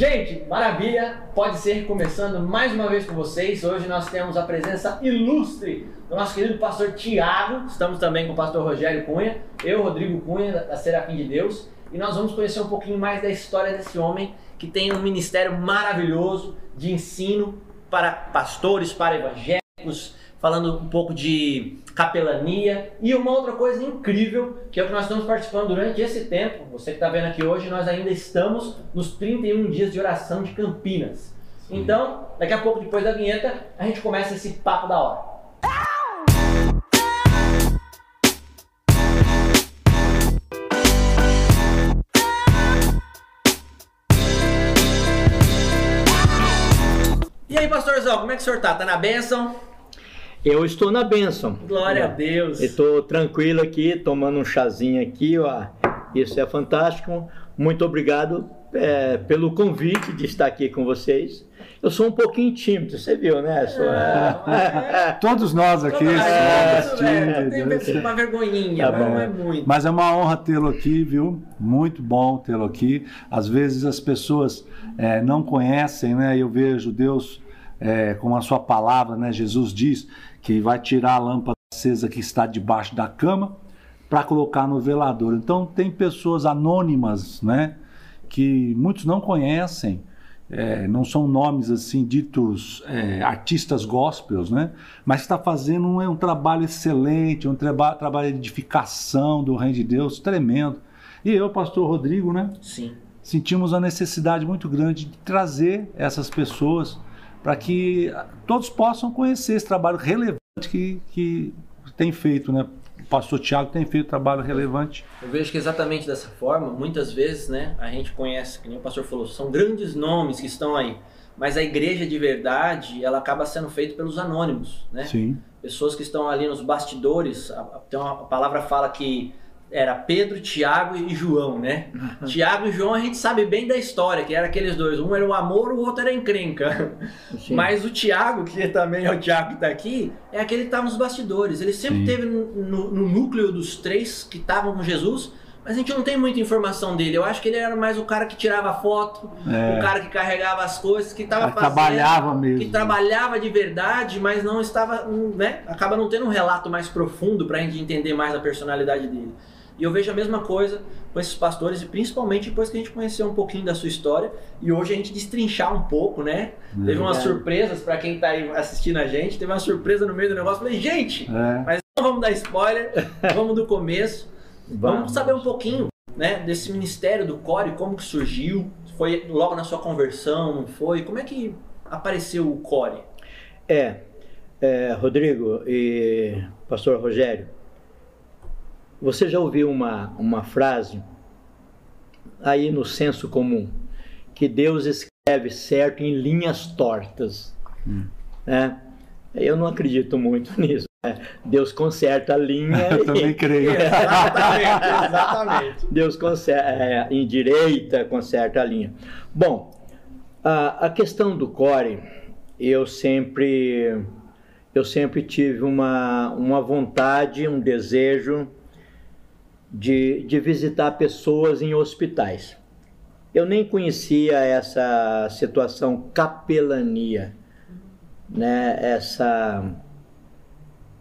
Gente, maravilha! Pode ser começando mais uma vez com vocês. Hoje nós temos a presença ilustre do nosso querido pastor Tiago. Estamos também com o pastor Rogério Cunha, eu, Rodrigo Cunha, da Serafim de Deus. E nós vamos conhecer um pouquinho mais da história desse homem que tem um ministério maravilhoso de ensino para pastores, para evangélicos, falando um pouco de capelania e uma outra coisa incrível, que é o que nós estamos participando durante esse tempo. Você que está vendo aqui hoje, nós ainda estamos nos 31 dias de oração de Campinas. Então, daqui a pouco, depois da vinheta, a gente começa esse papo da hora. E aí, pastorzão, como é que o senhor tá? Tá na bênção? Eu estou na bênção. Glória a Deus. Estou tranquilo aqui, tomando um chazinho aqui, ó. Isso é fantástico. Muito obrigado é, pelo convite de estar aqui com vocês. Eu sou um pouquinho tímido, você viu, né? Sou, é, Todos nós aqui é, somos tímidos. Tem uma vergonhinha, Tá mas bom. não é muito. Mas é uma honra tê-lo aqui, viu? Muito bom tê-lo aqui. Às vezes as pessoas é, não conhecem, né? Eu vejo Deus é, com a sua palavra, né? Jesus diz que vai tirar a lâmpada acesa que está debaixo da cama para colocar no velador. Então tem pessoas anônimas, né? Que muitos não conhecem. é, não são nomes assim ditos é, artistas gospels, né? Mas está fazendo um, um trabalho excelente, um traba- trabalho de edificação do reino de Deus tremendo. E eu, pastor Rodrigo, né? Sim. sentimos a necessidade muito grande de trazer essas pessoas para que todos possam conhecer esse trabalho relevante que, que tem feito, né? O pastor Tiago tem feito trabalho relevante. Eu vejo que exatamente dessa forma, muitas vezes, né, a gente conhece, que nem o pastor falou, são grandes nomes que estão aí, mas a igreja de verdade, ela acaba sendo feita pelos anônimos, né? Sim. Pessoas que estão ali nos bastidores, a palavra fala que era Pedro, Tiago e João, né? Tiago e João a gente sabe bem da história, que era aqueles dois, um era o amor, o outro era a encrenca. Sim. Mas o Tiago, que também é o Tiago que está aqui, é aquele que estava nos bastidores. Ele sempre Sim. teve no, no- núcleo dos três que estavam com Jesus, mas a gente não tem muita informação dele. Eu acho que ele era mais o cara que tirava foto, É. o cara que carregava as coisas, que estava fazendo. trabalhava mesmo. Que trabalhava de verdade, mas não estava, hum, né? Acaba não tendo um relato mais profundo para a gente entender mais a personalidade dele. E eu vejo a mesma coisa com esses pastores, e principalmente depois que a gente conheceu um pouquinho da sua história e hoje a gente destrinchar um pouco, né? Teve umas surpresas para quem tá aí assistindo a gente, teve uma surpresa no meio do negócio. Falei, gente, É. mas não vamos dar spoiler, vamos do começo. Vamos saber um pouquinho, né, desse ministério do Core, como que surgiu? Foi logo na sua conversão, não foi? Como é que apareceu o Core? É, é, Rodrigo e pastor Rogério, você já ouviu uma, uma frase aí no senso comum, que Deus escreve certo em linhas tortas, né? Eu não acredito muito nisso. né? Deus conserta a linha Eu também e creio. Exatamente, exatamente. Deus conserta, é, endireita, conserta a linha. Bom, a, a questão do core, eu sempre, eu sempre tive uma, uma vontade, um desejo de, de visitar pessoas em hospitais. Eu nem conhecia essa situação capelania, né? Essa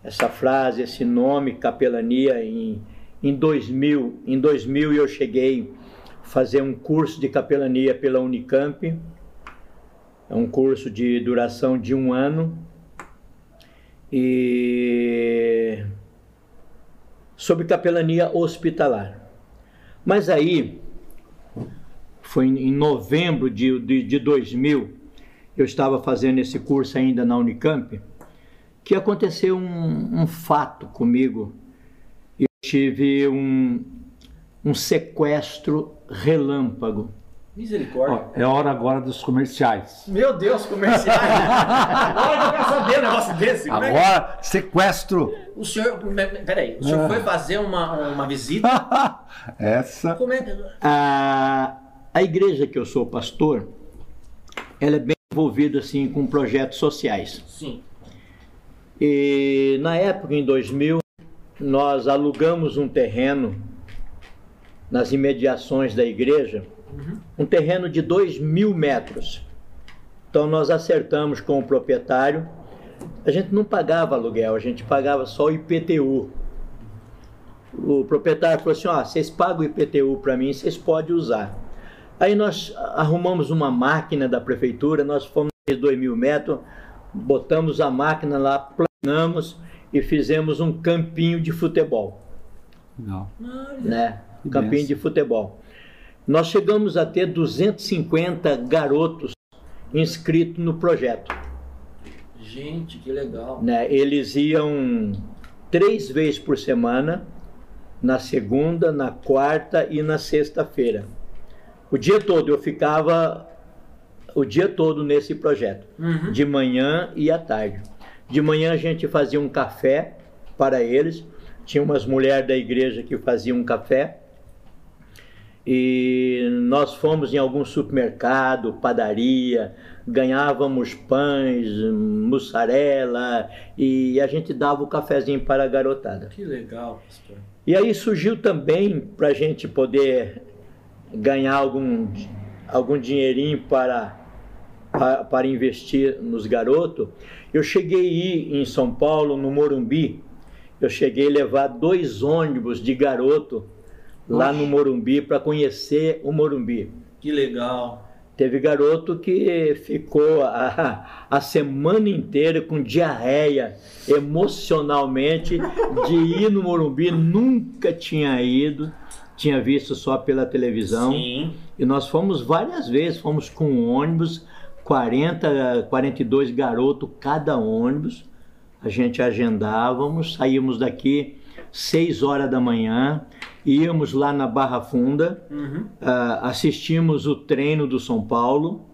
essa frase, esse nome capelania em em 2000, em 2000 eu cheguei a fazer um curso de capelania pela Unicamp. É um curso de duração de um ano. E sobre capelania hospitalar. Mas aí, foi em novembro de, de, de 2000, eu estava fazendo esse curso ainda na Unicamp, que aconteceu um, um fato comigo. Eu tive um, um sequestro relâmpago. Misericórdia. Ó, é hora agora dos comerciais. Meu Deus, comerciais. Agora que eu quero saber um negócio desse. como é que- Agora, sequestro. O senhor. Peraí, o senhor Ah. foi fazer uma, uma visita? Essa. Como é que. A, a igreja que eu sou pastor, ela é bem envolvida assim com projetos sociais. Sim. E na época, em 2000, nós alugamos um terreno nas imediações da igreja um terreno de 2 mil metros. Então nós acertamos com o proprietário. A gente não pagava aluguel, a gente pagava só o IPTU. O proprietário falou assim: ó, vocês pagam o IPTU para mim, vocês podem usar. Aí nós arrumamos uma máquina da prefeitura, nós fomos 2 mil metros, botamos a máquina lá, planamos e fizemos um campinho de futebol. Legal. Né? Que Campinho benção. de futebol. Nós chegamos a ter 250 garotos inscritos no projeto. Gente, que legal. né? Eles iam três vezes por semana, na segunda, na quarta e na sexta-feira. O dia todo eu ficava o dia todo nesse projeto, Uhum. de manhã e à tarde. De manhã a gente fazia um café para eles, tinha umas mulheres da igreja que faziam um café. E nós fomos em algum supermercado, padaria, ganhávamos pães, mussarela e a gente dava o cafezinho para a garotada. Que legal, pastor. E aí surgiu também para a gente poder ganhar algum, algum dinheirinho para, para, para investir nos garotos. Eu cheguei a ir em São Paulo, no Morumbi, eu cheguei a levar dois ônibus de garoto lá no Morumbi para conhecer o Morumbi. Que legal. Teve garoto que ficou a, a semana inteira com diarreia emocionalmente de ir no Morumbi, nunca tinha ido, tinha visto só pela televisão. Sim. E nós fomos várias vezes, fomos com um ônibus, 40, 42 garotos cada ônibus. A gente agendávamos, saímos daqui 6 horas da manhã, íamos lá na Barra Funda, Uhum. ah, assistimos o treino do São Paulo.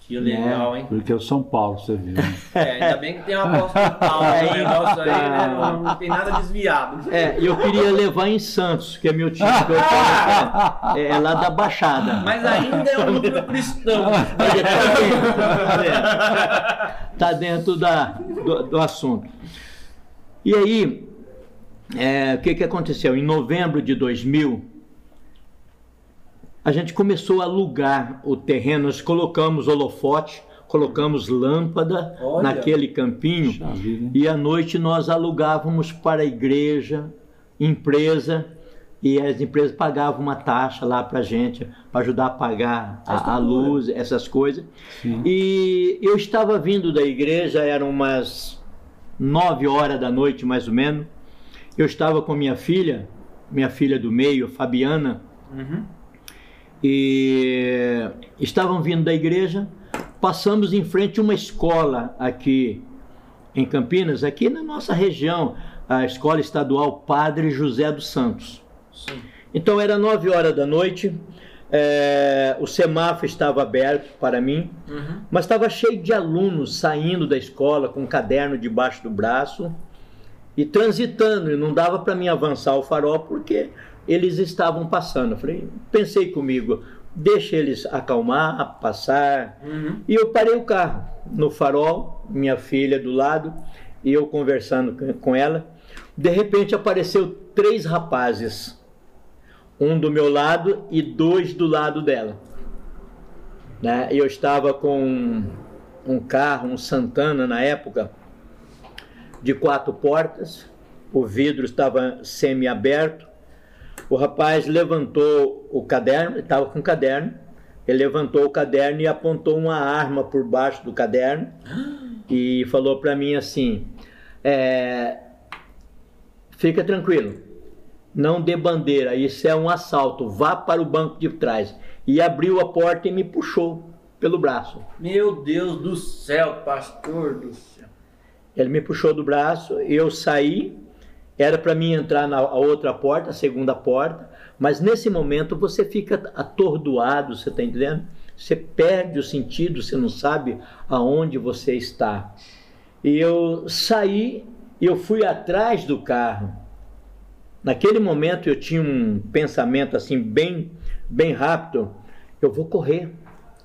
Que legal, hein? Porque o São Paulo, você viu. né? É, ainda bem que tem uma apóstolo Paulo É, no negócio aí, né? então. Não, não tem nada desviado. É, e eu queria levar em Santos, que é meu time, que eu falo, é, é lá da Baixada. Mas ainda é um núcleo cristão. Mas tá dentro, tá dentro. Tá dentro da, do, do assunto. E aí, é, o que, que aconteceu? Em novembro de 2000, a gente começou a alugar o terreno, nós colocamos holofote, colocamos lâmpada Olha. naquele campinho. Hein? E à noite nós alugávamos para a igreja, empresa, e as empresas pagavam uma taxa lá para gente, para ajudar a pagar A a, luz, essas coisas. Sim. E eu estava vindo da igreja, eram umas nove horas da noite, mais ou menos. Eu estava com minha filha, minha filha do meio, Fabiana, Uhum. e estavam vindo da igreja. Passamos em frente a uma escola aqui em Campinas, aqui na nossa região, a Escola Estadual Padre José dos Santos. Sim. Então era nove horas da noite, eh, o semáforo estava aberto para mim, Uhum. mas estava cheio de alunos saindo da escola com um caderno debaixo do braço e transitando, e não dava para mim avançar o farol porque eles estavam passando. Eu falei, pensei comigo, deixa eles acalmar, passar. Uhum. E eu parei o carro no farol, minha filha do lado, e eu conversando com- ela. De repente apareceu três rapazes, um do meu lado e dois do lado dela. Né? Eu estava com um carro, um Santana na época, de quatro portas, o vidro estava semi-aberto. O rapaz levantou o caderno, estava com o caderno, ele levantou o caderno e apontou uma arma por baixo do caderno e falou para mim assim: é, fica tranquilo, não dê bandeira, isso é um assalto, vá para o banco de trás. E abriu a porta e me puxou pelo braço. Meu Deus do céu, pastor do céu. Ele me puxou do braço, eu saí, era para mim entrar na outra porta, a segunda porta, mas nesse momento você fica atordoado, você está entendendo? Você perde o sentido, você não sabe aonde você está. E eu saí eu fui atrás do carro. Naquele momento eu tinha um pensamento assim bem, bem rápido. Eu vou correr,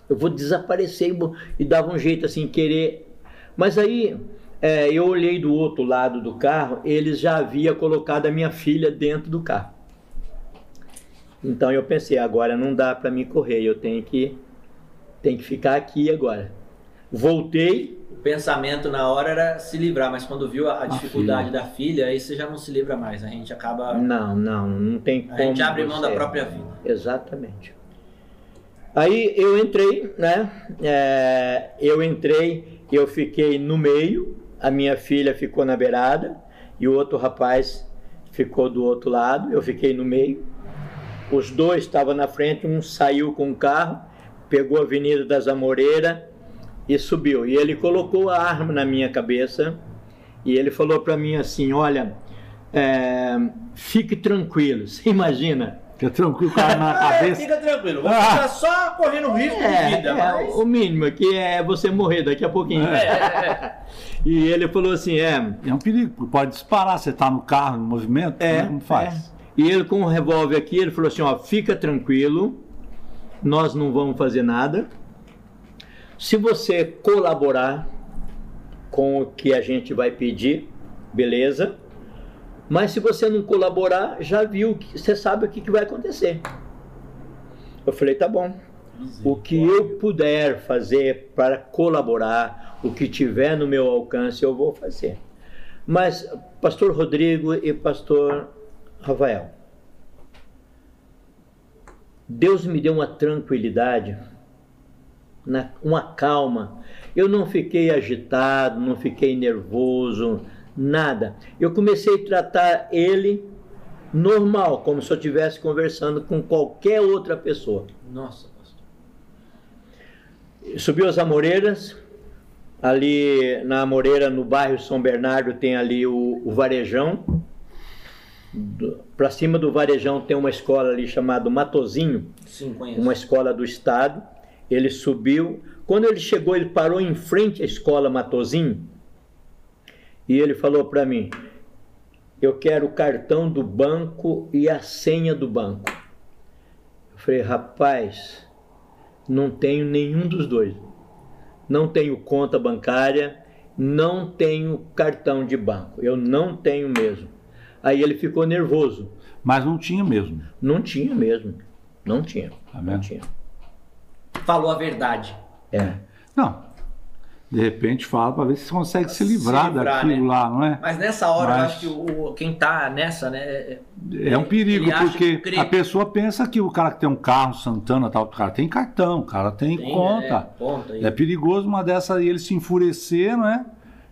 eu vou desaparecer e dava um jeito assim querer. Mas aí é, eu olhei do outro lado do carro, eles já haviam colocado a minha filha dentro do carro. Então eu pensei, agora não dá para me correr, eu tenho que, tenho que ficar aqui agora. Voltei. O pensamento na hora era se livrar, mas quando viu a, a dificuldade filha. da filha, aí você já não se livra mais. A gente acaba. Não, não, não tem como. A gente abre mão da própria vida. Exatamente. Aí eu entrei, né? É, eu entrei, eu fiquei no meio, a minha filha ficou na beirada e o outro rapaz ficou do outro lado, eu fiquei no meio. Os dois estavam na frente, um saiu com o carro, pegou a Avenida das Amoreiras e subiu. E ele colocou a arma na minha cabeça e ele falou para mim assim: Olha, é, fique tranquilo. Você imagina? Fica tranquilo com a arma na é, cabeça. É, fica tranquilo. Você ah. só correndo risco é, de vida. É, mas... O mínimo aqui é você morrer daqui a pouquinho. É, é, e ele falou assim: É. É um perigo, pode disparar. Você está no carro, no movimento, é, não faz. E ele com o revólver aqui, ele falou assim: Ó, fica tranquilo, nós não vamos fazer nada se você colaborar com o que a gente vai pedir, beleza. Mas se você não colaborar, já viu, você sabe o que, que vai acontecer. Eu falei, tá bom. O que eu puder fazer para colaborar, o que tiver no meu alcance, eu vou fazer. Mas, pastor Rodrigo e pastor Rafael, Deus me deu uma tranquilidade uma calma. Eu não fiquei agitado, não fiquei nervoso, nada. Eu comecei a tratar ele normal, como se eu estivesse conversando com qualquer outra pessoa. Nossa, pastor. Subiu as Amoreiras, ali na Amoreira, no bairro São Bernardo, tem ali o, o Varejão. Para cima do Varejão tem uma escola ali chamada Matozinho, Sim, uma escola do estado. Ele subiu. Quando ele chegou, ele parou em frente à escola Matozinho e ele falou para mim: Eu quero o cartão do banco e a senha do banco. Eu falei: Rapaz, não tenho nenhum dos dois. Não tenho conta bancária, não tenho cartão de banco. Eu não tenho mesmo. Aí ele ficou nervoso. Mas não tinha mesmo. Não tinha mesmo. Não tinha. Amém. Não tinha falou a verdade. É. Não. De repente fala para ver se consegue se livrar, se livrar daquilo né? lá, não é? Mas nessa hora Mas... eu acho que o, quem tá nessa, né? É, é um perigo, porque a pessoa pensa que o cara que tem um carro Santana tal, o cara tem cartão, o cara tem, tem conta. É, é, perigoso uma dessa e ele se enfurecer, não é?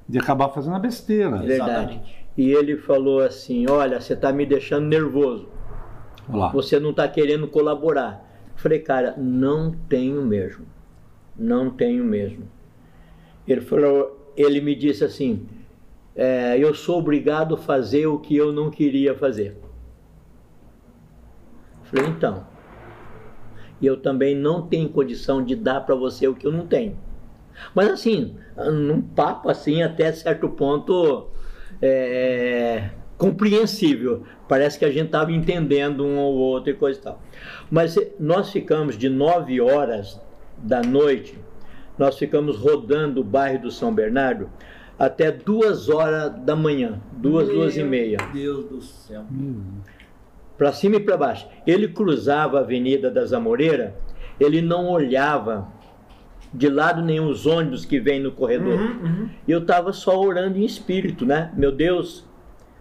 De acabar fazendo a besteira. Verdade. E ele falou assim: olha, você está me deixando nervoso. Olá. Você não está querendo colaborar. Falei, cara, não tenho mesmo. Não tenho mesmo. Ele falou, ele me disse assim, é, eu sou obrigado a fazer o que eu não queria fazer. Falei, então. E eu também não tenho condição de dar para você o que eu não tenho. Mas assim, num papo assim, até certo ponto, é, compreensível. Parece que a gente estava entendendo um ou outro e coisa e tal. Mas nós ficamos de 9 horas da noite, nós ficamos rodando o bairro do São Bernardo até duas horas da manhã, duas, Meu duas e meia. Deus do céu. Para cima e para baixo. Ele cruzava a Avenida das Amoreiras, ele não olhava de lado nenhum os ônibus que vêm no corredor. Uhum, uhum. Eu estava só orando em espírito, né? Meu Deus,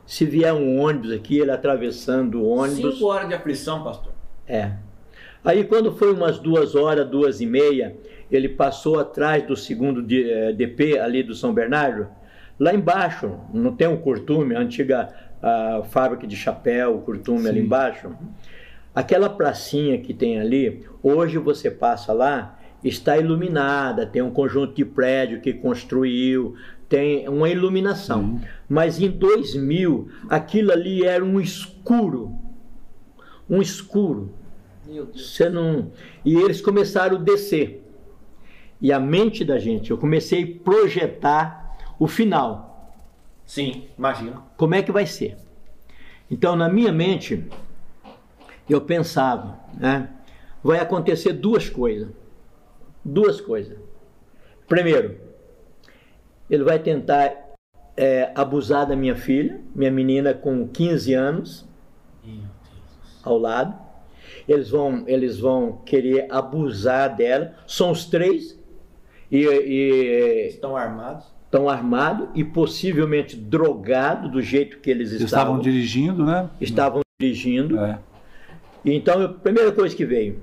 se vier um ônibus aqui, ele atravessando o ônibus. Cinco horas de aflição, pastor. É. Aí quando foi umas duas horas, duas e meia, ele passou atrás do segundo DP eh, ali do São Bernardo. Lá embaixo, não tem um curtume, a antiga a fábrica de chapéu, o curtume Sim. ali embaixo. Aquela pracinha que tem ali, hoje você passa lá, está iluminada, tem um conjunto de prédio que construiu, tem uma iluminação. Uhum. Mas em 2000, aquilo ali era um escuro. Um escuro. Você não... E eles começaram a descer. E a mente da gente, eu comecei a projetar o final. Sim, imagino. Como é que vai ser? Então, na minha mente, eu pensava, né? Vai acontecer duas coisas. Duas coisas. Primeiro, ele vai tentar é, abusar da minha filha, minha menina com 15 anos, ao lado. eles vão, eles vão querer abusar dela. São os três e, e Estão armados? estão armados e possivelmente drogados do jeito que eles Eles estavam. estavam dirigindo, né? estavam dirigindo. É. Então, a primeira coisa que veio,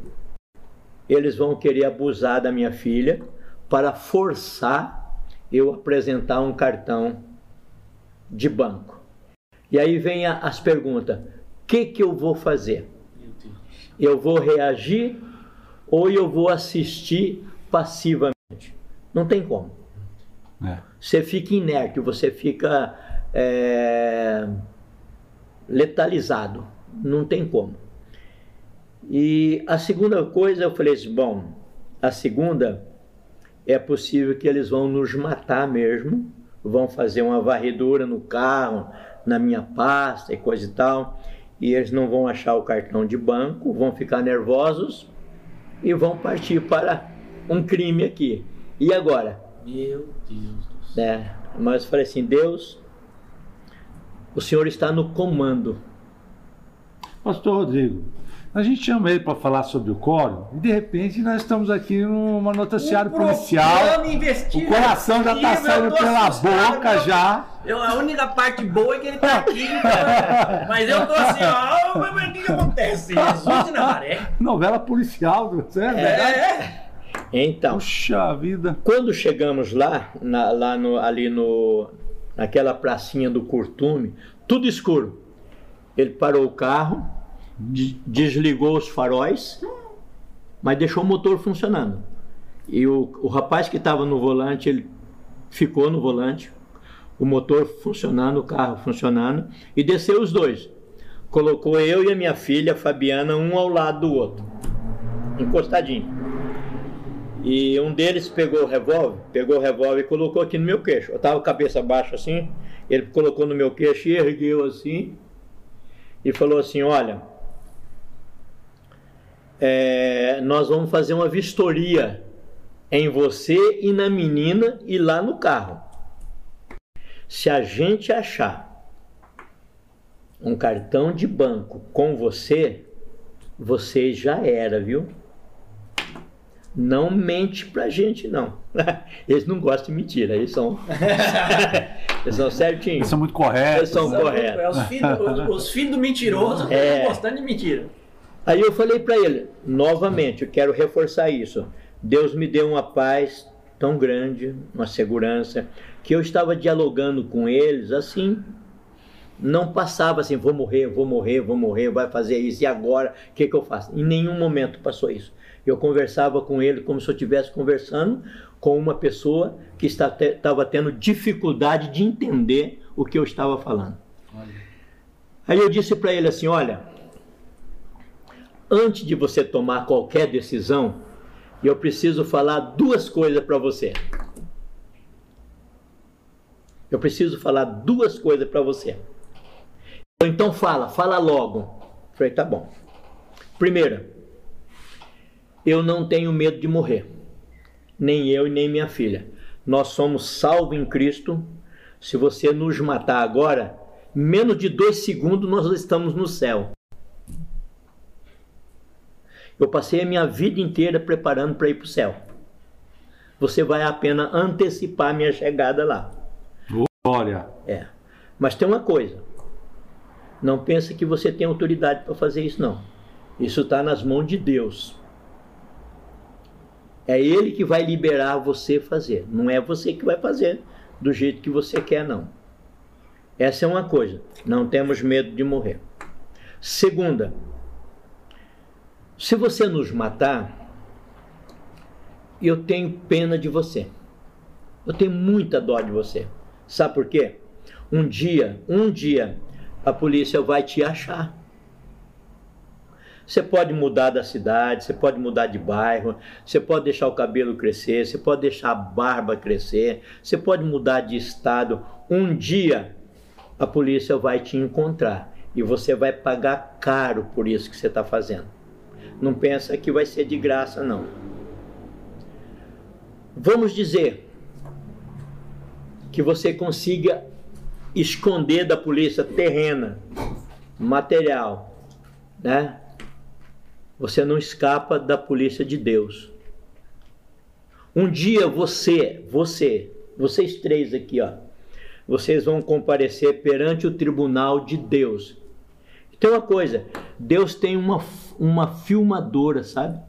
eles vão querer abusar da minha filha para forçar eu apresentar um cartão de banco. E aí vem a- as perguntas: o que, que eu vou fazer? Eu vou reagir ou eu vou assistir passivamente? Não tem como. É. Você fica inerte, você fica é, letalizado. Não tem como. E a segunda coisa, eu falei assim, bom, a segunda é possível que eles vão nos matar mesmo, vão fazer uma varredura no carro, na minha pasta e coisa e tal, e eles não vão achar o cartão de banco, vão ficar nervosos e vão partir para um crime aqui. E agora? Meu Deus do céu. né? Mas eu falei assim, Deus, o Senhor está no comando. Pastor Rodrigo, a gente chama ele para falar sobre o coro e de repente nós estamos aqui numa noticiário Um policial. O coração já tá eu saindo pela boca meu. já. Eu, a única parte boa é que ele tá aqui, cara. mas eu tô assim, ó, mas o que, que acontece? Jesus de Nazaré. Novela policial, você é, verdade? É, Então, Puxa vida. quando chegamos lá, na- lá no, ali no, naquela pracinha do Curtume, tudo escuro. Ele parou o carro, de- desligou os faróis, mas deixou o motor funcionando. E o, o rapaz que estava no volante, ele ficou no volante, o motor funcionando, o carro funcionando, e desceu os dois. Colocou eu e a minha filha, Fabiana, um ao lado do outro, encostadinho. E um deles pegou o revólver, pegou o revólver e colocou aqui no meu queixo. Eu tava com a cabeça baixa assim, ele colocou no meu queixo e ergueu assim e falou assim: Olha, é, nós vamos fazer uma vistoria em você e na menina e lá no carro. Se a gente achar um cartão de banco com você, você já era, viu? Não mente pra gente, não. Eles não gostam de mentira, eles são. eles são certinhos. Eles são muito corretos. Eles são corretos. É os filhos os, os filhos do mentiroso É. estão gostando de mentira. Aí eu falei para ele, novamente, eu quero reforçar isso. Deus me deu uma paz tão grande, uma segurança, que eu estava dialogando com eles assim, não passava assim, vou morrer, vou morrer, vou morrer, vai fazer isso, e agora, o que, que eu faço? Em nenhum momento passou isso. Eu conversava com ele como se eu estivesse conversando com uma pessoa que estava tendo dificuldade de entender o que eu estava falando. Aí eu disse para ele assim: olha, antes de você tomar qualquer decisão, eu preciso falar duas coisas para você. Eu preciso falar duas coisas para você. Então fala, fala logo. Falei, tá bom. Primeira, eu não tenho medo de morrer. Nem eu e nem minha filha. Nós somos salvos em Cristo. Se você nos matar agora, menos de dois segundos nós estamos no céu. Eu passei a minha vida inteira preparando para ir para o céu. Você vai apenas antecipar minha chegada lá. Glória. É. Mas tem uma coisa. Não pense que você tem autoridade para fazer isso, não. Isso está nas mãos de Deus. É Ele que vai liberar você fazer. Não é você que vai fazer do jeito que você quer, não. Essa é uma coisa. Não temos medo de morrer. Segunda, se você nos matar, eu tenho pena de você. Eu tenho muita dó de você. Sabe por quê? Um dia, um dia, a polícia vai te achar. Você pode mudar da cidade, você pode mudar de bairro, você pode deixar o cabelo crescer, você pode deixar a barba crescer, você pode mudar de estado. Um dia a polícia vai te encontrar e você vai pagar caro por isso que você está fazendo. Não pensa que vai ser de graça, não. Vamos dizer que você consiga esconder da polícia terrena, material, né? Você não escapa da polícia de Deus. Um dia você, você, vocês três aqui, ó, vocês vão comparecer perante o tribunal de Deus. Tem uma coisa, Deus tem uma, uma filmadora, sabe?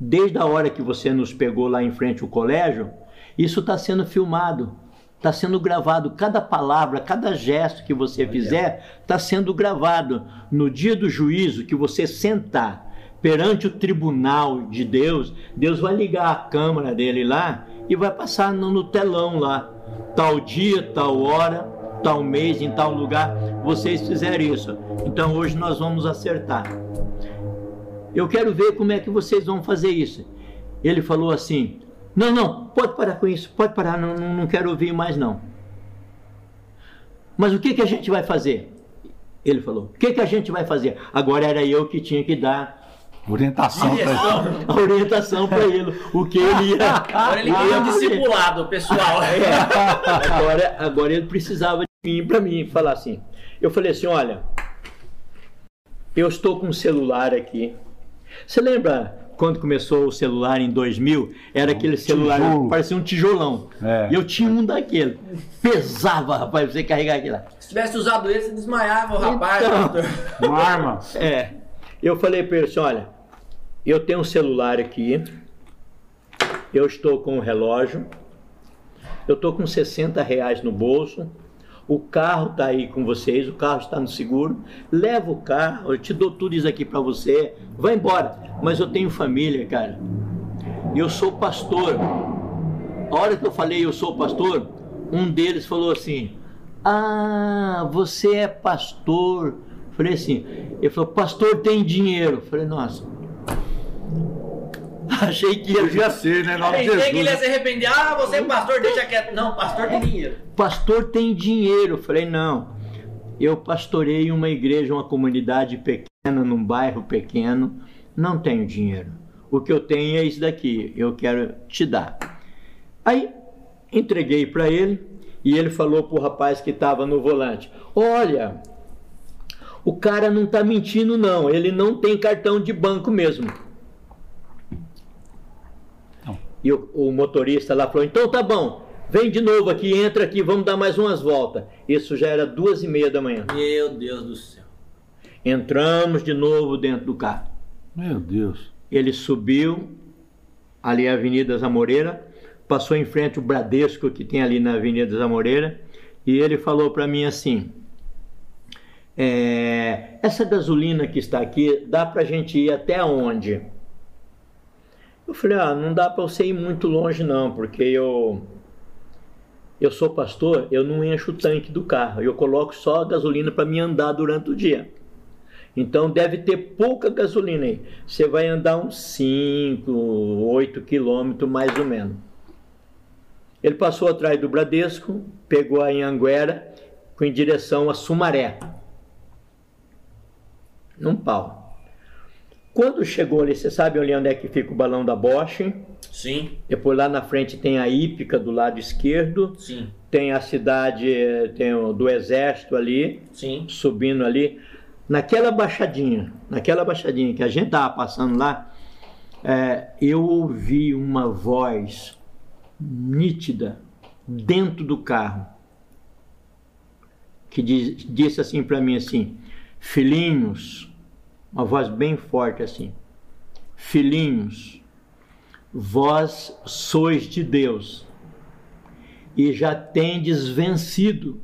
Desde a hora que você nos pegou lá em frente ao colégio, isso está sendo filmado, está sendo gravado. Cada palavra, cada gesto que você fizer está sendo gravado. No dia do juízo, que você sentar perante o tribunal de Deus, Deus vai ligar a câmera dele lá e vai passar no, telão lá. Tal dia, tal hora, tal mês, em tal lugar, vocês fizeram isso. Então hoje nós vamos acertar. Eu quero ver como é que vocês vão fazer isso. Ele falou assim: Não, não, pode parar com isso, pode parar, não, não quero ouvir mais não. Mas o que, que a gente vai fazer? Ele falou: O que, que a gente vai fazer? Agora era eu que tinha que dar Orientação para orientação para ele. O que ele ia. Agora ele queria um discipulado, pessoal. É, agora, agora ele precisava de mim para mim falar assim. Eu falei assim: olha, eu estou com um celular aqui. Você lembra quando começou o celular em 2000? Era aquele celular, Tijolo. parecia um tijolão. É. E eu tinha um daquele. Pesava, rapaz, pra você carregar aquilo lá. Se tivesse usado esse, você desmaiava o rapaz. Então. Uma arma. É. Eu falei para ele assim: olha, eu tenho um celular aqui, eu estou com um relógio, eu estou com 60 reais no bolso, o carro está aí com vocês, o carro está no seguro, leva o carro, eu te dou tudo isso aqui para você, vai embora. Mas eu tenho família, cara. Eu sou pastor. A hora que eu falei eu sou pastor, um deles falou assim: Ah, você é pastor. Falei assim, ele falou, pastor tem dinheiro. Falei, nossa. Achei que ia ser, né? Nome que ele ia se arrepender. Ah, você é pastor, deixa quieto. Não, pastor tem dinheiro. pastor tem dinheiro. Eu Falei, não. Eu pastorei uma igreja, uma comunidade pequena, num bairro pequeno. Não tenho dinheiro. O que eu tenho é isso daqui. Eu quero te dar. Aí entreguei para ele e ele falou pro rapaz que estava no volante: Olha, o cara não tá mentindo, não. Ele não tem cartão de banco mesmo. E o, o motorista lá falou: Então tá bom, vem de novo aqui, entra aqui, vamos dar mais umas voltas. Isso já era duas e meia da manhã. Meu Deus do céu. Entramos de novo dentro do carro. Meu Deus. Ele subiu ali a Avenida Zamoreira, passou em frente o Bradesco que tem ali na Avenida Zamoreira, e ele falou para mim assim: é, essa gasolina que está aqui dá para gente ir até onde? Eu falei: ah, não dá para você ir muito longe não, porque eu eu sou pastor, eu não encho o tanque do carro, eu coloco só a gasolina para me andar durante o dia. Então deve ter pouca gasolina aí. Você vai andar uns 5, 8 quilômetros mais ou menos. Ele passou atrás do Bradesco, pegou a Anhanguera em direção a Sumaré. Num pau. Quando chegou ali, você sabe ali onde é que fica o balão da Bosch? Sim, Depois lá na frente tem a Ípica do lado esquerdo, sim, tem a cidade tem o do exército ali, sim. subindo ali, naquela baixadinha, naquela baixadinha que a gente tava passando lá, é, eu ouvi uma voz nítida dentro do carro que diz- disse assim para mim assim, filhinhos, uma voz bem forte assim, filhinhos, vós sois de Deus e já tendes vencido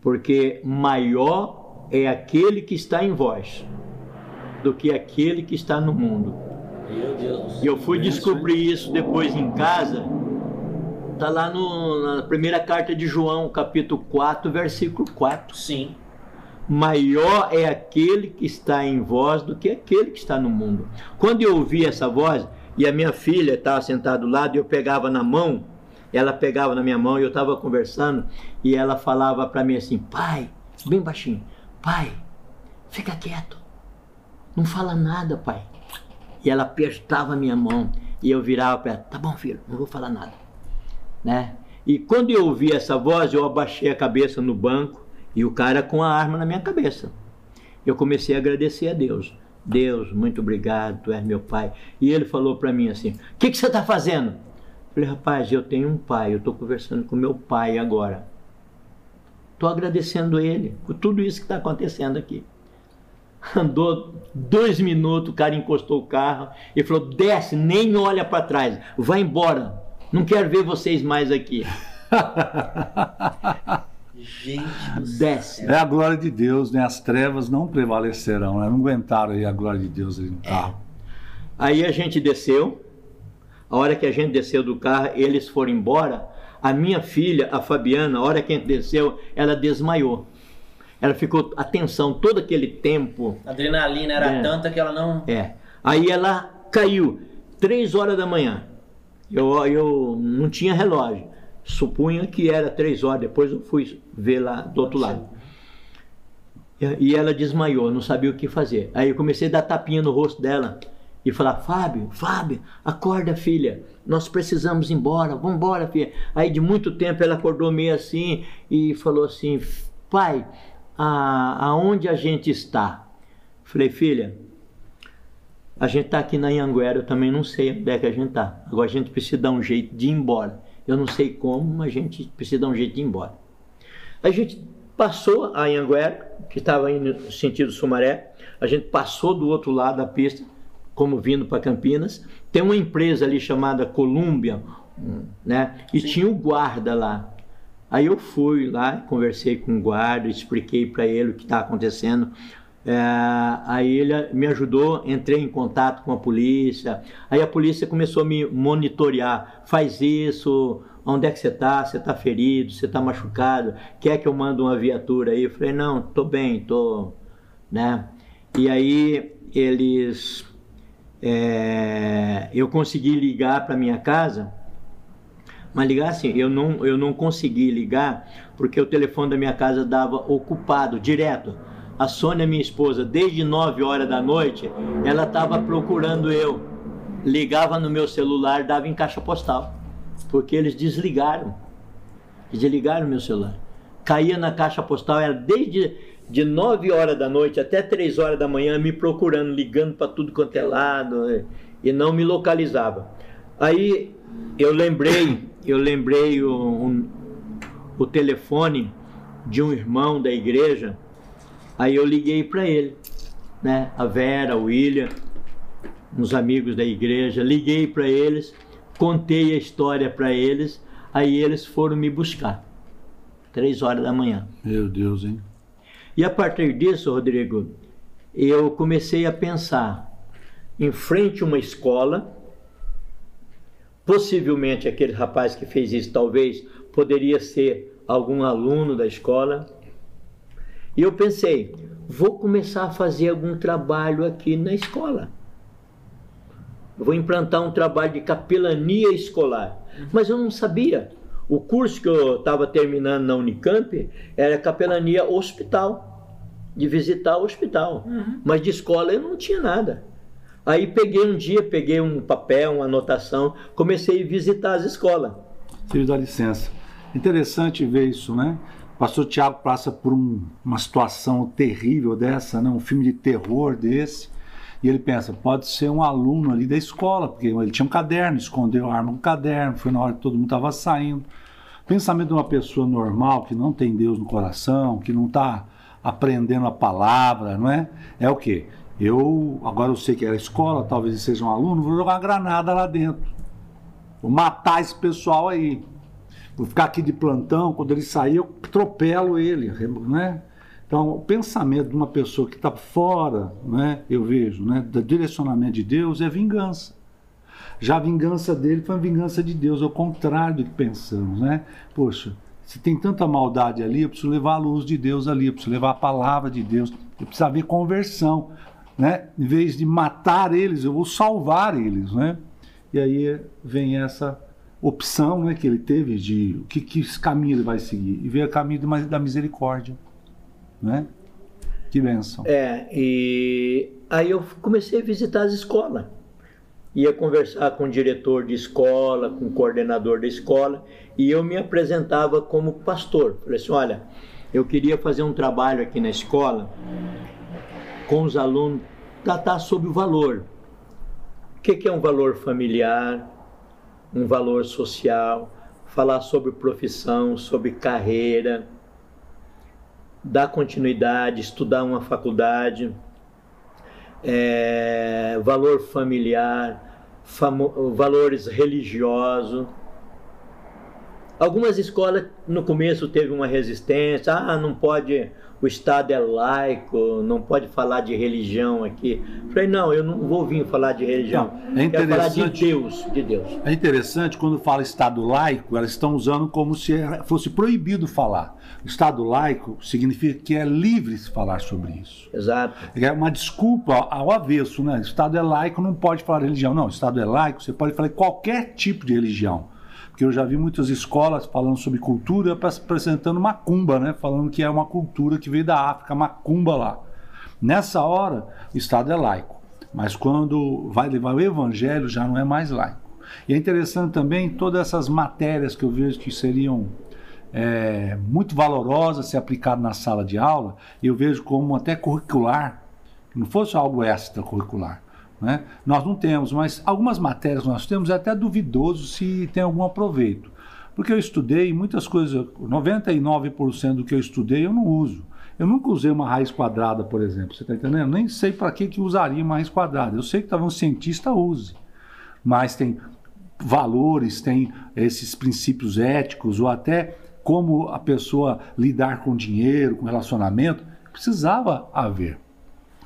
porque maior é aquele que está em vós do que aquele que está no mundo. E eu fui descobrir isso depois em casa. Está lá no- na primeira carta de João, capítulo 4, versículo 4. Sim. Maior é aquele que está em vós do que aquele que está no mundo. Quando eu ouvi essa voz, e a minha filha estava sentada do lado, e eu pegava na mão, ela pegava na minha mão, e eu estava conversando, e ela falava para mim assim: pai, bem baixinho, pai, fica quieto, não fala nada, pai. E ela apertava a minha mão, e eu virava para ela: tá bom, filho, não vou falar nada né? E quando eu ouvi essa voz, eu abaixei a cabeça no banco e o cara com a arma na minha cabeça. Eu comecei a agradecer a Deus. Deus, muito obrigado, tu és meu pai. E ele falou para mim assim: O que, que você está fazendo? Eu falei, rapaz, eu tenho um pai, eu estou conversando com meu pai agora. Estou agradecendo ele por tudo isso que está acontecendo aqui. Andou dois minutos, o cara encostou o carro e falou: desce, nem olha para trás, vai embora, não quero ver vocês mais aqui. Gente do Desce. É a glória de Deus, né? As trevas não prevalecerão, né? Não aguentaram aí a glória de Deus ali no carro. Aí a gente desceu. A hora que a gente desceu do carro, eles foram embora. A minha filha, a Fabiana, a hora que a gente desceu, ela desmaiou. Ela ficou atenção todo aquele tempo. A adrenalina era É. tanta que ela não. É. Aí ela caiu, três horas da manhã. Eu, eu não tinha relógio. Supunha que era três horas. Depois eu fui ver lá do outro lado. E ela desmaiou, não sabia o que fazer. Aí eu comecei a dar tapinha no rosto dela e falar: Fábio, Fábio, acorda, filha. Nós precisamos ir embora, vamos embora, filha. Aí de muito tempo ela acordou meio assim e falou assim: Pai, a, aonde a gente está? Falei, filha, a gente está aqui na Anhanguera, eu também não sei onde é que a gente está. Agora a gente precisa dar um jeito de ir embora. Eu não sei como, mas a gente precisa dar um jeito de ir embora. A gente passou a Anhanguera, que estava indo no sentido Sumaré. A gente passou do outro lado da pista, como vindo para Campinas. Tem uma empresa ali chamada Columbia, né? E tinha o guarda lá. Aí eu fui lá, conversei com o guarda, expliquei para ele o que está acontecendo. É, aí ele me ajudou, entrei em contato com a polícia. Aí a polícia começou a me monitorear. Faz isso, onde é que você está? Você está ferido? Você está machucado? Quer que eu mande uma viatura aí? Eu falei, não, tô bem, tô, né? E aí eles, é, eu consegui ligar para minha casa, mas ligar assim, eu não, eu não consegui ligar porque o telefone da minha casa dava ocupado direto. A Sônia, minha esposa, desde 9 horas da noite, ela estava procurando eu. Ligava no meu celular, dava em caixa postal. Porque eles desligaram. Desligaram meu celular. Caía na caixa postal, era desde de 9 horas da noite até 3 horas da manhã me procurando, ligando para tudo quanto é lado, eh, e não me localizava. Aí eu lembrei, eu lembrei um- o telefone de um irmão da igreja, aí eu liguei para ele, né? A Vera, o William, uns amigos da igreja, liguei para eles, contei a história para eles, aí eles foram me buscar, três horas da manhã. Meu Deus, hein? E a partir disso, Rodrigo, eu comecei a pensar em frente a uma escola, possivelmente aquele rapaz que fez isso talvez poderia ser algum aluno da escola. E eu pensei, vou começar a fazer algum trabalho aqui na escola. Vou implantar um trabalho de capelania escolar. Mas eu não sabia. O curso que eu estava terminando na Unicamp era capelania hospital, de visitar o hospital. Mas de escola eu não tinha nada. Aí peguei um dia, peguei um papel, uma anotação, comecei a visitar as escolas. Filho, dá licença. Interessante ver isso, né? Pastor Tiago passa por um- uma situação terrível dessa, né? um filme de terror desse, e ele pensa, pode ser um aluno ali da escola, porque ele tinha um caderno, escondeu a arma no caderno, foi na hora que todo mundo estava saindo. Pensamento de uma pessoa normal, que não tem Deus no coração, que não está aprendendo a palavra, não é? É o quê? Eu, agora eu sei que era escola, talvez seja um aluno, vou jogar uma granada lá dentro. Vou matar esse pessoal aí. Vou ficar aqui de plantão, quando ele sair, eu atropelo ele, né? Então, o pensamento de uma pessoa que está fora, né, eu vejo, né, do direcionamento de Deus é vingança. Já a vingança dele foi a vingança de Deus, é o contrário do que pensamos, né? Poxa, se tem tanta maldade ali, eu preciso levar a luz de Deus ali, eu preciso levar a palavra de Deus, eu preciso haver conversão, né? Em vez de matar eles, eu vou salvar eles, né? E aí vem essa opção né, que ele teve de o que, que caminho ele vai seguir. E veio o caminho da- misericórdia. Né? Que bênção. É, e aí eu comecei a visitar as escolas. Ia conversar com o diretor de escola, com o coordenador da escola, e eu me apresentava como pastor. Falei assim: olha, eu queria fazer um trabalho aqui na escola com os alunos tratar sobre o valor. O que é um valor familiar, um valor social, falar sobre profissão, sobre carreira, dar continuidade, estudar uma faculdade, é, valor familiar, valores religiosos. Algumas escolas no começo teve uma resistência, ah, não pode o Estado é laico, não pode falar de religião aqui. Falei, não, eu não vou vir falar de religião. Não, é interessante. Falar de Deus, de Deus. É interessante quando fala Estado laico, elas estão usando como se fosse proibido falar. Estado laico significa que é livre se falar sobre isso. Exato. É uma desculpa ao avesso, né? Estado é laico, não pode falar de religião. Não, Estado é laico, você pode falar de qualquer tipo de religião porque eu já vi muitas escolas falando sobre cultura apresentando macumba, né? Falando que é uma cultura que veio da África, macumba lá. Nessa hora, o Estado é laico, mas quando vai levar o evangelho já não é mais laico. E é interessante também todas essas matérias que eu vejo que seriam é, muito valorosas se aplicadas na sala de aula, eu vejo como até curricular, não fosse algo extracurricular. Né? Nós não temos, mas algumas matérias nós temos é até duvidoso se tem algum aproveito. Porque eu estudei muitas coisas, 99% do que eu estudei eu não uso. Eu nunca usei uma raiz quadrada, por exemplo, você está entendendo? Nem sei para que, que usaria uma raiz quadrada. Eu sei que talvez um cientista use, mas tem valores, tem esses princípios éticos, ou até como a pessoa lidar com dinheiro, com relacionamento, precisava haver.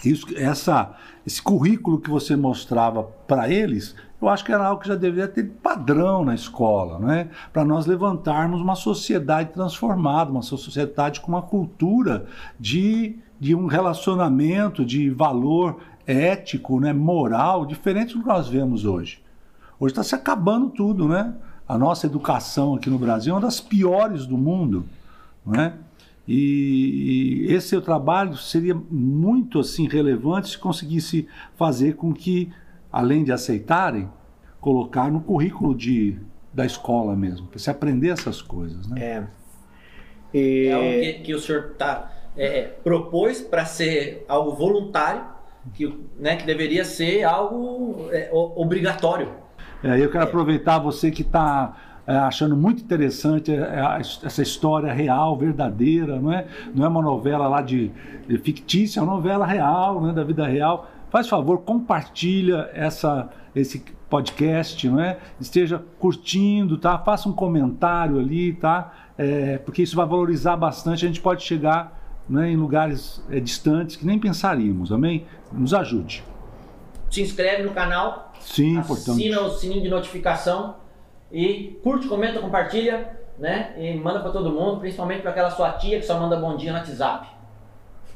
Isso, essa, esse currículo que você mostrava para eles, eu acho que era algo que já deveria ter padrão na escola, né? para nós levantarmos uma sociedade transformada, uma sociedade com uma cultura de, de um relacionamento, de valor ético, né? moral, diferente do que nós vemos hoje. Hoje está se acabando tudo, né? A nossa educação aqui no Brasil é uma das piores do mundo, né? E, esse seu trabalho seria muito assim relevante se conseguisse fazer com que, além de aceitarem, colocar no currículo de, da escola mesmo, para se aprender essas coisas. Né? É. E... É algo que, que o senhor tá, é, é propôs para ser algo voluntário, que, né, que deveria ser algo é, obrigatório. É, eu quero aproveitar você que está é, achando muito interessante é, é, essa história real, verdadeira, não é, não é uma novela lá de, de fictícia, é uma novela real, né, da vida real. Faz favor, compartilha essa, esse podcast, não é? Esteja curtindo, tá? Faça um comentário ali, tá? É, porque isso vai valorizar bastante. A gente pode chegar né, em lugares é, distantes que nem pensaríamos, amém? Nos ajude. Se inscreve no canal. Sim, assina o sininho de notificação e curte, comenta, compartilha, né? E manda para todo mundo, principalmente para aquela sua tia que só manda bom dia no WhatsApp.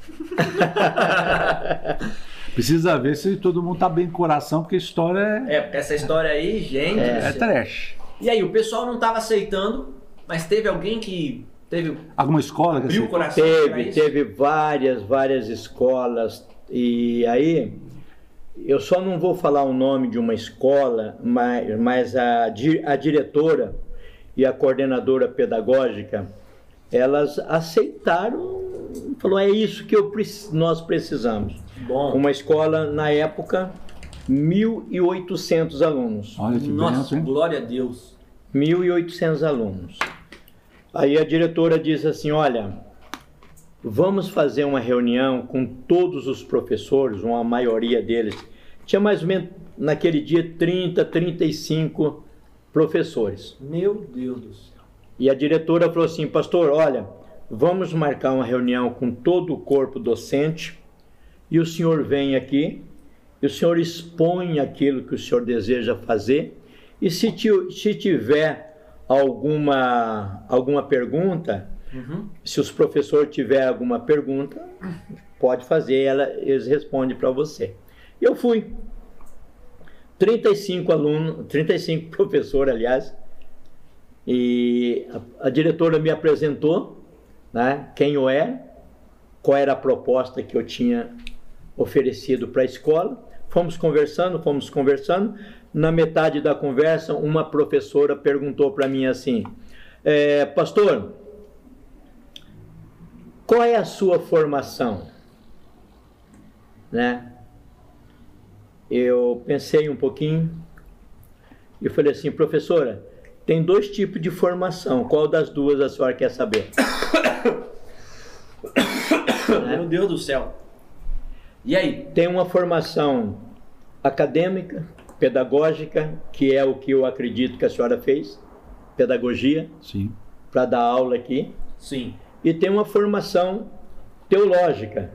Precisa ver se todo mundo tá bem coração, porque a história é. É, porque essa história aí, gente. É, é trash. E aí, o pessoal não tava aceitando, mas teve alguém que teve. Alguma escola que o coração? Teve, teve várias, várias escolas. E aí, eu só não vou falar o nome de uma escola, mas, mas a, a diretora e a coordenadora pedagógica, elas aceitaram, falou, é isso que eu, nós precisamos. Bom. Uma escola, na época, 1.800 alunos. Olha que Nossa, benção, glória a Deus. 1.800 alunos. Aí a diretora disse assim, olha, vamos fazer uma reunião com todos os professores, uma maioria deles. Tinha mais ou menos naquele dia 30, 35 professores. Meu Deus do céu. E a diretora falou assim: Pastor, olha, vamos marcar uma reunião com todo o corpo docente e o senhor vem aqui e o senhor expõe aquilo que o senhor deseja fazer. E se, se tiver alguma, alguma pergunta, Uhum. Se os professores tiver alguma pergunta, pode fazer, ela, eles respondem para você. Eu fui. 35 alunos, 35 professores, aliás, e a, a, diretora me apresentou né, quem eu era, qual era a proposta que eu tinha oferecido para a escola. Fomos conversando, fomos conversando. Na metade da conversa, uma professora perguntou para mim assim: é, Pastor, qual é a sua formação? Né? eu pensei um pouquinho e falei assim, professora, tem dois tipos de formação. Qual das duas a senhora quer saber? Meu Deus do céu. E aí? Tem uma formação acadêmica, pedagógica, que é o que eu acredito que a senhora fez, pedagogia, Sim. para dar aula aqui. Sim. E tem uma formação teológica.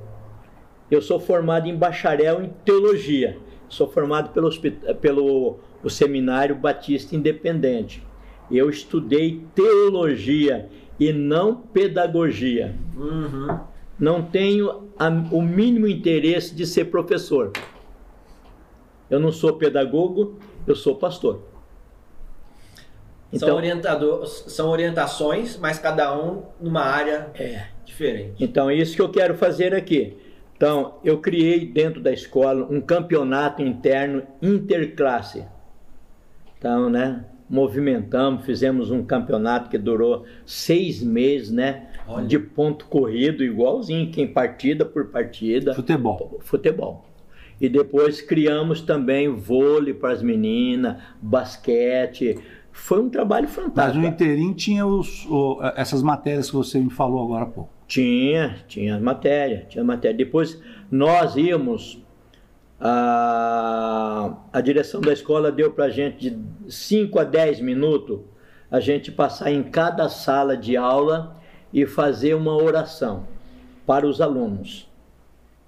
Eu sou formado em bacharel em teologia. Sou formado pelo, pelo o Seminário Batista Independente. Eu estudei teologia e não pedagogia. Uhum. Não tenho a- o mínimo interesse de ser professor. Eu não sou pedagogo, eu sou pastor. São, Então, orientador, são orientações, mas cada um numa área é, diferente. Então, é isso que eu quero fazer aqui. Então, eu criei dentro da escola um campeonato interno interclasse. Então, né, movimentamos, fizemos um campeonato que durou seis meses, né, Olha. de ponto corrido, igualzinho, quem partida por partida, Futebol. futebol. E depois criamos também vôlei para as meninas, basquete. Foi um trabalho Mas fantástico. no inteirinho tinha os, o- essas matérias que você me falou agora há pouco. Tinha, tinha matéria, tinha matéria. Depois nós íamos, a, a direção da escola deu para a gente de 5 a 10 minutos a gente passar em cada sala de aula e fazer uma oração para os alunos.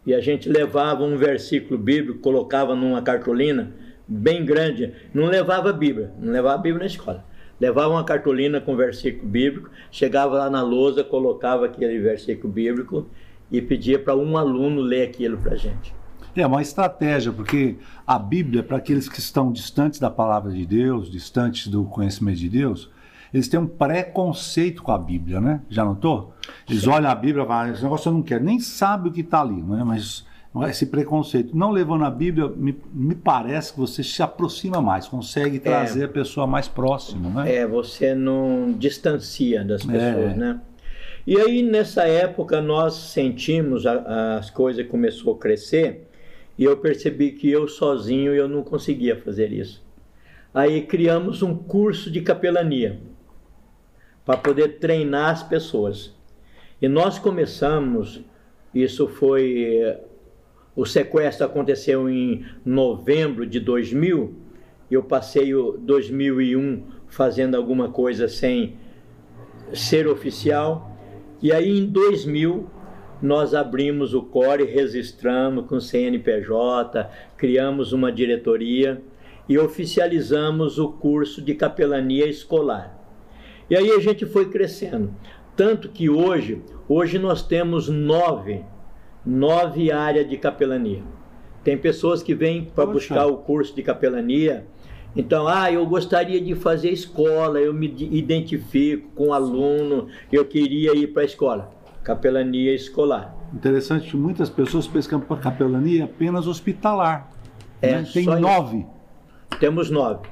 E a gente levava um versículo bíblico, colocava numa cartolina bem grande, não levava Bíblia, não levava Bíblia na escola. Levava uma cartolina com versículo bíblico, chegava lá na lousa, colocava aquele versículo bíblico e pedia para um aluno ler aquilo para a gente. É uma estratégia, porque a Bíblia, para aqueles que estão distantes da palavra de Deus, distantes do conhecimento de Deus, eles têm um preconceito com a Bíblia, né? Já notou? Eles olham a Bíblia e falam, esse negócio eu não quero, nem sabe o que está ali, né? Mas esse preconceito. Não levando a Bíblia, me, me parece que você se aproxima mais, consegue trazer a pessoa mais próxima, né? É, você não distancia das pessoas, É. né? E aí, nessa época, nós sentimos, a- as coisas começou a crescer, e eu percebi que eu sozinho eu não conseguia fazer isso. Aí criamos um curso de capelania, para poder treinar as pessoas. E nós começamos, isso foi, o sequestro aconteceu em novembro de 2000, eu passei o 2001 fazendo alguma coisa sem ser oficial. E aí em 2000 nós abrimos o CORE, registramos com CNPJ, criamos uma diretoria e oficializamos o curso de capelania escolar. E aí a gente foi crescendo. Tanto que hoje, hoje nós temos nove, nove áreas de capelania. Tem pessoas que vêm para Poxa. buscar o curso de capelania. Então, ah, eu gostaria de fazer escola, eu me identifico com aluno, eu queria ir para a escola. Capelania escolar. Interessante que muitas pessoas pensam que a capelania apenas hospitalar. É, né? Tem só isso. nove. Temos nove.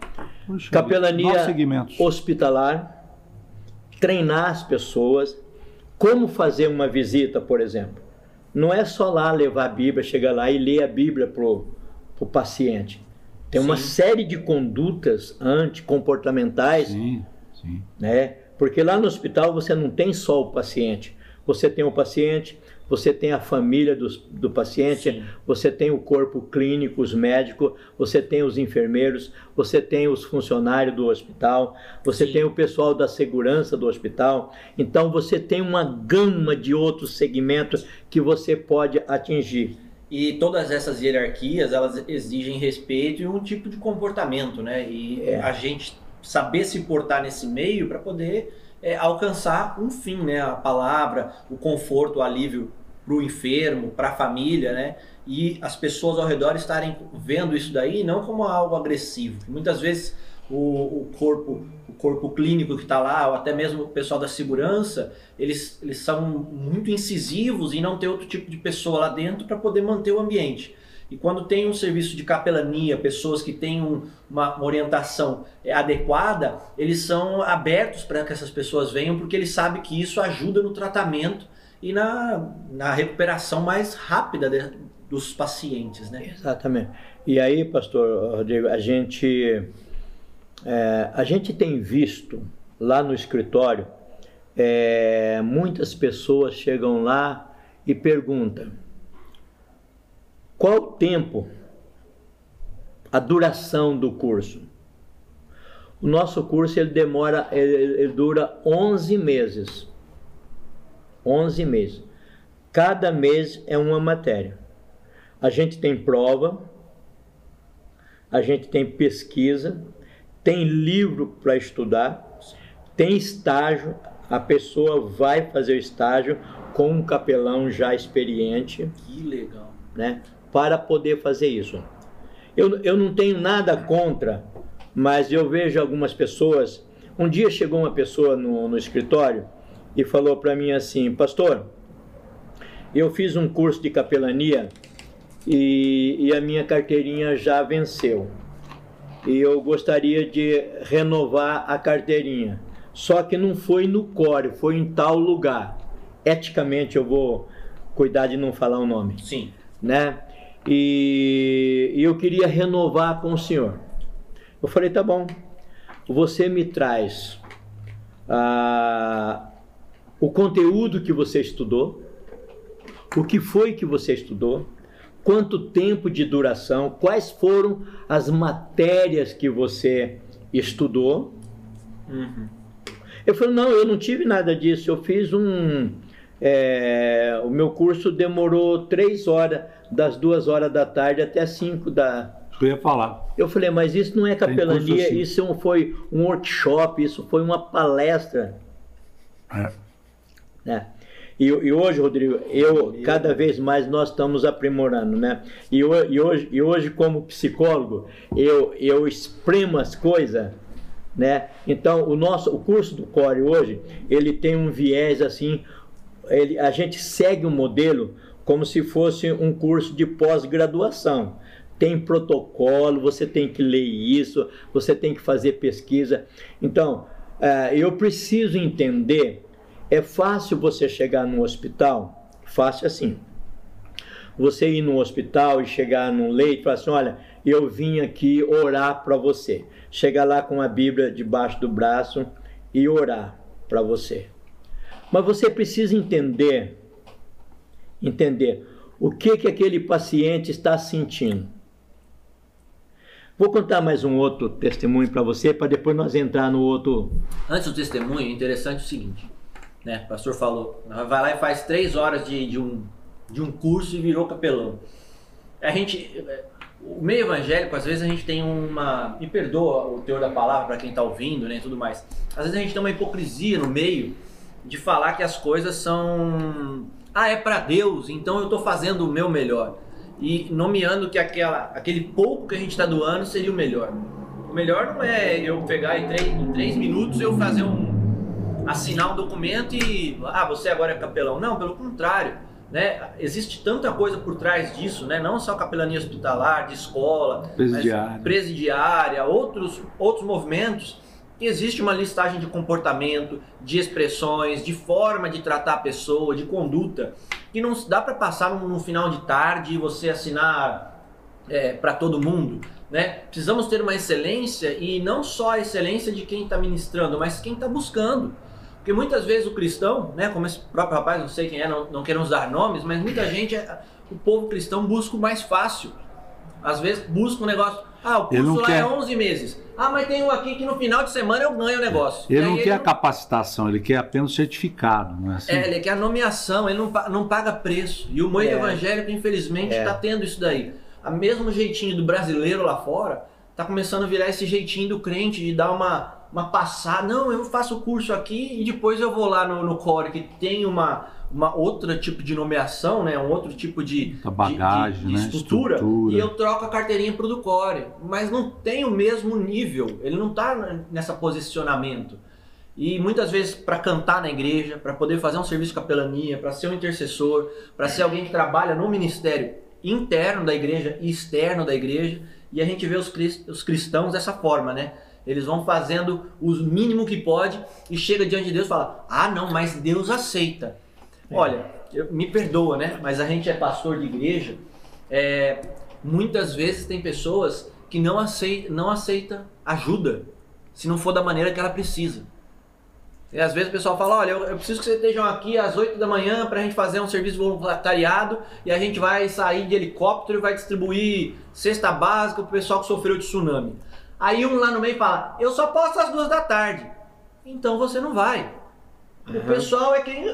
Vida, Capelania Nove hospitalar, treinar as pessoas, como fazer uma visita, por exemplo. Não é só lá levar a Bíblia, chegar lá e ler a Bíblia para o paciente. Tem uma Sim. série de condutas anticomportamentais, Sim, sim. né? Porque lá no hospital você não tem só o paciente. Você tem o paciente, você tem a família dos- do, paciente, Sim. você tem o corpo clínico, os médicos, você tem os enfermeiros, você tem os funcionários do hospital, você Sim. tem o pessoal da segurança do hospital. Então você tem uma gama de outros segmentos que você pode atingir. E todas essas hierarquias, elas exigem respeito e um tipo de comportamento, né? E É. a gente saber se portar nesse meio para poder é, alcançar um fim, né? A palavra, o conforto, o alívio para o enfermo, para a família, né? E as pessoas ao redor estarem vendo isso daí não como algo agressivo. Muitas vezes o, o corpo o corpo clínico que está lá, ou até mesmo o pessoal da segurança, eles, eles são muito incisivos em não ter outro tipo de pessoa lá dentro para poder manter o ambiente. E quando tem um serviço de capelania, pessoas que têm um- uma, uma orientação é, adequada, eles são abertos para que essas pessoas venham, porque eles sabem que isso ajuda no tratamento e na, na recuperação mais rápida de- dos pacientes, né? Exatamente. E aí, pastor Rodrigo, a gente, é, a gente tem visto lá no escritório, é, muitas pessoas chegam lá e perguntam qual o tempo, a duração do curso. O nosso curso ele demora, ele, ele dura 11 meses. 11 meses. Cada mês é uma matéria. A gente tem prova, a gente tem pesquisa, tem livro para estudar, tem estágio, a pessoa vai fazer o estágio com um capelão já experiente. Que legal. Né, para poder fazer isso. Eu, eu não tenho nada contra, mas eu vejo algumas pessoas. Um dia chegou uma pessoa no, no escritório e falou para mim assim: Pastor, eu fiz um curso de capelania e, e a minha carteirinha já venceu. E eu gostaria de renovar a carteirinha. Só que não foi no core, foi em tal lugar. Eticamente eu vou cuidar de não falar o nome. Sim. Né? E, e eu queria renovar com o senhor. Eu falei, tá bom. Você me traz ah, o conteúdo que você estudou, o que foi que você estudou, quanto tempo de duração, quais foram as matérias que você estudou. Uhum. Eu falei, não, eu não tive nada disso, eu fiz um. É, o meu curso demorou três horas, das duas horas da tarde até as cinco da. Eu ia falar. Eu falei, mas isso não é capelania, assim. isso foi um workshop, isso foi uma palestra. É. Né? E, e, hoje, Rodrigo, eu cada vez mais nós estamos aprimorando, né? E, e, hoje, e hoje, como psicólogo, eu, eu exprimo as coisas, né? Então, o nosso o curso do Core hoje, ele tem um viés assim, ele, a gente segue um modelo como se fosse um curso de pós-graduação. Tem protocolo, você tem que ler isso, você tem que fazer pesquisa. Então, uh, eu preciso entender é fácil você chegar num hospital, fácil assim. Você ir num hospital e chegar num leito e falar assim: olha, eu vim aqui orar para você. Chegar lá com a Bíblia debaixo do braço e orar para você. Mas você precisa entender, entender o que que aquele paciente está sentindo. Vou contar mais um outro testemunho para você, para depois nós entrar no outro. Antes do testemunho, interessante o seguinte: né? O pastor falou, vai lá e faz três horas de, de, um, de um curso e virou capelão. A gente, o meio evangélico, às vezes a gente tem uma, me perdoa o teor da palavra para quem está ouvindo, né, tudo mais. Às vezes a gente tem uma hipocrisia no meio de falar que as coisas são, ah, é para Deus, então eu estou fazendo o meu melhor. E nomeando que aquela, aquele pouco que a gente está doando seria o melhor. O melhor não é eu pegar em três, em três minutos eu fazer um assinar um documento e ah, você agora é capelão. Não, pelo contrário. Né? Existe tanta coisa por trás disso, né? não só capelania hospitalar, de escola, presidiária, presidiária outros, outros movimentos, que existe uma listagem de comportamento, de expressões, de forma de tratar a pessoa, de conduta, que não dá para passar num, final de tarde e você assinar é, para todo mundo. Né? Precisamos ter uma excelência e não só a excelência de quem está ministrando, mas quem está buscando. Porque muitas vezes o cristão, né, como esse próprio rapaz, não sei quem é, não, não queremos dar nomes, mas muita gente, o povo cristão busca o mais fácil. Às vezes busca um negócio, ah, o curso lá é quer... é 11 meses. Ah, mas tem um aqui que no final de semana eu ganho o negócio. Ele não quer ele a capacitação, ele quer apenas o certificado, não é assim? É, ele quer a nomeação, ele não, não paga preço. E o moio é. evangélico, infelizmente, está é. tendo isso daí. A mesmo jeitinho do brasileiro lá fora, está começando a virar esse jeitinho do crente de dar uma uma passada. Não, eu faço o curso aqui e depois eu vou lá no, no Core, que tem uma, uma outra tipo de nomeação, né? Um outro tipo de, bagagem, de, de, de né? estrutura, estrutura, E eu troco a carteirinha pro do Core. Mas não tem o mesmo nível. Ele não tá nessa posicionamento. E muitas vezes para cantar na igreja, para poder fazer um serviço de capelania, para ser um intercessor, para ser alguém que trabalha no ministério interno da igreja e externo da igreja, e a gente vê os, os cristãos dessa forma, né? Eles vão fazendo o mínimo que pode e chega diante de Deus e fala: Ah, não, mas Deus aceita. É. Olha, eu, me perdoa, né? Mas a gente é pastor de igreja. é, muitas vezes tem pessoas que não aceitam, não aceita ajuda se não for da maneira que ela precisa. E às vezes o pessoal fala, olha, eu, eu preciso que vocês estejam aqui às 8 da manhã para a gente fazer um serviço voluntariado e a gente vai sair de helicóptero e vai distribuir cesta básica para o pessoal que sofreu de tsunami. Aí um lá no meio fala, eu só posso às duas da tarde. Então você não vai. O pessoal é quem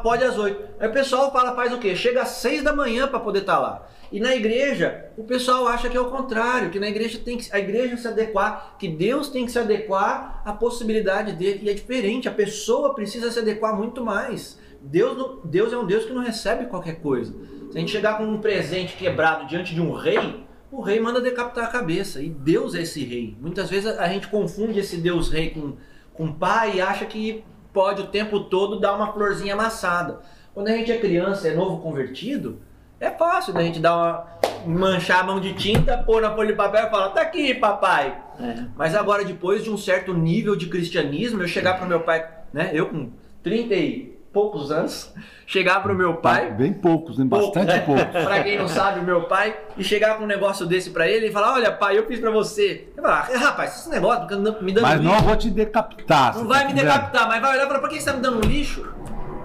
pode às 8. Aí o pessoal fala, faz o quê? Chega às 6 da manhã para poder estar tá lá. E na igreja, o pessoal acha que é o contrário, que na igreja tem que a igreja se adequar, que Deus tem que se adequar à possibilidade dele. E é diferente, a pessoa precisa se adequar muito mais. Deus, Deus é um Deus que não recebe qualquer coisa. Se a gente chegar com um presente quebrado diante de um rei, o rei manda decapitar a cabeça. E Deus é esse rei. Muitas vezes a gente confunde esse Deus rei com, com pai e acha que pode o tempo todo dar uma florzinha amassada. Quando a gente é criança, é novo convertido, é fácil da gente dar uma manchar a mão de tinta, pôr na folha de papel e falar, tá aqui, papai. É. Mas agora, depois de um certo nível de cristianismo, eu chegar pro meu pai, né? Eu com 30 e poucos anos, chegar pro meu pai. Bem poucos, né? Bastante né? poucos. pra quem não sabe, o meu pai, e chegar com um negócio desse pra ele e falar: Olha, pai, eu fiz pra você. Eu falar, ah, rapaz, esse negócio me dando Mas não vou te decapitar. Não vai tá me decapitar, mas vai olhar pra que você tá me dando um lixo?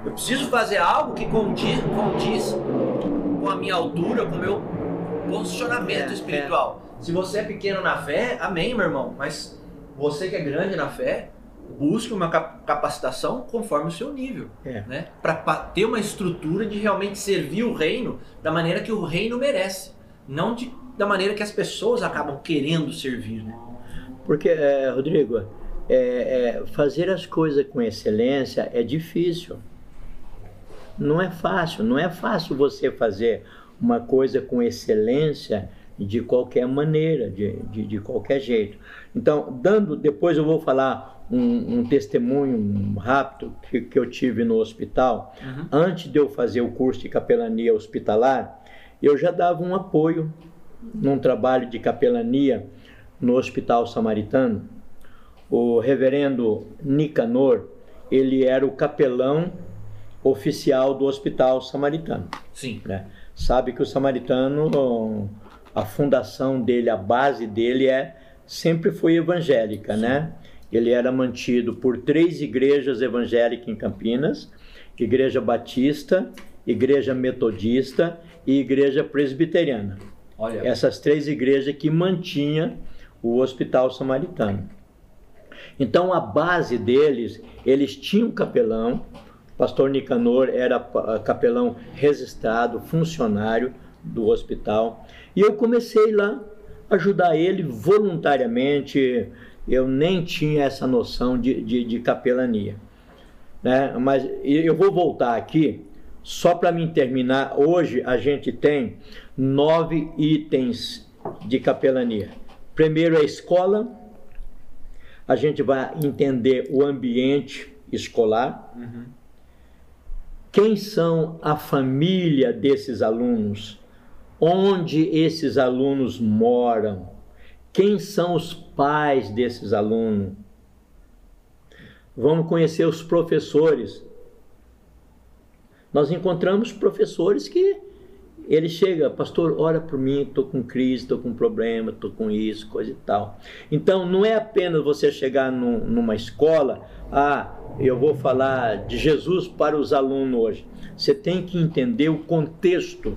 Eu preciso fazer algo que condiz, condiz com a minha altura, com o meu posicionamento é, espiritual. É. Se você é pequeno na fé, amém, meu irmão. Mas você que é grande na fé, busque uma capacitação conforme o seu nível, é. né? Para ter uma estrutura de realmente servir o reino da maneira que o reino merece, não de, da maneira que as pessoas acabam querendo servir, né? Porque, é, Rodrigo, é, é fazer as coisas com excelência é difícil. Não é fácil, não é fácil você fazer uma coisa com excelência de qualquer maneira, de, de, de qualquer jeito. Então, dando, depois eu vou falar um, um testemunho rápido que, que, eu tive no hospital. Uhum. Antes de eu fazer o curso de capelania hospitalar, eu já dava um apoio num trabalho de capelania no Hospital Samaritano. O reverendo Nicanor, ele era o capelão oficial do Hospital Samaritano. Sim. Né? Sabe que o Samaritano, a fundação dele, a base dele é sempre foi evangélica, Sim. né? Ele era mantido por três igrejas evangélicas em Campinas: Igreja Batista, Igreja Metodista e Igreja Presbiteriana. Olha. Essas três igrejas que mantinha o Hospital Samaritano. Então a base deles, eles tinham capelão, Pastor Nicanor era capelão registrado, funcionário do hospital. E eu comecei lá a ajudar ele voluntariamente. Eu nem tinha essa noção de, de, de capelania. Né? Mas eu vou voltar aqui, só para me terminar. Hoje a gente tem nove itens de capelania. Primeiro é a escola. A gente vai entender o ambiente escolar. Uhum quem são a família desses alunos? Onde esses alunos moram? Quem são os pais desses alunos? Vamos conhecer os professores. Nós encontramos professores que ele chega, pastor, ora por mim, estou com crise, estou com problema, estou com isso, coisa e tal. Então, não é apenas você chegar num, numa escola, ah, eu vou falar de Jesus para os alunos hoje. Você tem que entender o contexto.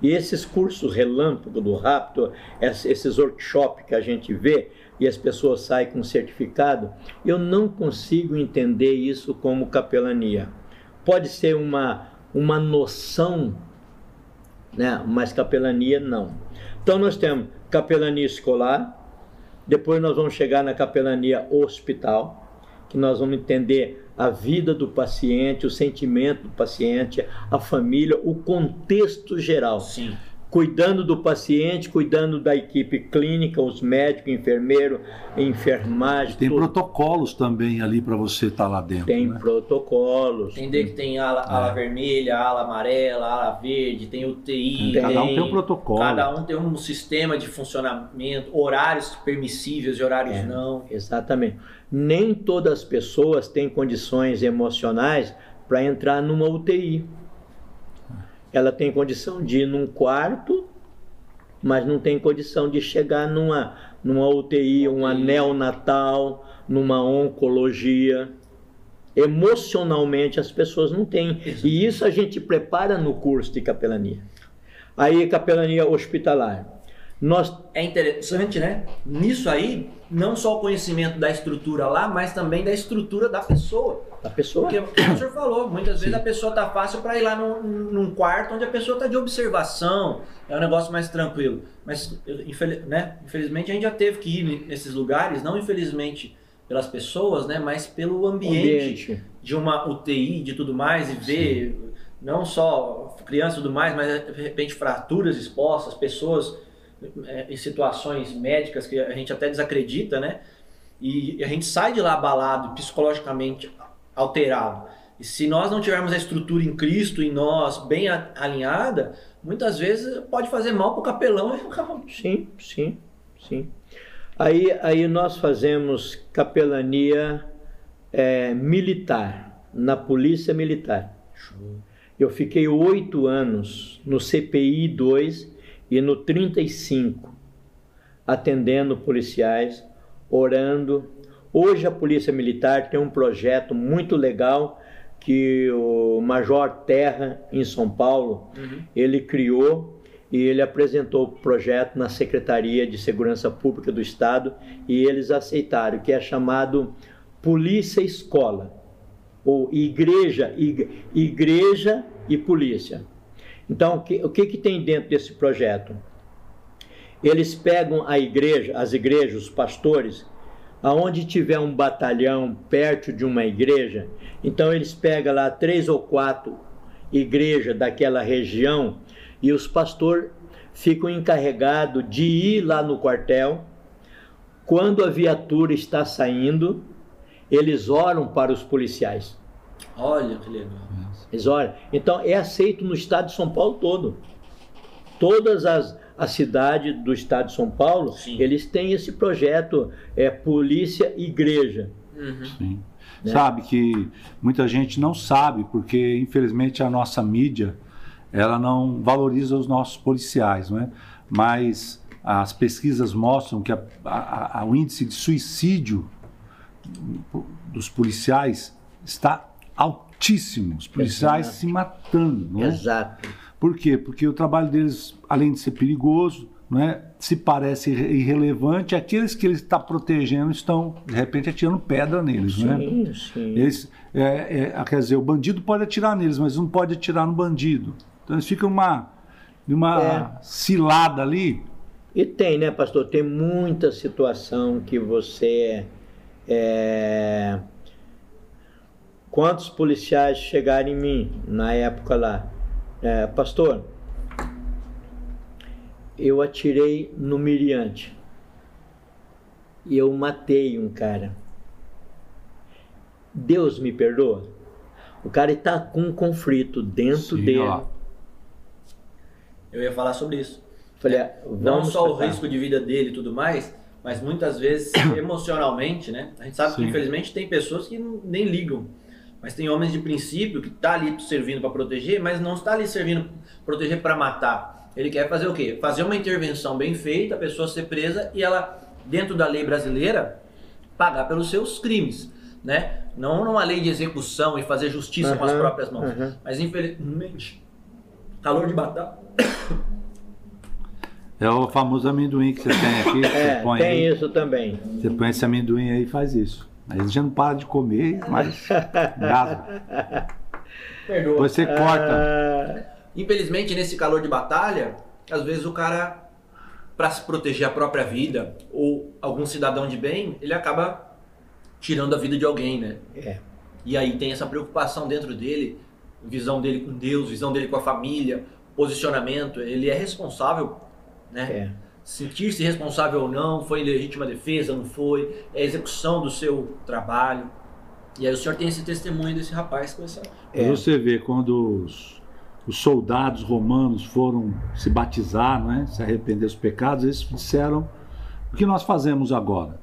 E esses cursos relâmpago do rápido, esses workshops que a gente vê e as pessoas saem com certificado, eu não consigo entender isso como capelania. Pode ser uma, uma noção, né? mas capelania não. Então nós temos capelania escolar, depois nós vamos chegar na capelania hospital, que nós vamos entender a vida do paciente, o sentimento do paciente, a família, o contexto geral. Sim. Cuidando do paciente, cuidando da equipe clínica, os médicos, enfermeiro, enfermagem. Tem tudo. protocolos também ali para você estar tá lá dentro. Tem né? protocolos. Entender que tem ala, ala é. vermelha, ala amarela, ala verde, tem UTI. Tem, cada um tem um protocolo. Cada um tem um sistema de funcionamento, horários permissíveis e horários é, não. Exatamente nem todas as pessoas têm condições emocionais para entrar numa UTI. ela tem condição de ir num quarto, mas não tem condição de chegar numa, numa UTI, uma neonatal, numa oncologia. Emocionalmente as pessoas não têm. E isso a gente prepara no curso de capelania. Aí, capelania hospitalar. Nós É interessante, né? Nisso aí, não só o conhecimento da estrutura lá, mas também da estrutura da pessoa. A pessoa. Porque, como o senhor falou, muitas vezes a pessoa tá fácil para ir lá num, num quarto onde a pessoa tá de observação, é um negócio mais tranquilo. Mas, né? infelizmente, a gente já teve que ir nesses lugares, não infelizmente pelas pessoas, né? Mas pelo ambiente, ambiente. de uma UTI, de tudo mais, e ver não só crianças e tudo mais, mas de repente fraturas expostas, pessoas em situações médicas que a gente até desacredita, né? E a gente sai de lá abalado, psicologicamente alterado. E se nós não tivermos a estrutura em Cristo, em nós, bem alinhada, muitas vezes pode fazer mal pro capelão e o capelão. Sim, sim, sim. Aí, aí nós fazemos capelania é, militar, na Polícia Militar. Eu fiquei oito anos no CPI 2 e no 35, atendendo policiais, orando. Hoje a Polícia Militar tem um projeto muito legal que o Major Terra, em São Paulo, ele criou e ele apresentou o projeto na Secretaria de Segurança Pública do Estado e eles aceitaram, que é chamado Polícia Escola, ou Igreja, ig- Igreja e Polícia. Então, o que, o que, que tem dentro desse projeto? Eles pegam a igreja, as igrejas, os pastores, aonde tiver um batalhão perto de uma igreja, então eles pegam lá três ou quatro igrejas daquela região e os pastores ficam encarregados de ir lá no quartel. Quando a viatura está saindo, eles oram para os policiais. Olha que legal. Eles oram. Então é aceito no estado de São Paulo todo. Todas as, as cidades do estado de São Paulo, Sim. eles têm esse projeto, é polícia igreja. Uhum. Sim. Né? Sabe que muita gente não sabe, porque infelizmente a nossa mídia ela não valoriza os nossos policiais, não é? Mas as pesquisas mostram que a- a- a- o índice de suicídio dos policiais está altíssimo. Os policiais Exato. se matando, não é? Exato. Por quê? Porque o trabalho deles, além de ser perigoso, não é? se parece irre- irrelevante, aqueles que ele está protegendo estão, de repente, atirando pedra neles. É? Sim, sim. Eles, é, é, quer dizer, o bandido pode atirar neles, mas não pode atirar no bandido. Então eles ficam numa, numa É. cilada ali. E tem, né, pastor? Tem muita situação que você. é, Quantos policiais chegaram em mim na época lá? É, pastor, eu atirei no miriante. E eu matei um cara. Deus me perdoa? O cara está com um conflito dentro Sim, dele. ó. Eu ia falar sobre isso. Falei, ah, Não vamos só o tratar. risco de vida dele e tudo mais, mas muitas vezes emocionalmente, né? A gente sabe que Sim. infelizmente tem pessoas que não- nem ligam. Mas tem homens de princípio que tá ali servindo para proteger, mas não está ali servindo proteger para matar. Ele quer fazer o quê? Fazer uma intervenção bem feita, a pessoa ser presa e ela, dentro da lei brasileira, pagar pelos seus crimes, né? Não numa lei de execução e fazer justiça com as próprias mãos. aham. Mas infelizmente, calor de batalha. É o famoso amendoim que você tem aqui. É, põe tem aí. isso também. Você põe esse amendoim aí e faz isso. Aí ele já não para de comer, mas gasa. Perdoa. Você corta. Ah, Infelizmente, nesse calor de batalha, às vezes o cara, para se proteger a própria vida, ou algum cidadão de bem, ele acaba tirando a vida de alguém, né? é. E aí tem essa preocupação dentro dele, visão dele com Deus, visão dele com a família, posicionamento. Ele é responsável, né? É. Sentir-se responsável ou não, foi em legítima defesa, não foi, é a execução do seu trabalho. E aí o senhor tem esse testemunho desse rapaz com essa. É. Você vê quando os, os soldados romanos foram se batizar, não é? se arrepender dos pecados, eles disseram o que nós fazemos agora.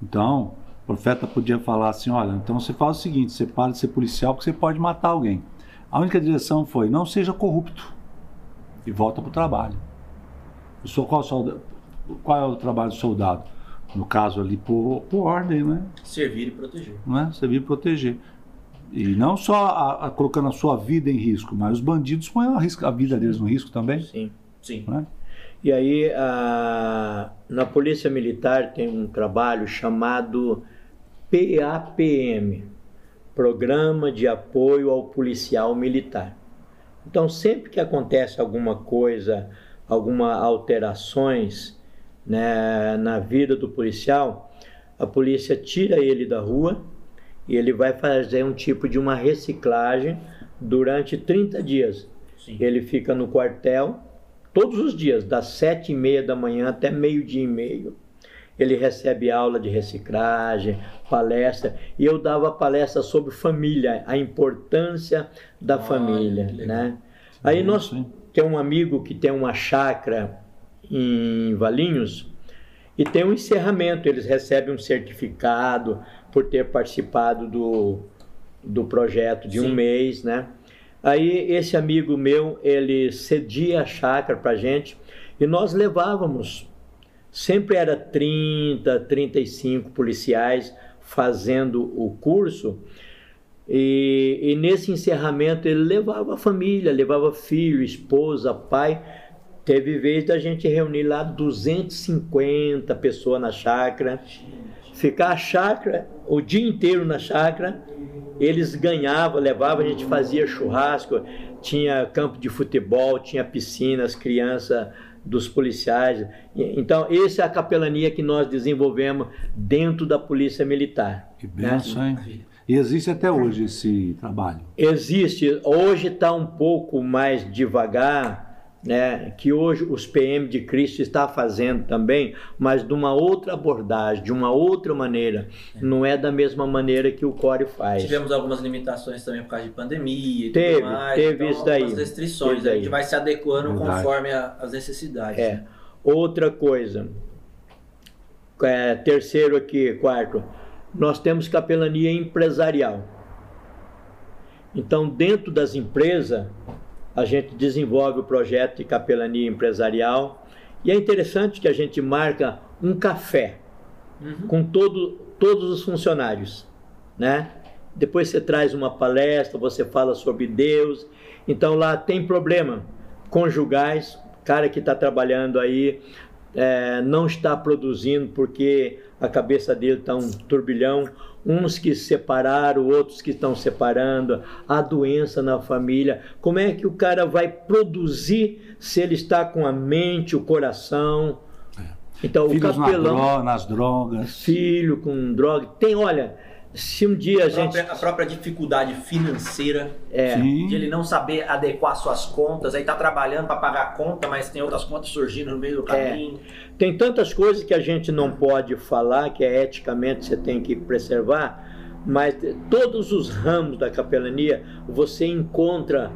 Então, o profeta podia falar assim: olha, então você faz o seguinte, você para de ser policial porque você pode matar alguém. A única direção foi: não seja corrupto e volta para o trabalho. Eu qual, soldado, qual é o trabalho do soldado? No caso ali, por, por ordem, né? Servir e proteger. Né? Servir e proteger. E não só a, a, colocando a sua vida em risco, mas os bandidos põem a, risco, a vida deles no risco também. Sim. Sim. Né? E aí, a, na Polícia Militar tem um trabalho chamado PAPM Programa de Apoio ao Policial Militar. Então, sempre que acontece alguma coisa, alguma alterações né, na vida do policial, a polícia tira ele da rua e ele vai fazer um tipo de uma reciclagem durante 30 dias. Sim. Ele fica no quartel todos os dias, das sete e meia da manhã até meio-dia e meio. Ele recebe aula de reciclagem, palestra, e eu dava palestra sobre família, a importância da Olha, família, né? Aí nós. Tem um amigo que tem uma chácara em Valinhos e tem um encerramento, eles recebem um certificado por ter participado do, do projeto de um Sim. mês, né? Aí esse amigo meu, ele cedia a chácara pra gente e nós levávamos. Sempre era 30, 35 policiais fazendo o curso. E, e nesse encerramento ele levava a família, levava filho, esposa, pai. Teve vez da gente reunir lá 250 pessoas na chácara, ficar a chácara o dia inteiro na chácara. Eles ganhavam, levavam, a gente fazia churrasco, tinha campo de futebol, tinha piscina, as crianças dos policiais. Então, essa é a capelania que nós desenvolvemos dentro da Polícia Militar. Que né? benção, hein? E existe até hoje esse trabalho. Existe, hoje está um pouco mais devagar, né, que hoje os PM de Cristo está fazendo também, mas de uma outra abordagem, de uma outra maneira. Não é da mesma maneira que o Core faz. Tivemos algumas limitações também por causa de pandemia e Teve, tudo mais. teve então, isso daí. algumas restrições. Teve A gente daí. vai se adequando Verdade. conforme a- as necessidades. É. Outra coisa, é, terceiro aqui, quarto, nós temos capelania empresarial. Então, dentro das empresas, a gente desenvolve o projeto de capelania empresarial e é interessante que a gente marca um café Uhum. com todo, todos os funcionários, né? Depois você traz uma palestra, você fala sobre Deus. Então lá tem problema conjugais, cara que está trabalhando aí é, não está produzindo porque a cabeça dele está um turbilhão. Uns que se separaram, outros que estão separando, a doença na família. Como é que o cara vai produzir se ele está com a mente, o coração? Então o Filhos na capelão dro- nas drogas. filho com droga. Tem, olha, se um dia a A gente. própria, a própria dificuldade financeira É, Sim. de ele não saber adequar suas contas, aí tá trabalhando para pagar a conta, mas tem outras contas surgindo no meio do É. caminho. tem tantas coisas que a gente não pode falar, que é eticamente você tem que preservar, mas todos os ramos da capelania você encontra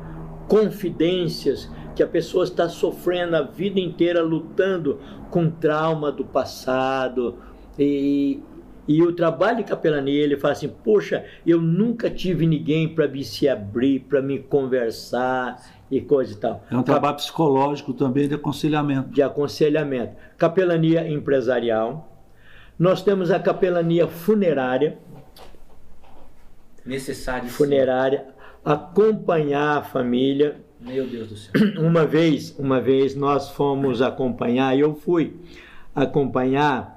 confidências que a pessoa está sofrendo a vida inteira lutando com trauma do passado e, e o trabalho de capelania ele fala assim poxa eu nunca tive ninguém para me se abrir para me conversar e coisa e tal É um trabalho psicológico também de aconselhamento. de aconselhamento. Capelania empresarial. Nós temos a capelania funerária, Necessário. sim. funerária, acompanhar a família. Meu Deus do céu. Uma vez, uma vez nós fomos acompanhar, eu fui acompanhar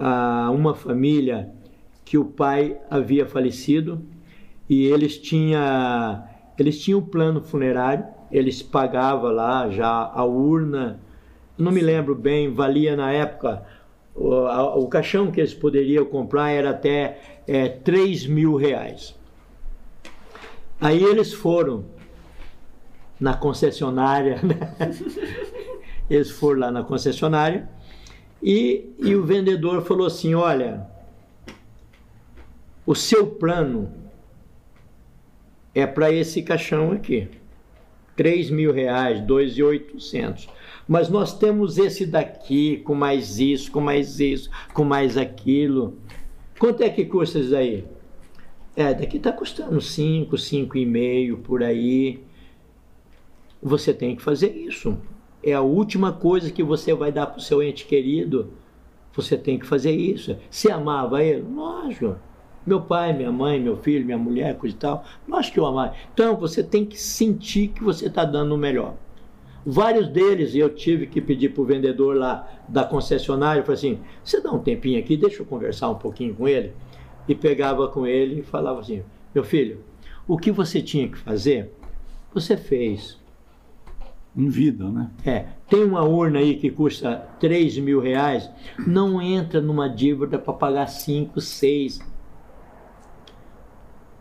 ah, uma família que o pai havia falecido e eles tinham eles tinham o plano funerário, eles pagavam lá já a urna, não me lembro bem, valia na época o, a- o caixão que eles poderiam comprar era até é, 3 mil reais. Aí eles foram na concessionária, né? eles foram lá na concessionária e, e o vendedor falou assim: Olha, o seu plano é para esse caixão aqui. 3 mil reais, 2,800. Mas nós temos esse daqui, com mais isso, com mais isso, com mais aquilo. Quanto é que custa isso aí? É, daqui está custando 5, 5,5 por aí. Você tem que fazer isso. É a última coisa que você vai dar para o seu ente querido. Você tem que fazer isso. Se amava ele? Lógico. Meu pai, minha mãe, meu filho, minha mulher, coisa e tal. Lógico que eu amava. Então você tem que sentir que você está dando o melhor. Vários deles eu tive que pedir para o vendedor lá da concessionária, eu falei assim, você dá um tempinho aqui, deixa eu conversar um pouquinho com ele. E pegava com ele e falava assim, meu filho, o que você tinha que fazer, você fez. Em vida, né? É, tem uma urna aí que custa 3 mil reais, não entra numa dívida para pagar 5, 6.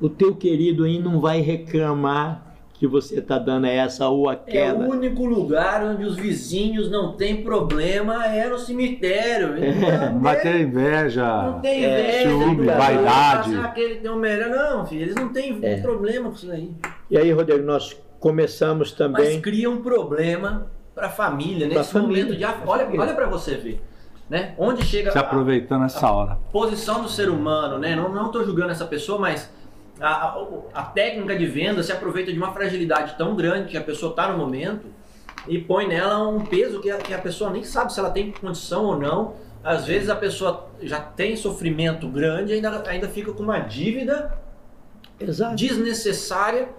O teu querido aí não vai reclamar que você está dando essa ou aquela. É o único lugar onde os vizinhos não têm problema é no cemitério. É, não vai ter inveja. Não tem inveja, ciúme, vaidade. Aquele tem um melhor. Não, filho, eles não têm É. problema com isso aí. E aí, Rodrigo, nós começamos Mas também. cria um problema para a família, Pra nesse família. momento de Olha, olha para você ver. Né? Onde chega Se a- aproveitando essa hora. posição do ser humano, né? Não, não tô julgando essa pessoa, mas a, a, a técnica de venda se aproveita de uma fragilidade tão grande que a pessoa está no momento e põe nela um peso que a, que a pessoa nem sabe se ela tem condição ou não. Às vezes a pessoa já tem sofrimento grande e ainda, ainda fica com uma dívida Exato. desnecessária.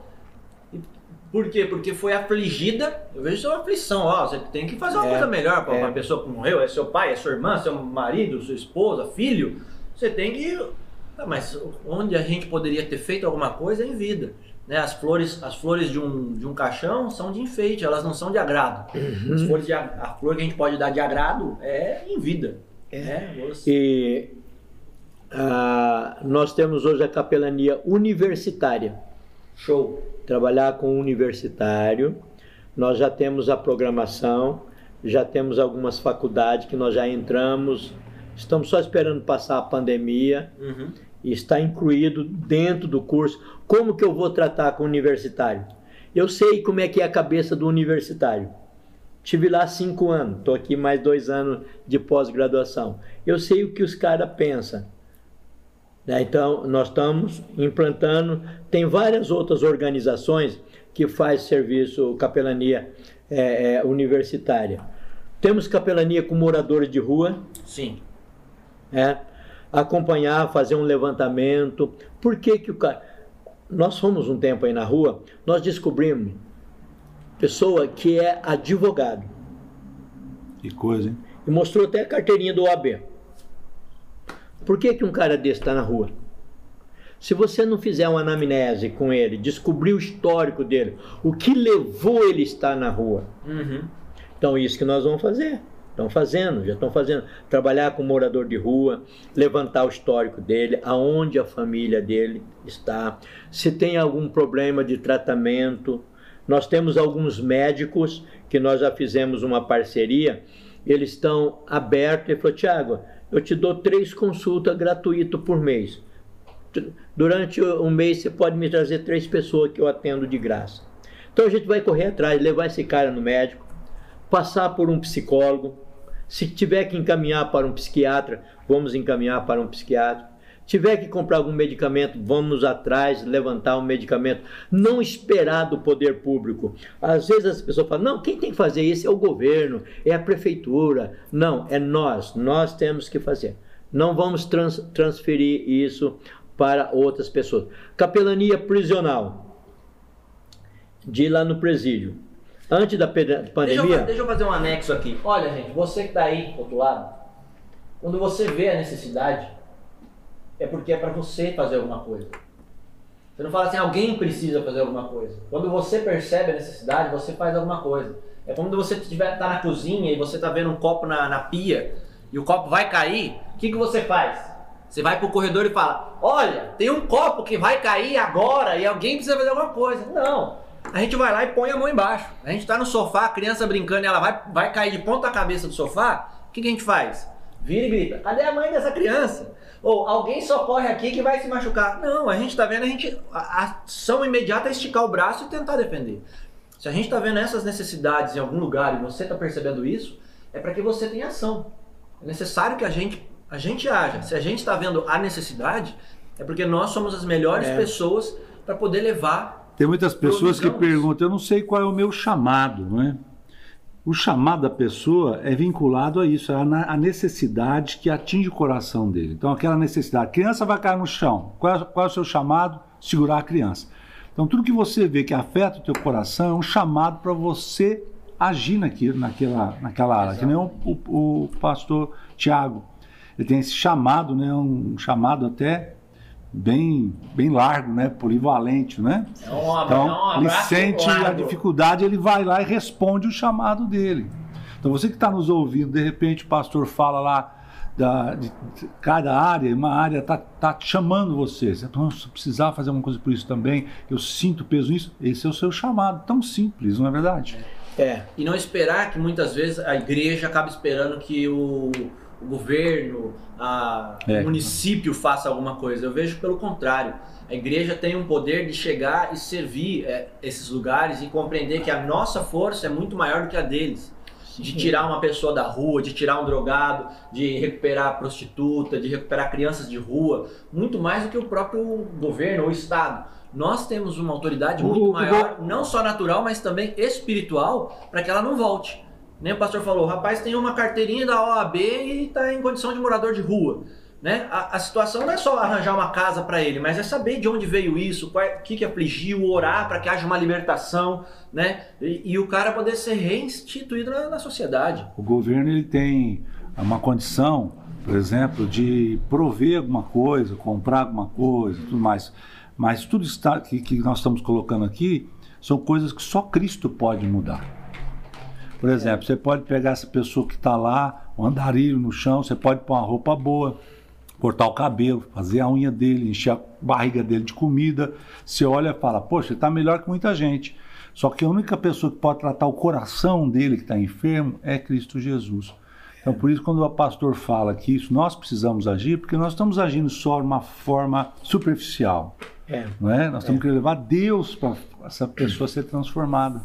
Por quê? Porque foi afligida. Eu vejo isso uma aflição. Ó, você tem que fazer uma É, coisa melhor para é. a pessoa que morreu. É seu pai, é sua irmã, seu marido, sua esposa, filho. Você tem que. Ah, mas onde a gente poderia ter feito alguma coisa é em vida. Né? As flores, as flores de um, de um caixão são de enfeite, elas não são de agrado. Uhum. As flores de, a flor que a gente pode dar de agrado é em vida. É, você- E ah, nós temos hoje a capelania universitária. Show. Trabalhar com universitário. Nós já temos a programação, já temos algumas faculdades que nós já entramos. Estamos só esperando passar a pandemia Uhum. e está incluído dentro do curso. Como que eu vou tratar com o universitário? Eu sei como é que é a cabeça do universitário. Tive lá cinco anos, estou aqui mais dois anos de pós-graduação. Eu sei o que os caras pensam. Né? Então, nós estamos implantando. Tem várias outras organizações que faz serviço capelania é, é, universitária. Temos capelania com moradores de rua, Sim. né? acompanhar, fazer um levantamento. Por que que o cara... Nós fomos um tempo aí na rua, nós descobrimos pessoa que é advogado Que coisa, hein? e mostrou até a carteirinha do OAB. Por que que um cara desse está na rua? Se você não fizer uma anamnese com ele, descobrir o histórico dele, o que levou ele a estar na rua, Uhum. então, isso que nós vamos fazer. Estão fazendo, já estão fazendo. Trabalhar com o morador de rua, levantar o histórico dele, aonde a família dele está, se tem algum problema de tratamento. Nós temos alguns médicos que nós já fizemos uma parceria, eles estão abertos. Ele falou: Tiago, eu te dou três consultas gratuitas por mês. Durante um mês você pode me trazer três pessoas que eu atendo de graça. Então a gente vai correr atrás, levar esse cara no médico, passar por um psicólogo. Se tiver que encaminhar para um psiquiatra, vamos encaminhar para um psiquiatra. Tiver que comprar algum medicamento, vamos atrás, levantar um medicamento. Não esperar do poder público. Às vezes as pessoas falam: não, quem tem que fazer isso é o governo, é a prefeitura. Não, é nós. Nós temos que fazer. Não vamos trans- transferir isso para outras pessoas. Capelania prisional. De lá no presídio. Antes da pe- Deixa eu, pandemia. deixa eu fazer um anexo aqui. Olha, gente, você que tá aí do outro lado, quando você vê a necessidade, é porque é para você fazer alguma coisa. Você não fala assim, alguém precisa fazer alguma coisa. Quando você percebe a necessidade, você faz alguma coisa. É quando você tiver, tá na cozinha e você tá vendo um copo na, na pia e o copo vai cair, o que, que você faz? Você vai pro corredor e fala: Olha, tem um copo que vai cair agora e alguém precisa fazer alguma coisa. Não. A gente vai lá e põe a mão embaixo. A gente tá no sofá, a criança brincando e ela vai, vai cair de ponta cabeça do sofá. O que, que a gente faz? Vira e grita: Cadê a mãe dessa criança? Ou alguém socorre aqui que vai se machucar. Não, a gente tá vendo, a gente. A ação imediata é esticar o braço e tentar defender. Se a gente tá vendo essas necessidades em algum lugar e você tá percebendo isso, é para que você tenha ação. É necessário que a gente, a gente haja. Se a gente está vendo a necessidade, É porque nós somos as melhores É. pessoas para poder levar. Tem muitas pessoas que perguntam, eu não sei qual é o meu chamado, não é? O chamado da pessoa é vinculado a isso, na- a necessidade que atinge o coração dele. Então, aquela necessidade. A criança vai cair no chão. Qual é, qual é o seu chamado? Segurar a criança. Então, tudo que você vê que afeta o teu coração é um chamado para você agir naquilo, naquela, naquela área. Que nem o, o- o pastor Tiago. Ele tem esse chamado, né? um chamado até bem, bem largo, né? polivalente, né? É um, Então, é um ele sente a largo. dificuldade, ele vai lá e responde o chamado dele. Então, você que está nos ouvindo, de repente o pastor fala lá da, de, de cada área, uma área está tá chamando você. Você "Nossa, se eu precisar fazer alguma coisa por isso também, eu sinto peso nisso. Esse é o seu chamado. Tão simples, não é verdade? É, E não esperar que muitas vezes a igreja acaba esperando que o, o governo, a- É. o município faça alguma coisa. Eu vejo pelo contrário. A igreja tem um poder de chegar e servir é, esses lugares e compreender que a nossa força é muito maior do que a deles. De tirar uma pessoa da rua, de tirar um drogado, de recuperar a prostituta, de recuperar crianças de rua, muito mais do que o próprio governo ou Estado. Nós temos uma autoridade muito o- maior, não só natural, mas também espiritual, para que ela não volte. Nem o pastor falou, o rapaz tem uma carteirinha da OAB e está em condição de morador de rua. Né? A, a situação não é só arranjar uma casa para ele, mas é saber de onde veio isso, é- o que, que afligiu, orar para que haja uma libertação, né? E, e o cara poder ser reinstituído na, na sociedade. O governo ele tem uma condição, por exemplo, de prover alguma coisa, comprar alguma coisa, tudo mais. Mas tudo está, que, que nós estamos colocando aqui são coisas que só Cristo pode mudar. Por exemplo, você pode pegar essa pessoa que está lá, um andarilho no chão, você pode pôr uma roupa boa, cortar o cabelo, fazer a unha dele, encher a barriga dele de comida. Você olha e fala, poxa, ele está melhor que muita gente. Só que a única pessoa que pode tratar o coração dele que está enfermo é Cristo Jesus. Então, por isso, quando o pastor fala que isso nós precisamos agir, porque nós estamos agindo só de uma forma superficial, é. não é? Nós temos que levar Deus para essa pessoa ser transformada.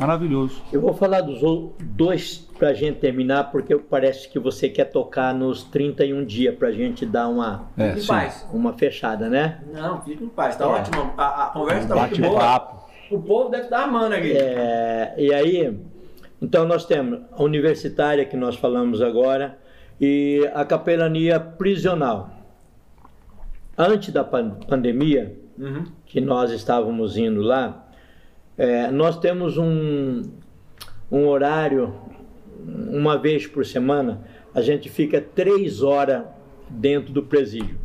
Maravilhoso. Eu vou falar dos dois para a gente terminar, porque parece que você quer tocar nos 31 dias para a gente dar uma, É, Fique em sim. paz. uma fechada, né? Não, fica em paz, tá É. ótimo. A, a conversa tá muito boa. Bate-papo. O povo deve estar amando aqui. É, e aí, então nós temos a universitária que nós falamos agora e a capelania prisional. Antes da pan- pandemia, Uhum. que nós estávamos indo lá, é, nós temos um, um horário, uma vez por semana, a gente fica três horas dentro do presídio.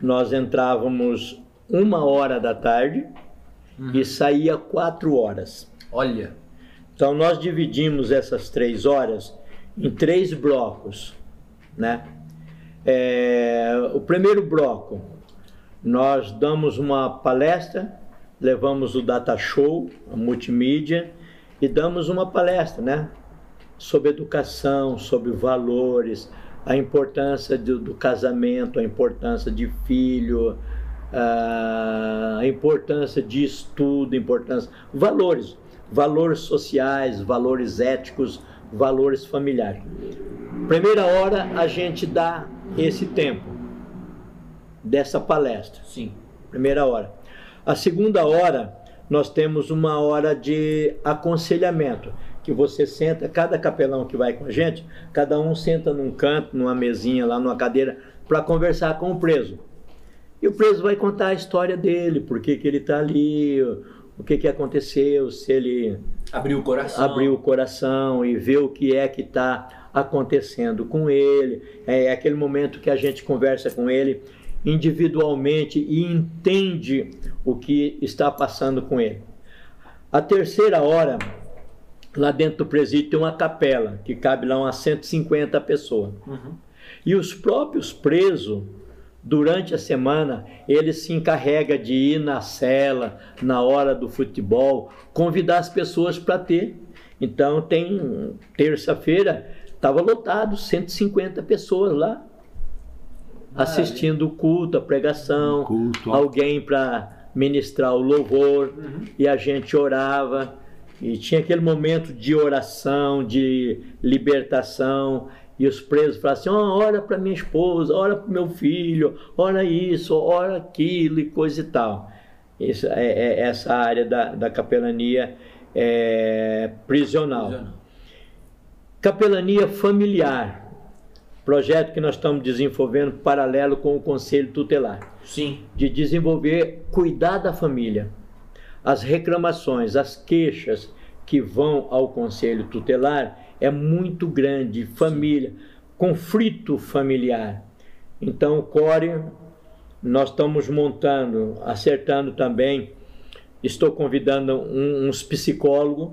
Nós entrávamos uma hora da tarde e saía quatro horas. Olha, Então nós dividimos essas três horas em três blocos, né? É, o primeiro bloco, nós damos uma palestra, levamos o data show, a multimídia e damos uma palestra, né? Sobre educação, sobre valores, a importância do, do casamento, a importância de filho, a importância de estudo, importância valores, valores sociais, valores éticos, valores familiares. Primeira hora a gente dá esse tempo dessa palestra, sim. primeira hora. A segunda hora nós temos uma hora de aconselhamento, que você senta, cada capelão que vai com a gente, cada um senta num canto, numa mesinha lá, numa cadeira, para conversar com o preso. E o preso vai contar a história dele, por que, que ele está ali, o que, que aconteceu, se ele Abriu o coração. abrir o coração e ver o que é que está acontecendo com ele. É aquele momento que a gente conversa com ele individualmente e entende o que está passando com ele. A terceira hora, lá dentro do presídio tem uma capela que cabe lá umas 150 pessoas. Uhum. E os próprios presos, durante a semana, eles se encarregam de ir na cela, na hora do futebol, convidar as pessoas para ter. Então tem terça-feira, estava lotado, 150 pessoas lá assistindo o culto, a pregação, Culto, alguém para ministrar o louvor e a gente orava e tinha aquele momento de oração, de libertação e os presos falam assim: oh, olha para minha esposa, olha para meu filho, olha isso, olha aquilo e coisa e tal. Isso é, é essa área da, da capelania é, prisional. prisional. Capelania familiar, projeto que nós estamos desenvolvendo paralelo com o Conselho Tutelar. Sim. De desenvolver, cuidar da família. As reclamações, as queixas que vão ao Conselho Tutelar é muito grande, família, Sim. conflito familiar. Então, o CORE, nós estamos montando, acertando também, estou convidando um, uns psicólogos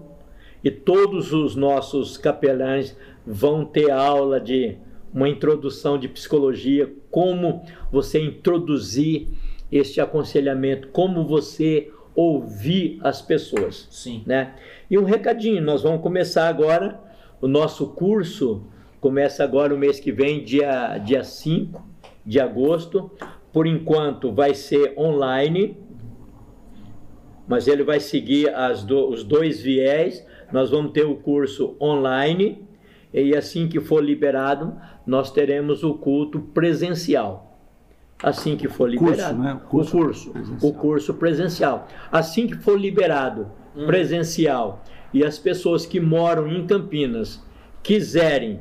e todos os nossos capelães vão ter aula de uma introdução de psicologia, como você introduzir este aconselhamento, como você ouvir as pessoas. Sim. Né? E um recadinho, nós vamos começar agora o nosso curso começa agora o mês que vem, dia, dia 5 de agosto. Por enquanto vai ser online, mas ele vai seguir as do, os dois viés. Nós vamos ter o curso online e assim que for liberado, nós teremos o culto presencial. Assim que for liberado. Curso, né? o, curso o curso, presencial. o curso presencial. Assim que for liberado hum. presencial e as pessoas que moram em Campinas quiserem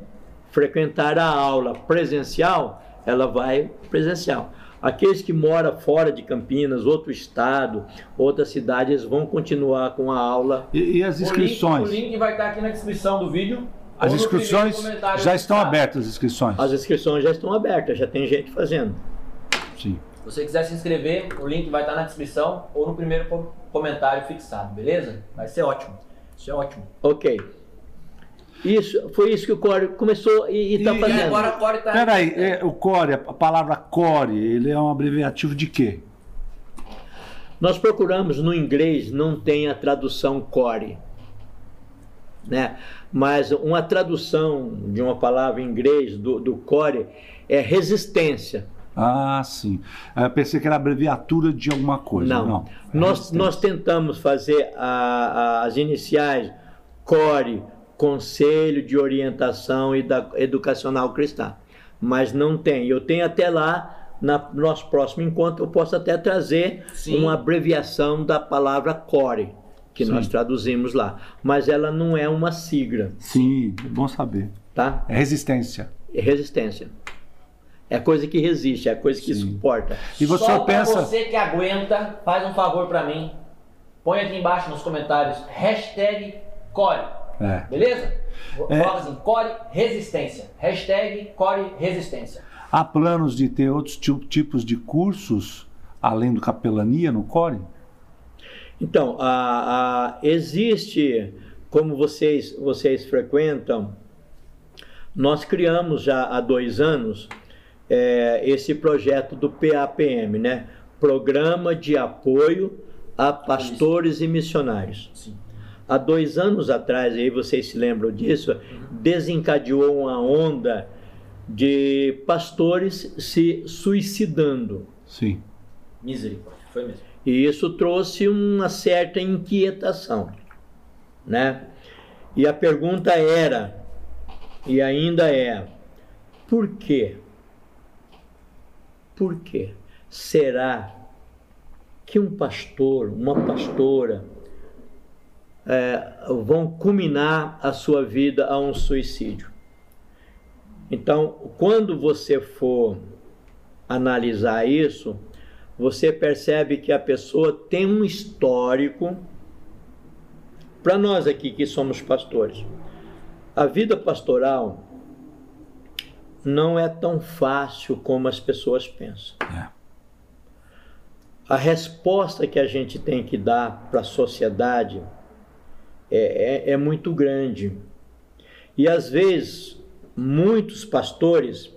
frequentar a aula presencial, ela vai presencial. Aqueles que moram fora de Campinas, outro estado, outra cidade, eles vão continuar com a aula. E, e as inscrições? O link, o link, vai estar aqui na descrição do vídeo. As inscrições já estão abertas, as inscrições? As inscrições já estão abertas, já tem gente fazendo. Sim. Se você quiser se inscrever, o link vai estar na descrição ou no primeiro comentário fixado, beleza? Vai ser ótimo. Isso é ótimo. Ok. Isso, foi isso que o Core começou e está fazendo. E agora o Core está. Peraí, é, o Core, a palavra Core, ele é um abreviativo de quê? Nós procuramos no inglês, não tem a tradução Core. Né? Mas uma tradução de uma palavra em inglês do, do Core é resistência. Ah, sim. Eu pensei que era abreviatura de alguma coisa. Não. não. Nós, nós tentamos fazer a, a, as iniciais CORE, Conselho de Orientação e da Educacional Cristã. Mas não tem. Eu tenho até lá, na, no nosso próximo encontro, eu posso até trazer sim. uma abreviação da palavra CORE, que sim. nós traduzimos lá. Mas ela não é uma sigla. Sim, é bom saber. Tá? É resistência. É resistência. É coisa que resiste, é coisa que Sim. suporta. E você Só pensa. você que aguenta, faz um favor para mim. Põe aqui embaixo nos comentários hashtag Core. É. Beleza? É. Coloca assim, Core Resistência. Hashtag Core Resistência. Há planos de ter outros tipos de cursos além do capelania no Core? Então, a, a, existe, como vocês, vocês frequentam, nós criamos já há dois anos é, esse projeto do PAPM, né? Programa de Apoio a Pastores e Missionários. Sim. Há dois anos atrás, aí vocês se lembram disso, uhum. desencadeou uma onda de pastores se suicidando. Sim. Misericórdia, foi mesmo. E isso trouxe uma certa inquietação, né? E a pergunta era, e ainda é, por quê? Por quê? Será que um pastor, uma pastora, é, vão culminar a sua vida a um suicídio? Então, quando você for analisar isso, você percebe que a pessoa tem um histórico. Para nós aqui que somos pastores, a vida pastoral não é tão fácil como as pessoas pensam. É. A resposta que a gente tem que dar para a sociedade é, é, é muito grande. E às vezes, muitos pastores,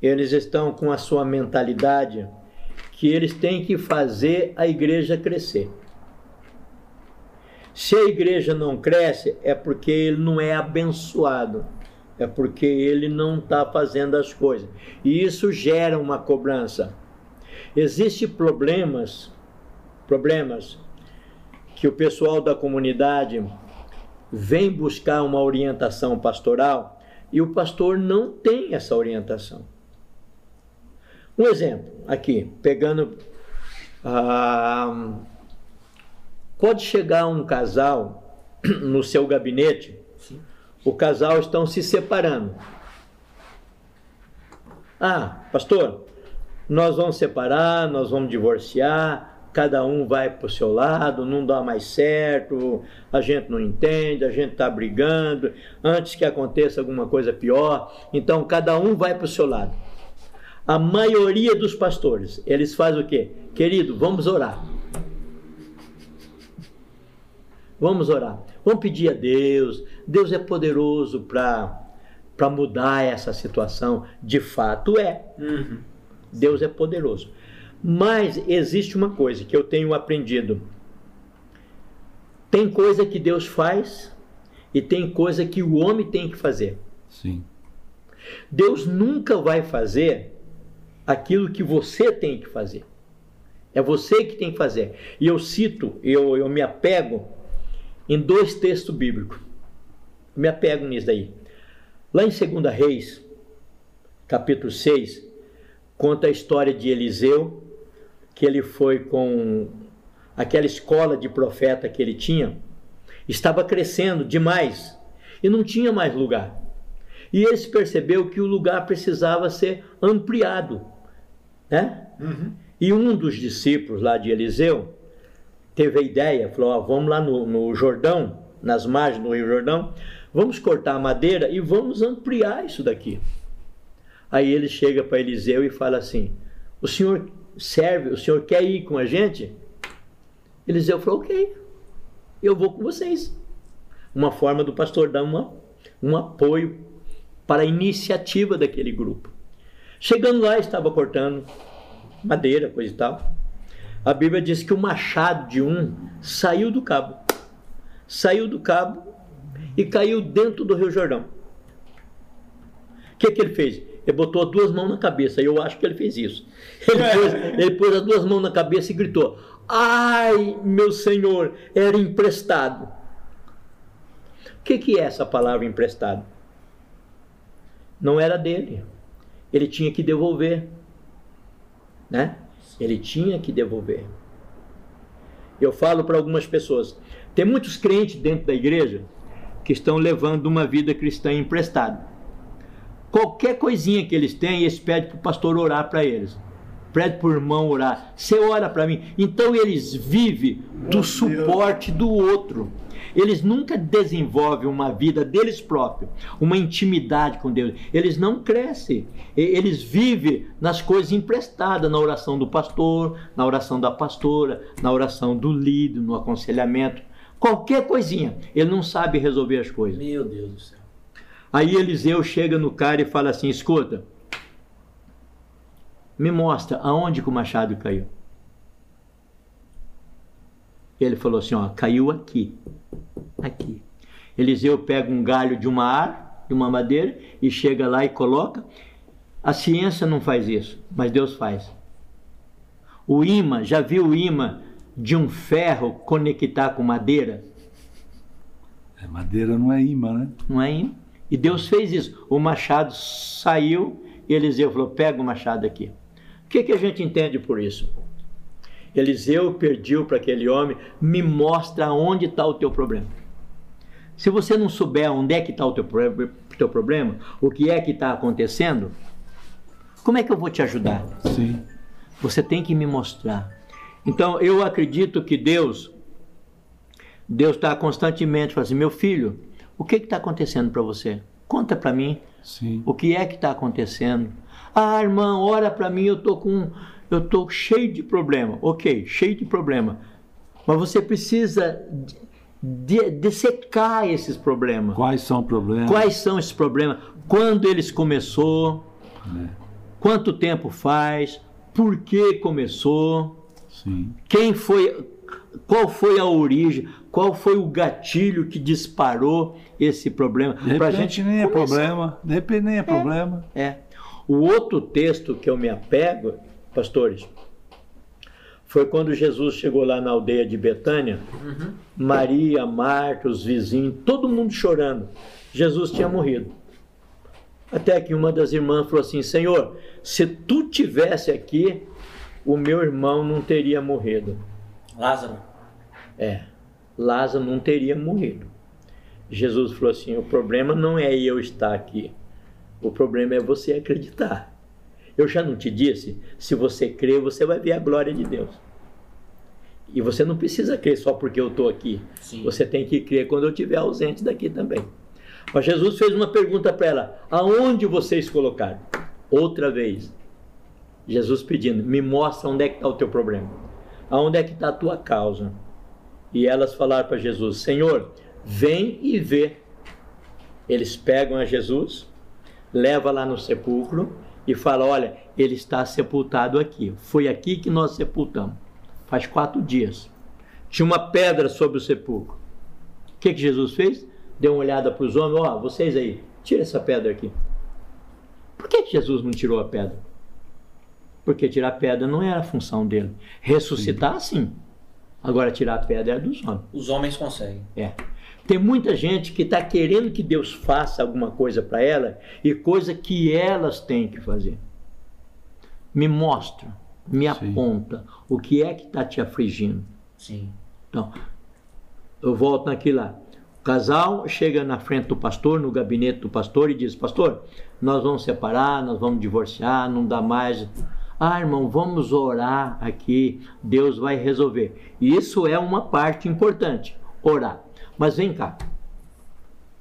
eles estão com a sua mentalidade que eles têm que fazer a igreja crescer. Se a igreja não cresce, é porque ele não é abençoado é porque ele não está fazendo as coisas. E isso gera uma cobrança. Existem problemas, problemas que o pessoal da comunidade vem buscar uma orientação pastoral e o pastor não tem essa orientação. Um exemplo aqui, pegando. Ah, pode chegar um casal no seu gabinete, Sim. o casal estão se separando. Ah, pastor, nós vamos separar, nós vamos divorciar, cada um vai para o seu lado, não dá mais certo, a gente não entende, a gente está brigando, antes que aconteça alguma coisa pior, então cada um vai para o seu lado. A maioria dos pastores, eles fazem o quê? Querido, vamos orar. Vamos orar. Vamos pedir a Deus. Deus é poderoso para para mudar essa situação. De fato é. Uhum. Deus é poderoso. Mas existe uma coisa que eu tenho aprendido. Tem coisa que Deus faz e tem coisa que o homem tem que fazer. Sim. Deus nunca vai fazer aquilo que você tem que fazer. É você que tem que fazer. E eu cito, eu, eu me apego em dois textos bíblicos. Me apego nisso daí. Lá em 2 Reis, capítulo 6, conta a história de Eliseu que ele foi com aquela escola de profeta que ele tinha, estava crescendo demais e não tinha mais lugar. E ele percebeu que o lugar precisava ser ampliado, né? Uhum. E um dos discípulos lá de Eliseu teve a ideia, falou: ó, vamos lá no, no Jordão, nas margens do Rio Jordão, vamos cortar a madeira e vamos ampliar isso daqui. Aí ele chega para Eliseu e fala assim: o senhor serve, o senhor quer ir com a gente? Eliseu falou, ok, eu vou com vocês. Uma forma do pastor dar uma, um apoio para a iniciativa daquele grupo. Chegando lá, estava cortando madeira, coisa e tal. A Bíblia diz que o machado de um saiu do cabo. Saiu do cabo e caiu dentro do Rio Jordão. O que, que ele fez? Ele botou duas mãos na cabeça. E eu acho que ele fez isso. Ele pôs, ele pôs as duas mãos na cabeça e gritou: Ai, meu senhor, era emprestado. O que, que é essa palavra emprestado? Não era dele. Ele tinha que devolver. Né? Ele tinha que devolver. Eu falo para algumas pessoas: tem muitos crentes dentro da igreja que estão levando uma vida cristã emprestada. Qualquer coisinha que eles têm, eles pedem para o pastor orar para eles. Pede para o irmão orar. Você ora para mim. Então eles vivem do suporte do outro. Eles nunca desenvolvem uma vida deles próprios, uma intimidade com Deus. Eles não crescem. Eles vivem nas coisas emprestadas, na oração do pastor, na oração da pastora, na oração do líder, no aconselhamento. Qualquer coisinha. Ele não sabe resolver as coisas. Meu Deus do céu. Aí Eliseu chega no cara e fala assim: escuta, me mostra aonde que o machado caiu. Ele falou assim: ó, caiu aqui. Aqui. Eliseu pega um galho de uma árvore, de uma madeira, e chega lá e coloca. A ciência não faz isso, mas Deus faz. O imã, já viu o imã de um ferro conectar com madeira? É, madeira não é imã, né? Não é imã. E Deus fez isso. O machado saiu e Eliseu falou: pega o machado aqui. O que, que a gente entende por isso? Eliseu pediu para aquele homem: me mostra onde está o teu problema. Se você não souber onde é que está o teu, teu problema, o que é que está acontecendo, como é que eu vou te ajudar? Sim. Você tem que me mostrar. Então eu acredito que Deus, Deus está constantemente falando assim, meu filho, o que está acontecendo para você? Conta para mim. Sim. O que é que está acontecendo? Ah, irmão, ora para mim, eu tô com, eu tô cheio de problema. Ok, cheio de problema. Mas você precisa de, dessecar esses problemas. Quais são os problemas? Quais são esses problemas? Quando eles começou? É. Quanto tempo faz? Por que começou? Sim. Quem foi? Qual foi a origem? Qual foi o gatilho que disparou esse problema? De repente gente nem é problema. De repente nem é, é problema. É. O outro texto que eu me apego, pastores, foi quando Jesus chegou lá na aldeia de Betânia, uhum. Maria, Marta, os vizinhos, todo mundo chorando. Jesus tinha morrido. Até que uma das irmãs falou assim: Senhor, se tu tivesse aqui, o meu irmão não teria morrido. Lázaro. É, Lázaro não teria morrido. Jesus falou assim: o problema não é eu estar aqui, o problema é você acreditar. Eu já não te disse, se você crer, você vai ver a glória de Deus. E você não precisa crer só porque eu estou aqui. Sim. Você tem que crer quando eu estiver ausente daqui também. Mas Jesus fez uma pergunta para ela: aonde vocês colocaram? Outra vez. Jesus pedindo: me mostra onde é que está o teu problema. Aonde é que está a tua causa? E elas falaram para Jesus: Senhor, vem e vê. Eles pegam a Jesus, leva lá no sepulcro e fala: Olha, ele está sepultado aqui. Foi aqui que nós sepultamos. Faz quatro dias. Tinha uma pedra sobre o sepulcro. O que, que Jesus fez? Deu uma olhada para os homens: Ó, oh, vocês aí, tira essa pedra aqui. Por que, que Jesus não tirou a pedra? Porque tirar a pedra não era a função dele. Ressuscitar, sim. Agora, tirar a pedra é dos homens. Os homens conseguem. É. Tem muita gente que está querendo que Deus faça alguma coisa para ela e coisa que elas têm que fazer. Me mostra, me Sim. aponta o que é que está te afligindo. Sim. Então, eu volto naquilo lá. O casal chega na frente do pastor, no gabinete do pastor, e diz: Pastor, nós vamos separar, nós vamos divorciar, não dá mais. Ah, irmão, vamos orar aqui, Deus vai resolver. Isso é uma parte importante, orar. Mas vem cá,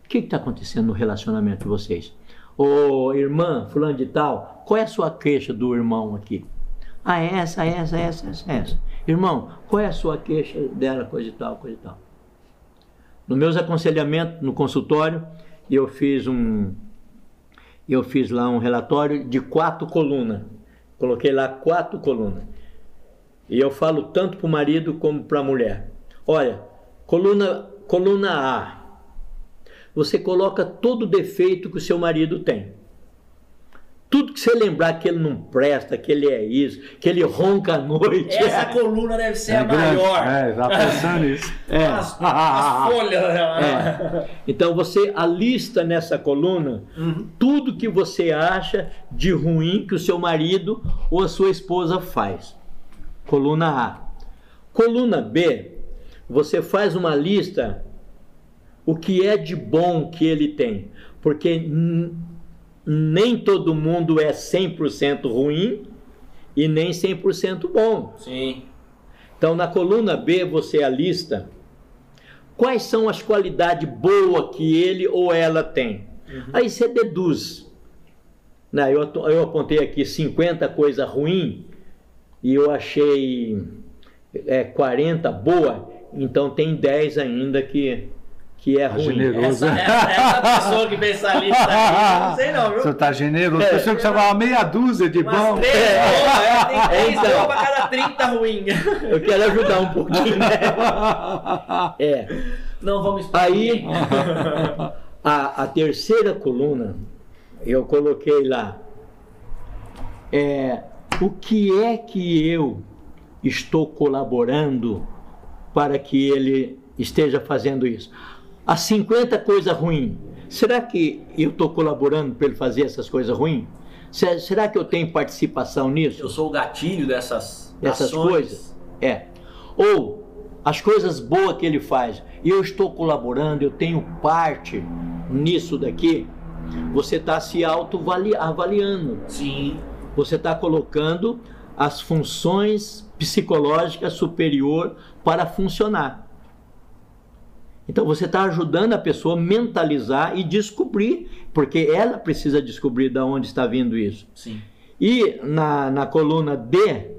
o que está acontecendo no relacionamento de vocês? Ô irmã, fulano de tal, qual é a sua queixa do irmão aqui? Ah, é essa, essa, essa, essa, essa. Irmão, qual é a sua queixa dela, coisa e tal, coisa e tal. Nos meus aconselhamentos no consultório, eu fiz um eu fiz lá um relatório de quatro colunas. Coloquei lá quatro colunas. E eu falo tanto para o marido como para a mulher. Olha, coluna coluna A. Você coloca todo o defeito que o seu marido tem. Tudo que você lembrar que ele não presta, que ele é isso, que ele ronca à noite. Essa é. coluna deve ser é a grande. maior. É, já pensando nisso. É. As, as folhas. É. Então você alista nessa coluna uhum. tudo que você acha de ruim que o seu marido ou a sua esposa faz. Coluna A. Coluna B, você faz uma lista o que é de bom que ele tem, porque nem todo mundo é 100% ruim e nem 100% bom. Sim. Então na coluna B você alista quais são as qualidades boas que ele ou ela tem. Uhum. Aí você deduz. Né? Eu, eu apontei aqui 50 coisas ruins e eu achei é, 40 boa então tem 10 ainda que, que é tá ruim. Generoso. Essa, essa, essa pessoa que essa lista aí, não sei não, viu? Você tá generoso. É. Pessoa que você uma meia dúzia de Umas bom. Três, é. é, tem três então, pra cada 30 ruim. Eu quero ajudar um pouquinho, né? É. Não vamos Aí, a, a terceira coluna, eu coloquei lá. É, o que é que eu estou colaborando para que ele esteja fazendo isso. As 50 coisas ruins, será que eu estou colaborando para ele fazer essas coisas ruins? Será que eu tenho participação nisso? Eu sou o gatilho dessas, dessas ações. coisas? É. Ou as coisas boas que ele faz, eu estou colaborando, eu tenho parte nisso daqui, você está se autoavaliando. Sim. Você está colocando as funções psicológicas superior para funcionar. Então você está ajudando a pessoa a mentalizar e descobrir, porque ela precisa descobrir de onde está vindo isso. Sim. E na, na coluna D,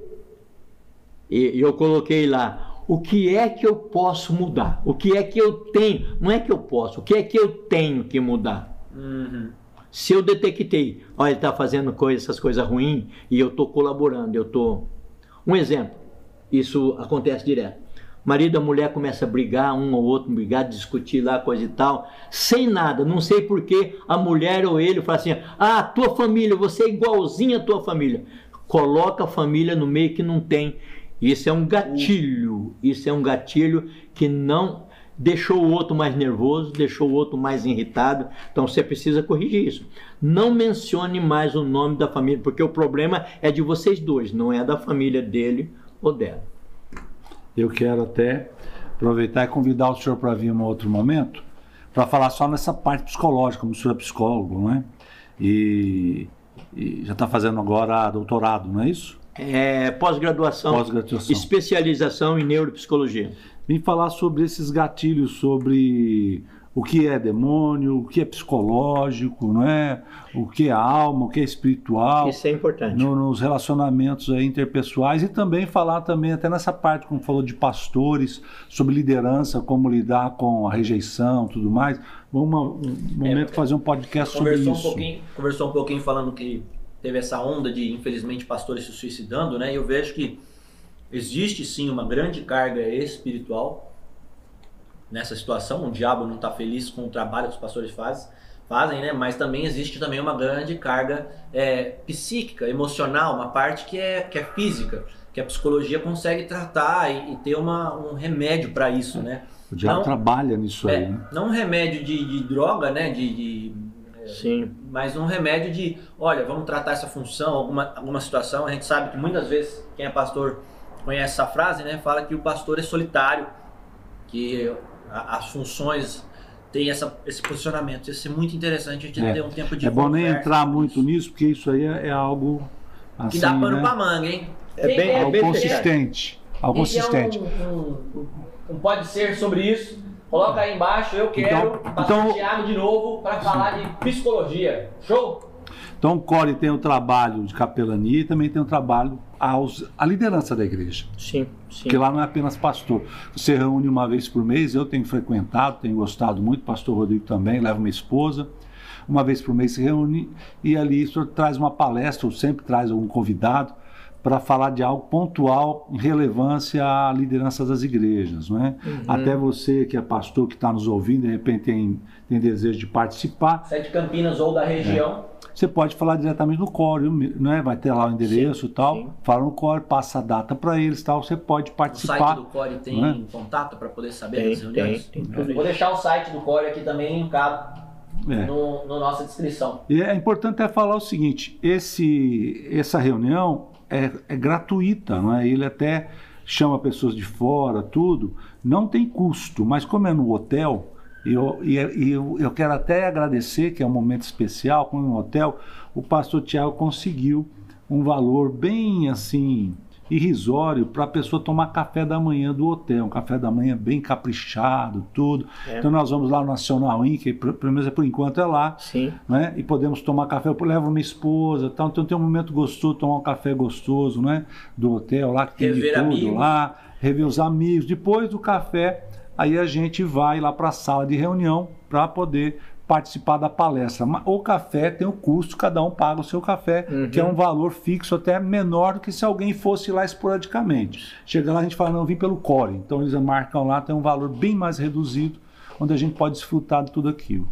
eu coloquei lá, o que é que eu posso mudar? O que é que eu tenho? Não é que eu posso, o que é que eu tenho que mudar? Uhum. Se eu detectei, olha, ele está fazendo coisa, essas coisas ruins e eu estou colaborando, eu estou. Um exemplo, isso acontece direto. Marido e mulher começa a brigar, um ou outro brigar, discutir lá, coisa e tal, sem nada, não sei porquê a mulher ou ele fala assim: ah, tua família, você é igualzinha à tua família. Coloca a família no meio que não tem. Isso é um gatilho, isso é um gatilho que não deixou o outro mais nervoso, deixou o outro mais irritado. Então você precisa corrigir isso. Não mencione mais o nome da família, porque o problema é de vocês dois, não é da família dele ou dela. Eu quero até aproveitar e convidar o senhor para vir em um outro momento para falar só nessa parte psicológica, como o senhor é psicólogo, não é? E, e já está fazendo agora doutorado, não é isso? É, pós-graduação, Pós-graduação. especialização em neuropsicologia. Vim falar sobre esses gatilhos, sobre o que é demônio, o que é psicológico, não é? O que é alma, o que é espiritual. Isso é importante. no- nos relacionamentos interpessoais e também falar também até nessa parte como falou de pastores sobre liderança como lidar com a rejeição tudo mais vamos um momento fazer um podcast sobre Conversou um isso pouquinho, conversou um pouquinho falando que teve essa onda de, infelizmente, pastores se suicidando, né? E eu vejo que existe sim uma grande carga espiritual nessa situação. O diabo não está feliz com o trabalho que os pastores fazem, fazem, né? Mas também existe também uma grande carga é, psíquica, emocional, uma parte que é, que é física, que a psicologia consegue tratar e, e ter uma, um remédio para isso, né? o diabo Não- trabalha nisso É, aí né? não um remédio de, de droga, né? De, de- Sim. mas um remédio de, olha, vamos tratar essa função, alguma, alguma situação. A gente sabe que muitas vezes quem é pastor conhece essa frase, né? Fala que o pastor é solitário, que as funções têm essa, esse posicionamento. Isso é muito interessante a gente É. ter um tempo de é bom nem entrar muito isso. nisso porque isso aí é, é algo assim Que dá pano né? pra manga, hein? É bem- é algo bem consistente algo quer consistente Um, um- um pode ser sobre isso. Coloca aí embaixo, eu quero Então- pastor então- Thiago de novo para falar de psicologia. Show? então o Core tem o trabalho de capelania e também tem o trabalho aos, a liderança da igreja Sim, sim. Porque lá não é apenas pastor. Você reúne uma vez por mês, eu tenho frequentado, tenho gostado muito, pastor Rodrigo também, leva minha esposa. Uma vez por mês se reúne e ali o senhor traz uma palestra, ou sempre traz algum convidado, para falar de algo pontual em relevância à liderança das igrejas. Não é? Até você que é pastor, que está nos ouvindo, de repente tem, tem desejo de participar, Sete Campinas ou da região. você pode falar diretamente no core, né? vai ter lá o endereço e tal, sim. fala no core, passa a data para eles tal, você pode O participar. site do Core tem não é? contato para poder saber Tem, das reuniões? tem, tem tudo Vou deixar o site do Core aqui também linkado É. no, no nossa descrição. E é importante até falar o seguinte: esse, essa reunião é, é gratuita, não é? Ele até chama pessoas de fora, tudo, não tem custo, mas como é no hotel, eu, e, e eu, eu quero até agradecer, que é um momento especial, como é no hotel, o pastor Tiago conseguiu um valor bem assim irrisório para a pessoa tomar café da manhã do hotel, um café da manhã bem caprichado, tudo. É. Então nós vamos lá no Nacional Inc, pelo pelo menos por enquanto é lá, Sim. né? E podemos tomar café. Eu levo minha esposa, tal. Então tem um momento gostoso, tomar um café gostoso, né? Do hotel lá que tem de Rever tudo amigos. lá, rever os amigos. Depois do café, aí a gente vai lá para a sala de reunião para poder participar da palestra. O café tem o custo, cada um paga o seu café, Uhum. que é um valor fixo até menor do que se alguém fosse lá esporadicamente. Chega lá a gente fala, não, vim pelo core. Então eles marcam lá, tem um valor bem mais reduzido, onde a gente pode desfrutar de tudo aquilo.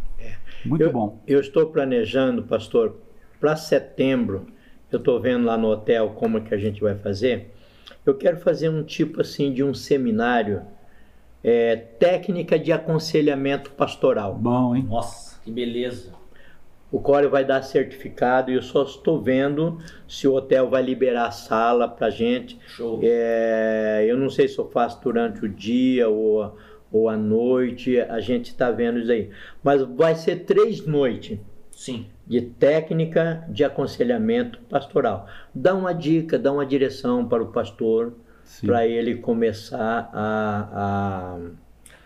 Muito eu, bom. Eu estou planejando, pastor, para setembro, eu estou vendo lá no hotel como é que a gente vai fazer. Eu quero fazer um tipo assim de um seminário, é, técnica de aconselhamento pastoral. Bom, hein? Nossa, que beleza. O Core vai dar certificado e eu só estou vendo se o hotel vai liberar a sala para gente. Show. É, eu não sei se eu faço durante o dia ou, ou à noite, a gente está vendo isso aí. Mas vai ser três noites Sim. de técnica de aconselhamento pastoral. Dá uma dica, dá uma direção para o pastor. Para ele começar a,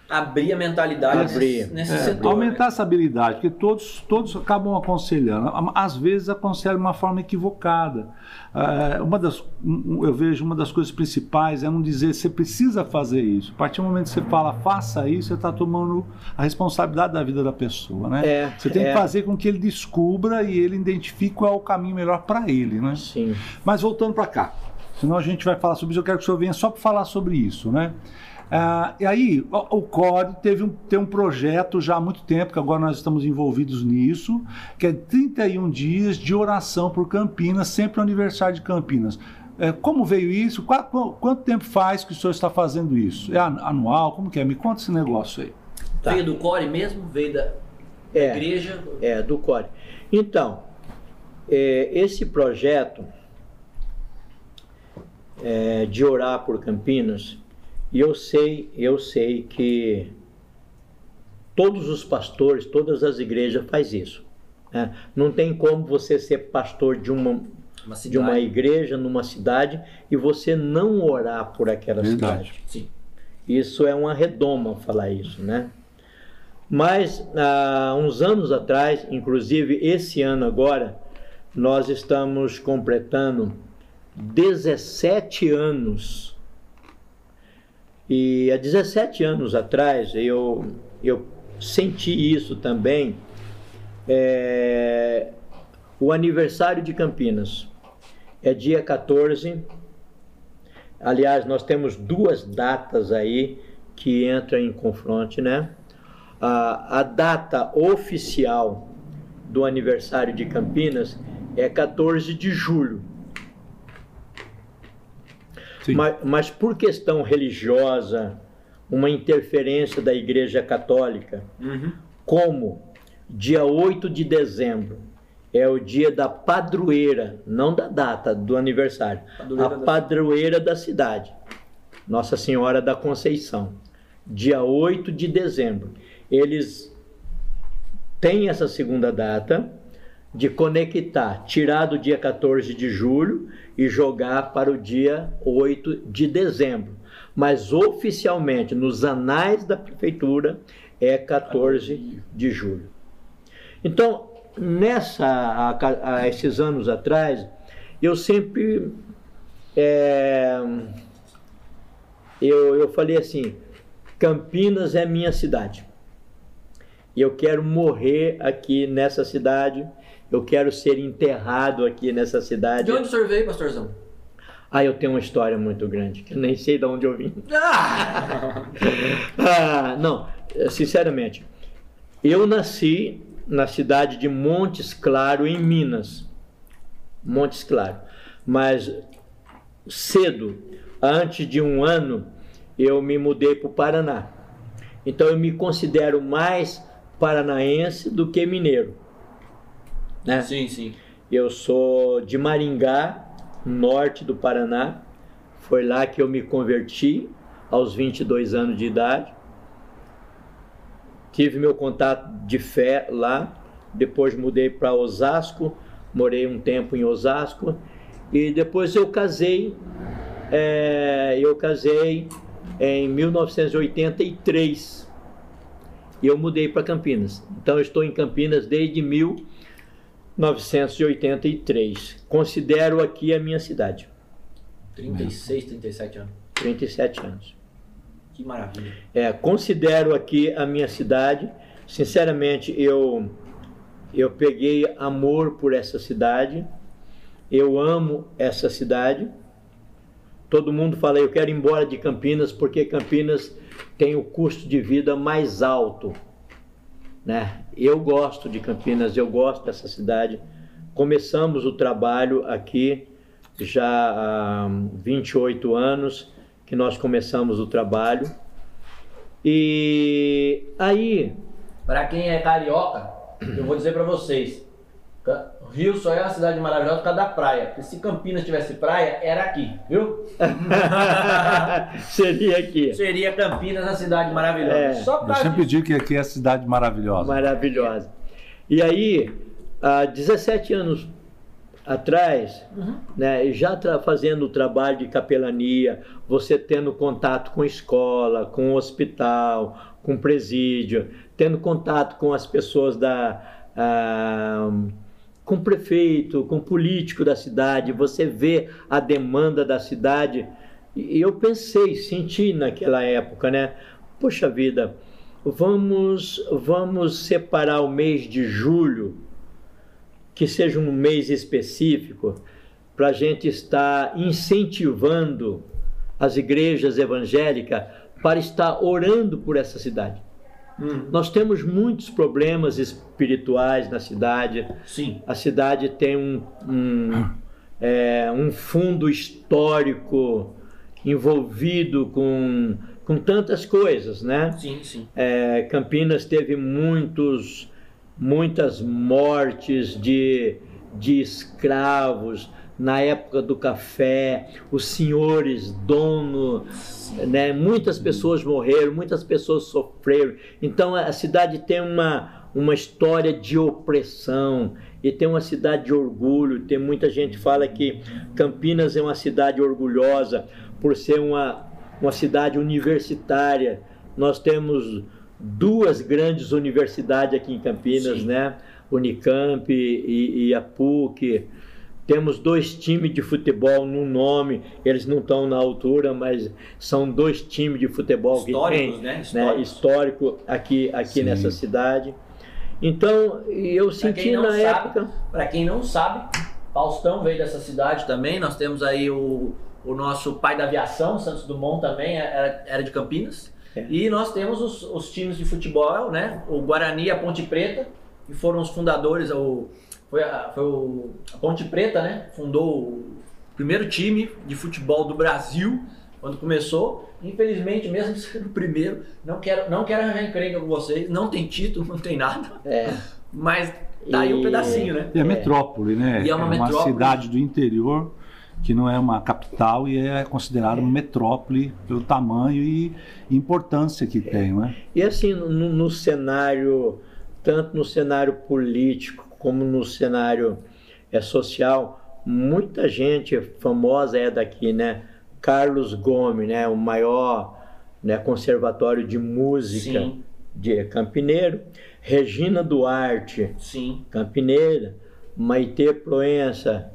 Abrir a mentalidade Abrir. nesse, É, setor. aumentar né? essa habilidade, porque todos, todos acabam aconselhando. Às vezes aconselham de uma forma equivocada. É, uma das, eu vejo uma das coisas principais é não dizer você precisa fazer isso. A partir do momento que você fala faça isso, você está tomando a responsabilidade da vida da pessoa. Né? É, você tem é. que fazer com que ele descubra e ele identifique qual é o caminho melhor para ele. Né? a. Sim. Mas voltando para cá, senão a gente vai falar sobre isso, eu quero que o senhor venha só para falar sobre isso, né? Ah, e aí, o, o CORE teve um, tem um projeto já há muito tempo, que agora nós estamos envolvidos nisso, que é 31 dias de oração por Campinas, sempre no aniversário de Campinas. é, como veio isso? Quanto, quanto, tempo faz que o senhor está fazendo isso? É anual? Como que é? Me conta esse negócio aí. Tá. Veio do Core mesmo? Veio da é, igreja? É, do Core. Então, é, esse projeto é, de orar por Campinas, eu sei, eu sei que todos os pastores, todas as igrejas faz isso. Né? Não tem como você ser pastor de uma, uma de uma igreja numa cidade e você não orar por aquela Verdade. cidade. Sim. Isso é uma redoma falar isso, né? Mas há uns anos atrás, inclusive esse ano agora, nós estamos completando 17 anos. E há 17 anos atrás eu, eu senti isso também. É, o aniversário de Campinas é dia 14. Aliás, nós temos duas datas aí que entram em confronto, né? A, a data oficial do aniversário de Campinas é 14 de julho. Mas, mas, por questão religiosa, uma interferência da Igreja Católica, uhum. como dia 8 de dezembro é o dia da padroeira, não da data do aniversário, padroeira a da padroeira da cidade, Nossa Senhora da Conceição, dia 8 de dezembro. Eles têm essa segunda data de conectar, tirar do dia 14 de julho e jogar para o dia 8 de dezembro. Mas oficialmente, nos anais da prefeitura, é 14 de julho. Então, nessa, há, há esses anos atrás, eu sempre. É, eu, eu falei assim: Campinas é minha cidade. E eu quero morrer aqui nessa cidade eu quero ser enterrado aqui nessa cidade. De onde o senhor veio, pastorzão? Ah, eu tenho uma história muito grande, que eu nem sei de onde eu vim. Ah! ah, não, sinceramente, eu nasci na cidade de Montes Claro, em Minas. Montes Claro. Mas cedo, antes de um ano, eu me mudei para o Paraná. Então eu me considero mais paranaense do que mineiro né? Sim, sim. Eu sou de Maringá, norte do Paraná. Foi lá que eu me converti aos 22 anos de idade. Tive meu contato de fé lá. Depois mudei para Osasco, morei um tempo em Osasco e depois eu casei. É, eu casei em 1983 e eu mudei para Campinas. Então eu estou em Campinas desde 1983. 1983. Considero aqui a minha cidade. 36, 37 anos. 37 anos. Que maravilha. É, considero aqui a minha cidade. Sinceramente, eu eu peguei amor por essa cidade. Eu amo essa cidade. Todo mundo fala, eu quero ir embora de Campinas porque Campinas tem o custo de vida mais alto né? Eu gosto de Campinas, eu gosto dessa cidade. Começamos o trabalho aqui já há 28 anos que nós começamos o trabalho. E aí. Para quem é carioca, eu vou dizer para vocês: Rio só é uma cidade maravilhosa por causa da praia. Porque se Campinas tivesse praia, era aqui, viu? Seria aqui. Seria Campinas a cidade maravilhosa. É. Só Eu sempre digo que aqui é a cidade maravilhosa. Maravilhosa. E aí, há 17 anos atrás, uhum. né, já fazendo o trabalho de capelania, você tendo contato com escola, com hospital, com presídio, tendo contato com as pessoas da. Ah, com o prefeito, com o político da cidade, você vê a demanda da cidade. E eu pensei, senti naquela época, né? Poxa vida, vamos, vamos separar o mês de julho, que seja um mês específico, para a gente estar incentivando as igrejas evangélicas para estar orando por essa cidade. Hum. Nós temos muitos problemas espirituais na cidade. Sim. A cidade tem um, um é, um fundo histórico envolvido com, com tantas coisas, né? Sim, sim. É, Campinas teve muitos, muitas mortes de, de escravos na época do café, os senhores, dono, né? Muitas pessoas morreram, muitas pessoas sofreram. Então a cidade tem uma, uma história de opressão e tem uma cidade de orgulho. Tem muita gente que fala que Campinas é uma cidade orgulhosa por ser uma, uma cidade universitária. Nós temos duas grandes universidades aqui em Campinas, Sim. né? Unicamp e, e a PUC. Temos dois times de futebol no nome, eles não estão na altura, mas são dois times de futebol que Históricos, tem, né? né, Históricos. histórico aqui, aqui Sim. nessa cidade. Então, eu senti na sabe, época. Para quem não sabe, Faustão veio dessa cidade também. Nós temos aí o, o nosso pai da aviação, Santos Dumont também era, era de Campinas. É. E nós temos os, os times de futebol, né? O Guarani e a Ponte Preta, que foram os fundadores. O, foi a, foi o, a Ponte Preta, né? Fundou o primeiro time de futebol do Brasil quando começou. Infelizmente, mesmo sendo o primeiro, não quero, não quero arranjar encrenca com vocês. Não tem título, não tem nada. É, Mas tá aí um E- pedacinho, né? E é, É. metrópole, né? E é uma metrópole. cidade do interior que não é uma capital e é considerada uma metrópole pelo tamanho e importância que tem, né? E assim, no, no cenário, tanto no cenário político como no cenário é, social, muita gente famosa é daqui, né? Carlos Gomes, né? O maior né, conservatório de música Sim, de Campineiro. Regina Duarte, sim. Campineira. Maitê Proença,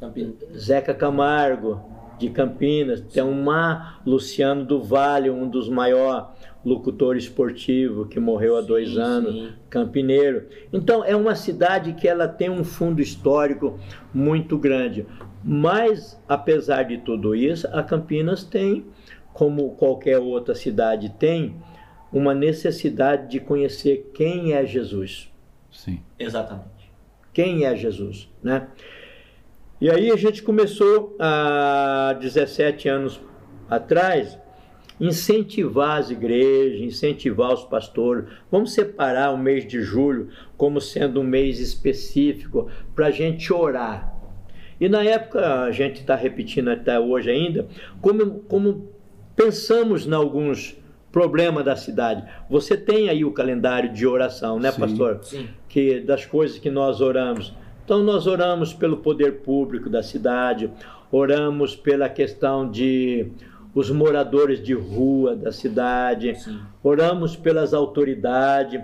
Campinas. Zeca Camargo, de Campinas, tem uma Luciano do Vale, um dos maiores locutores esportivos que morreu há dois Sim, anos, sim. Campineiro. Então é uma cidade que ela tem um fundo histórico muito grande. Mas apesar de tudo isso, a Campinas tem, como qualquer outra cidade tem, uma necessidade de conhecer quem é Jesus Sim. Exatamente. quem é Jesus, né? E aí a gente começou há 17 anos atrás incentivar as igrejas, incentivar os pastores. Vamos separar o mês de julho como sendo um mês específico para a gente orar. E na época, a gente está repetindo até hoje ainda, como, como pensamos em alguns problemas da cidade. Você tem aí o calendário de oração, né, Sim. pastor? Sim. que das coisas que nós oramos. Então nós oramos pelo poder público da cidade, oramos pela questão de os moradores de rua da cidade, Sim. oramos pelas autoridades.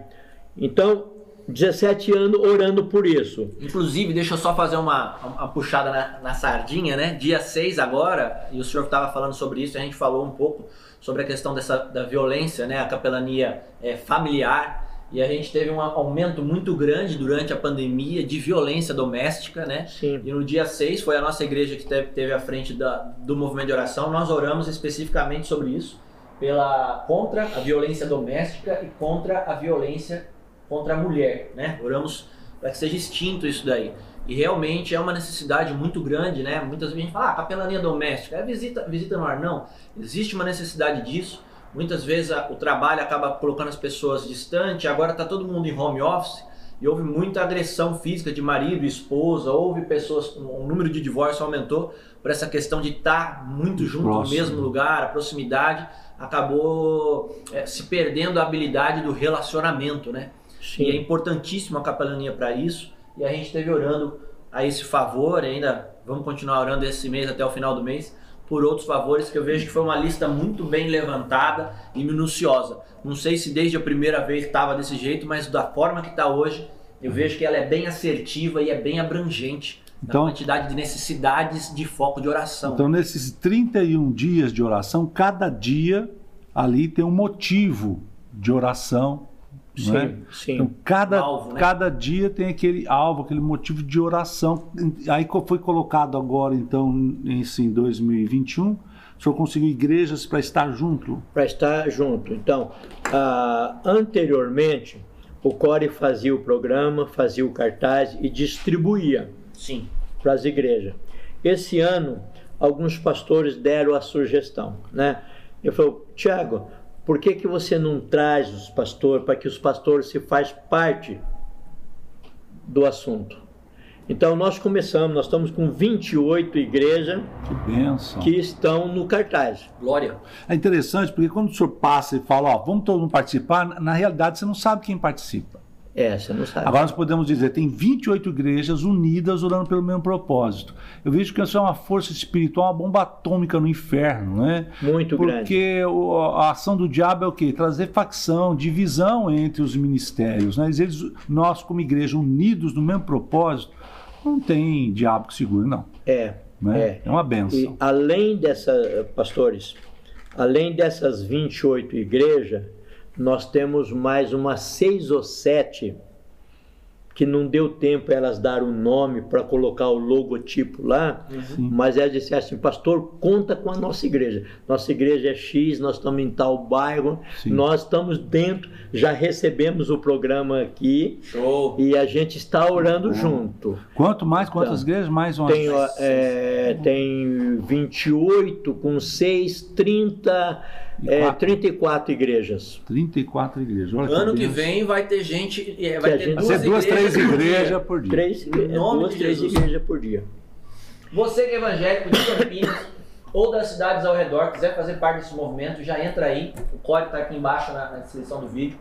Então, 17 anos orando por isso. Inclusive, deixa eu só fazer uma, uma puxada na, na sardinha, né? Dia 6 agora, e o senhor estava falando sobre isso, a gente falou um pouco sobre a questão dessa, da violência, né? A capelania é, familiar. E a gente teve um aumento muito grande durante a pandemia de violência doméstica, né? Sim. E no dia 6 foi a nossa igreja que teve, teve à frente da, do movimento de oração. Nós oramos especificamente sobre isso, pela contra a violência doméstica e contra a violência contra a mulher, né? Oramos para que seja extinto isso daí. E realmente é uma necessidade muito grande, né? Muitas vezes a gente fala, ah, capelania doméstica, é visita, visita no ar. Não, existe uma necessidade disso. Muitas vezes a- o trabalho acaba colocando as pessoas distante, agora está todo mundo em home office e houve muita agressão física de marido e esposa, houve pessoas, um- o número de divórcio aumentou por essa questão de estar muito junto no Próximo. mesmo lugar, a proximidade acabou eh, se perdendo a habilidade do relacionamento, né? E é Sim. importantíssimo a capelania para isso. E a gente esteve orando a esse favor, ainda vamos continuar orando esse mês até o final do mês, por outros favores que eu vejo que foi uma lista muito bem levantada e minuciosa. Não sei se desde a primeira vez estava desse jeito, mas da forma que está hoje, eu vejo que ela é bem assertiva e é bem abrangente Então- na quantidade de necessidades de foco de oração. Então, nesses 31 dias de oração, cada dia ali tem um motivo de oração. Sim, é? sim. Então, cada, alvo, né? cada dia tem aquele alvo, aquele motivo de oração. Aí foi colocado agora, então, em 2021, o senhor conseguiu igrejas para estar junto. para estar junto. Então, ah, anteriormente, o Core fazia o programa, fazia o cartaz e distribuía Sim, para as igrejas. Esse ano, alguns pastores deram a sugestão, né? Eu falou, Tiago, por que, que você não traz os pastores para que os pastores se faz parte do assunto? Então nós começamos, nós estamos com 28 igrejas Que que estão no cartaz. Glória. É interessante porque quando o senhor passa e fala, ó, vamos todo mundo participar, na- na realidade você não sabe quem participa. É, você não sabe. Agora nós podemos dizer, tem 28 igrejas unidas orando pelo mesmo propósito. Eu vejo que isso é uma força espiritual, uma bomba atômica no inferno, né? Muito grande. Porque a ação do diabo é o quê? Trazer facção, divisão entre os ministérios. Né? Eles, nós, como igreja, unidos no mesmo propósito, não tem diabo que segure, não. É. Né? É. É uma E benção. além dessas, pastores, além dessas 28 igrejas, nós temos mais umas seis ou sete que não deu tempo elas dar o nome para colocar o logotipo lá, Sim. mas elas disseram assim, pastor, conta com a nossa igreja. Nossa igreja é X, nós estamos em tal bairro, Sim. nós estamos dentro, já recebemos o programa aqui Show. e a gente está orando junto. Quanto mais, quantas Então, igrejas, mais uma. Tem, é, tem 28 com 6, 30, é, quatro. 34 igrejas. 34 igrejas. Olha Ano que benção. vem vai ter gente. é, Vai Que ter gente- Vai ser duas, três por dia. igrejas por dia. Três, é, nome duas, de três Jesus. igrejas por dia. Você que é evangélico de Campinas ou das cidades ao redor, quiser fazer parte desse movimento, já entra aí. O código está aqui embaixo na, na descrição do vídeo.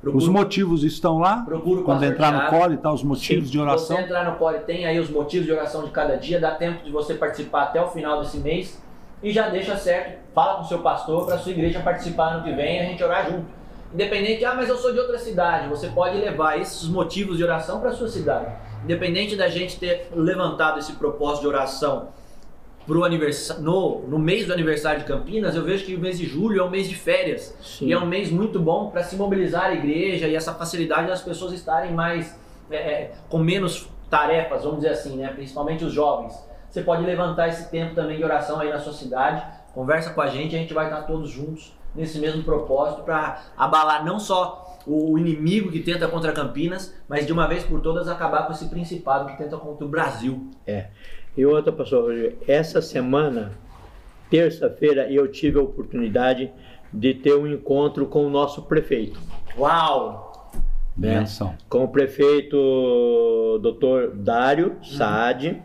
Procura- Os motivos estão lá. Procura Quando entrar no Thiago. colo e tal, os motivos Sim. de oração. Se você entrar no Core, tem aí os motivos de oração de cada dia, dá tempo de você participar até o final desse mês e já deixa certo, fala com o seu pastor para sua igreja participar ano que vem e a gente orar junto. Independente, ah, mas eu sou de outra cidade, você pode levar esses motivos de oração para sua cidade. Independente da gente ter levantado esse propósito de oração pro aniversário, no, no mês do aniversário de Campinas, eu vejo que o mês de julho é um mês de férias. Sim. E é um mês muito bom para se mobilizar a igreja e essa facilidade das pessoas estarem mais é, é, com menos tarefas, vamos dizer assim, né? principalmente os jovens. Você pode levantar esse tempo também de oração aí na sua cidade, conversa com a gente, a gente vai estar todos juntos nesse mesmo propósito para abalar não só o inimigo que tenta contra Campinas, mas de uma vez por todas acabar com esse principado que tenta contra o Brasil. E outra, pastor, essa semana, terça-feira, eu tive a oportunidade de ter um encontro com o nosso prefeito. Uau! né? Benção. com o prefeito Dr. Dário Saad.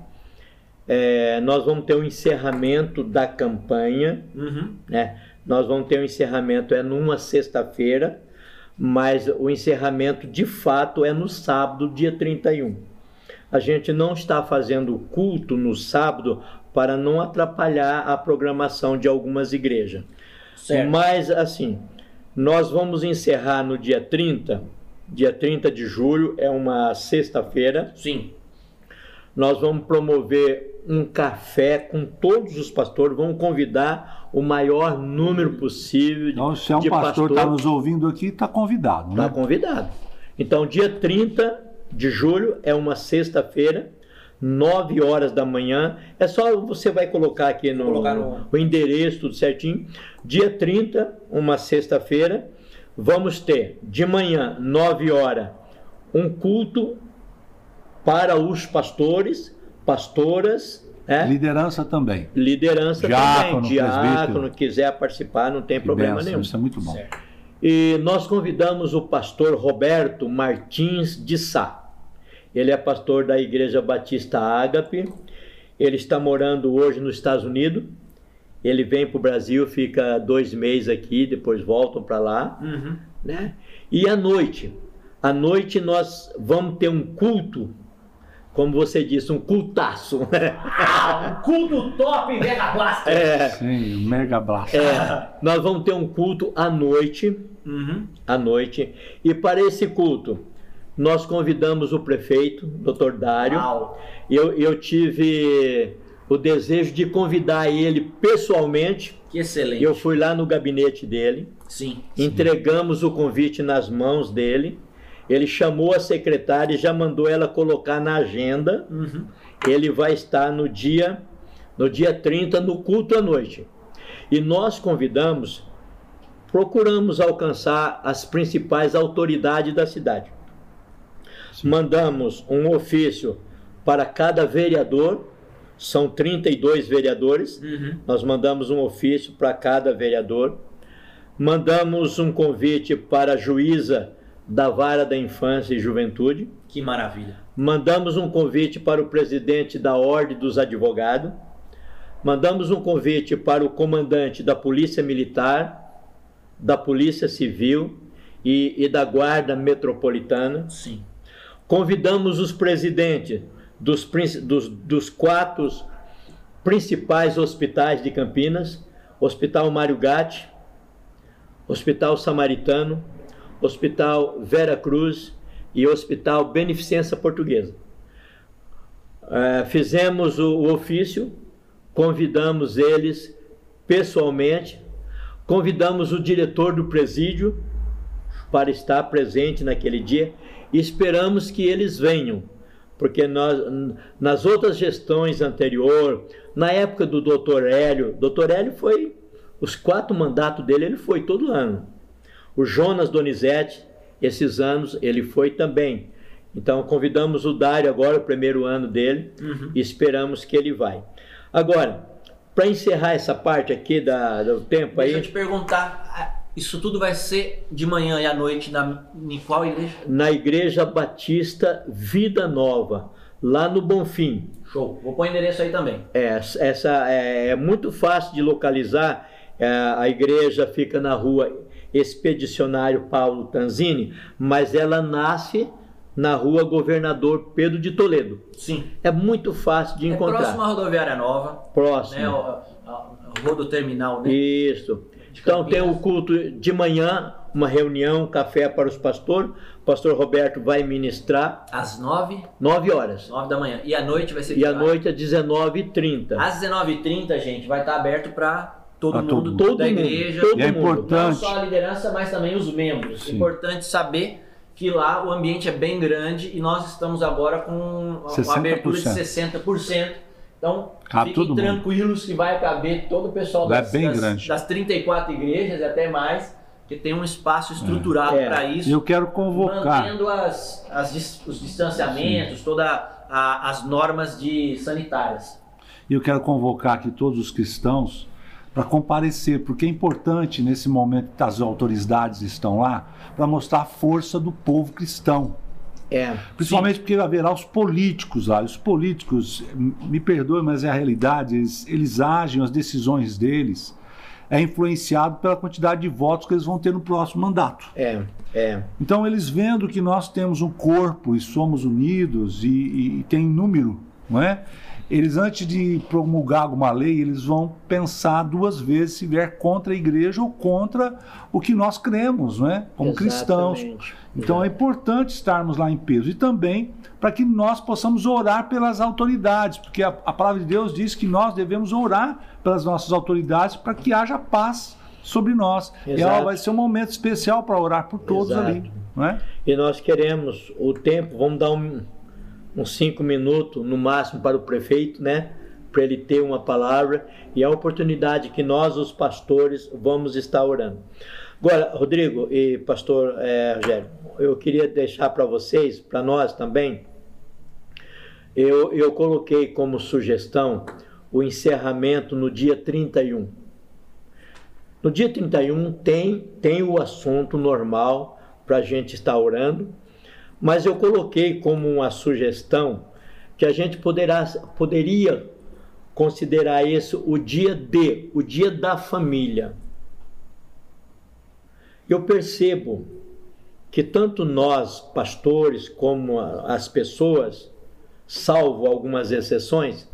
É, nós vamos ter o encerramento da campanha, Uhum. né? Nós vamos ter o encerramento é numa sexta-feira, mas o encerramento de fato é no sábado, dia 31. A gente não está fazendo culto no sábado para não atrapalhar a programação de algumas igrejas. Certo. Mas assim, nós vamos encerrar no dia 30, dia 30 de julho, é uma sexta-feira. Sim. Nós vamos promover um café com todos os pastores, vamos convidar o maior número possível de, Então, se é um pastor que está nos ouvindo aqui, está convidado. tá Né? convidado. Então, dia 30 de julho é uma sexta-feira, 9 horas da manhã. É só você vai colocar aqui no, colocar no- o endereço, tudo certinho. Dia 30, uma sexta-feira, vamos ter de manhã, 9 horas, um culto para os pastores, pastoras, né? Liderança também. liderança Diácono, também. Diácono, presbítero. quiser participar, não tem Que problema benção, nenhum. Isso é muito bom. Certo. E nós convidamos o pastor Roberto Martins de Sá. Ele é pastor da Igreja Batista Ágape. Ele está morando hoje nos Estados Unidos. Ele vem para o Brasil, fica dois meses aqui, depois voltam para lá. Uhum. Né? E à noite, à noite nós vamos ter um culto, como você disse, um cultaço. né? Ah, um culto top Mega Blaster! É, Sim, um mega abraço. é, nós vamos ter um culto à noite, Uhum. à noite. E para esse culto, nós convidamos o prefeito, Dr. Dário. Uau. Eu, eu tive o desejo de convidar ele pessoalmente. Que excelente. Eu fui lá no gabinete dele, Sim. entregamos o convite nas mãos dele. Ele chamou a secretária e já mandou ela colocar na agenda. Uhum. Ele vai estar no dia no dia 30 no culto à noite. E nós convidamos, procuramos alcançar as principais autoridades da cidade. Mandamos um ofício para cada vereador, são 32 vereadores. Uhum. Nós mandamos um ofício para cada vereador. Mandamos um convite para a juíza da Vara da Infância e Juventude. Que maravilha. Mandamos um convite para o presidente da Ordem dos Advogados. Mandamos um convite para o comandante da Polícia Militar, da Polícia Civil e, e da Guarda Metropolitana. Sim. Convidamos os presidentes dos, dos, dos quatro principais hospitais de Campinas: Hospital Mário Gatti, Hospital Samaritano, Hospital Vera Cruz e Hospital Beneficência Portuguesa. Eh, fizemos o, o ofício, convidamos eles pessoalmente, convidamos o diretor do presídio para estar presente naquele dia e esperamos que eles venham, porque nós, nas outras gestões anterior, na época do Dr. Hélio, Dr. Hélio foi, os quatro mandatos dele, ele foi todo ano. O Jonas Donizete, esses anos, ele foi também. Então convidamos o Dário agora, o primeiro ano dele, Uhum. e esperamos que ele vai. Agora, para encerrar essa parte aqui da, do tempo Deixa eu aí, te perguntar, isso tudo vai ser de manhã e à noite na, em qual igreja? na Igreja Batista Vida Nova, lá no Bonfim. Show. Vou pôr o endereço aí também. É, essa é, é muito fácil de localizar. É, a igreja fica na rua Expedicionário Paulo Tanzini, mas ela nasce na rua Governador Pedro de Toledo. Sim. É muito fácil de É encontrar. próximo à rodoviária nova, Próximo. né? A, a, a rua do terminal, né? Isso. Então tem o culto de manhã, uma reunião, café para os pastores. O pastor Roberto vai ministrar Às 9, 9 horas. 9 da manhã. E à noite vai ser E à noite é 19h30. Às 19h30, gente, vai estar aberto para todo mundo todo mundo, igreja. todo é mundo. Não importante. só a liderança, mas também os membros. Sim. Importante saber que lá o ambiente é bem grande e nós estamos agora com uma 60%. abertura de 60%. Então, Cabe fiquem todo mundo. tranquilos que vai caber todo o pessoal é das, bem das, grande. das 34 igrejas e até mais, que tem um espaço estruturado É. para isso E eu quero convocar. mantendo as, as os distanciamentos, todas as normas de sanitárias. E eu quero convocar aqui todos os cristãos para comparecer, porque é importante nesse momento que as autoridades estão lá, para mostrar a força do povo cristão. É. Principalmente porque haverá os políticos lá. Os políticos, me perdoe, mas é a realidade, eles, eles agem, as decisões deles é influenciado pela quantidade de votos que eles vão ter no próximo mandato. É, é. Então, eles vendo que nós temos um corpo e somos unidos e, e- e tem número, não é? Eles, antes de promulgar alguma lei, eles vão pensar duas vezes se vier contra a igreja ou contra o que nós cremos, não é? Como cristãos. Exatamente. Então, é importante estarmos lá em peso. E também para que nós possamos orar pelas autoridades, porque a, a palavra de Deus diz que nós devemos orar pelas nossas autoridades para que haja paz sobre nós. E Exato. ela vai ser um momento especial para orar por todos Exato. ali, não é? E nós queremos o tempo, vamos dar um- uns cinco minutos no máximo para o prefeito, né? Para ele ter uma palavra e a oportunidade que nós, os pastores, vamos estar orando. Agora, Rodrigo e pastor eh, Rogério, eu queria deixar para vocês, para nós também, eu, eu coloquei como sugestão o encerramento no dia 31. No dia 31 tem, tem o assunto normal para a gente estar orando, mas eu coloquei como uma sugestão que a gente poderá, poderia considerar esse o dia D, o dia da família. Eu percebo que tanto nós, pastores, como as pessoas, salvo algumas exceções,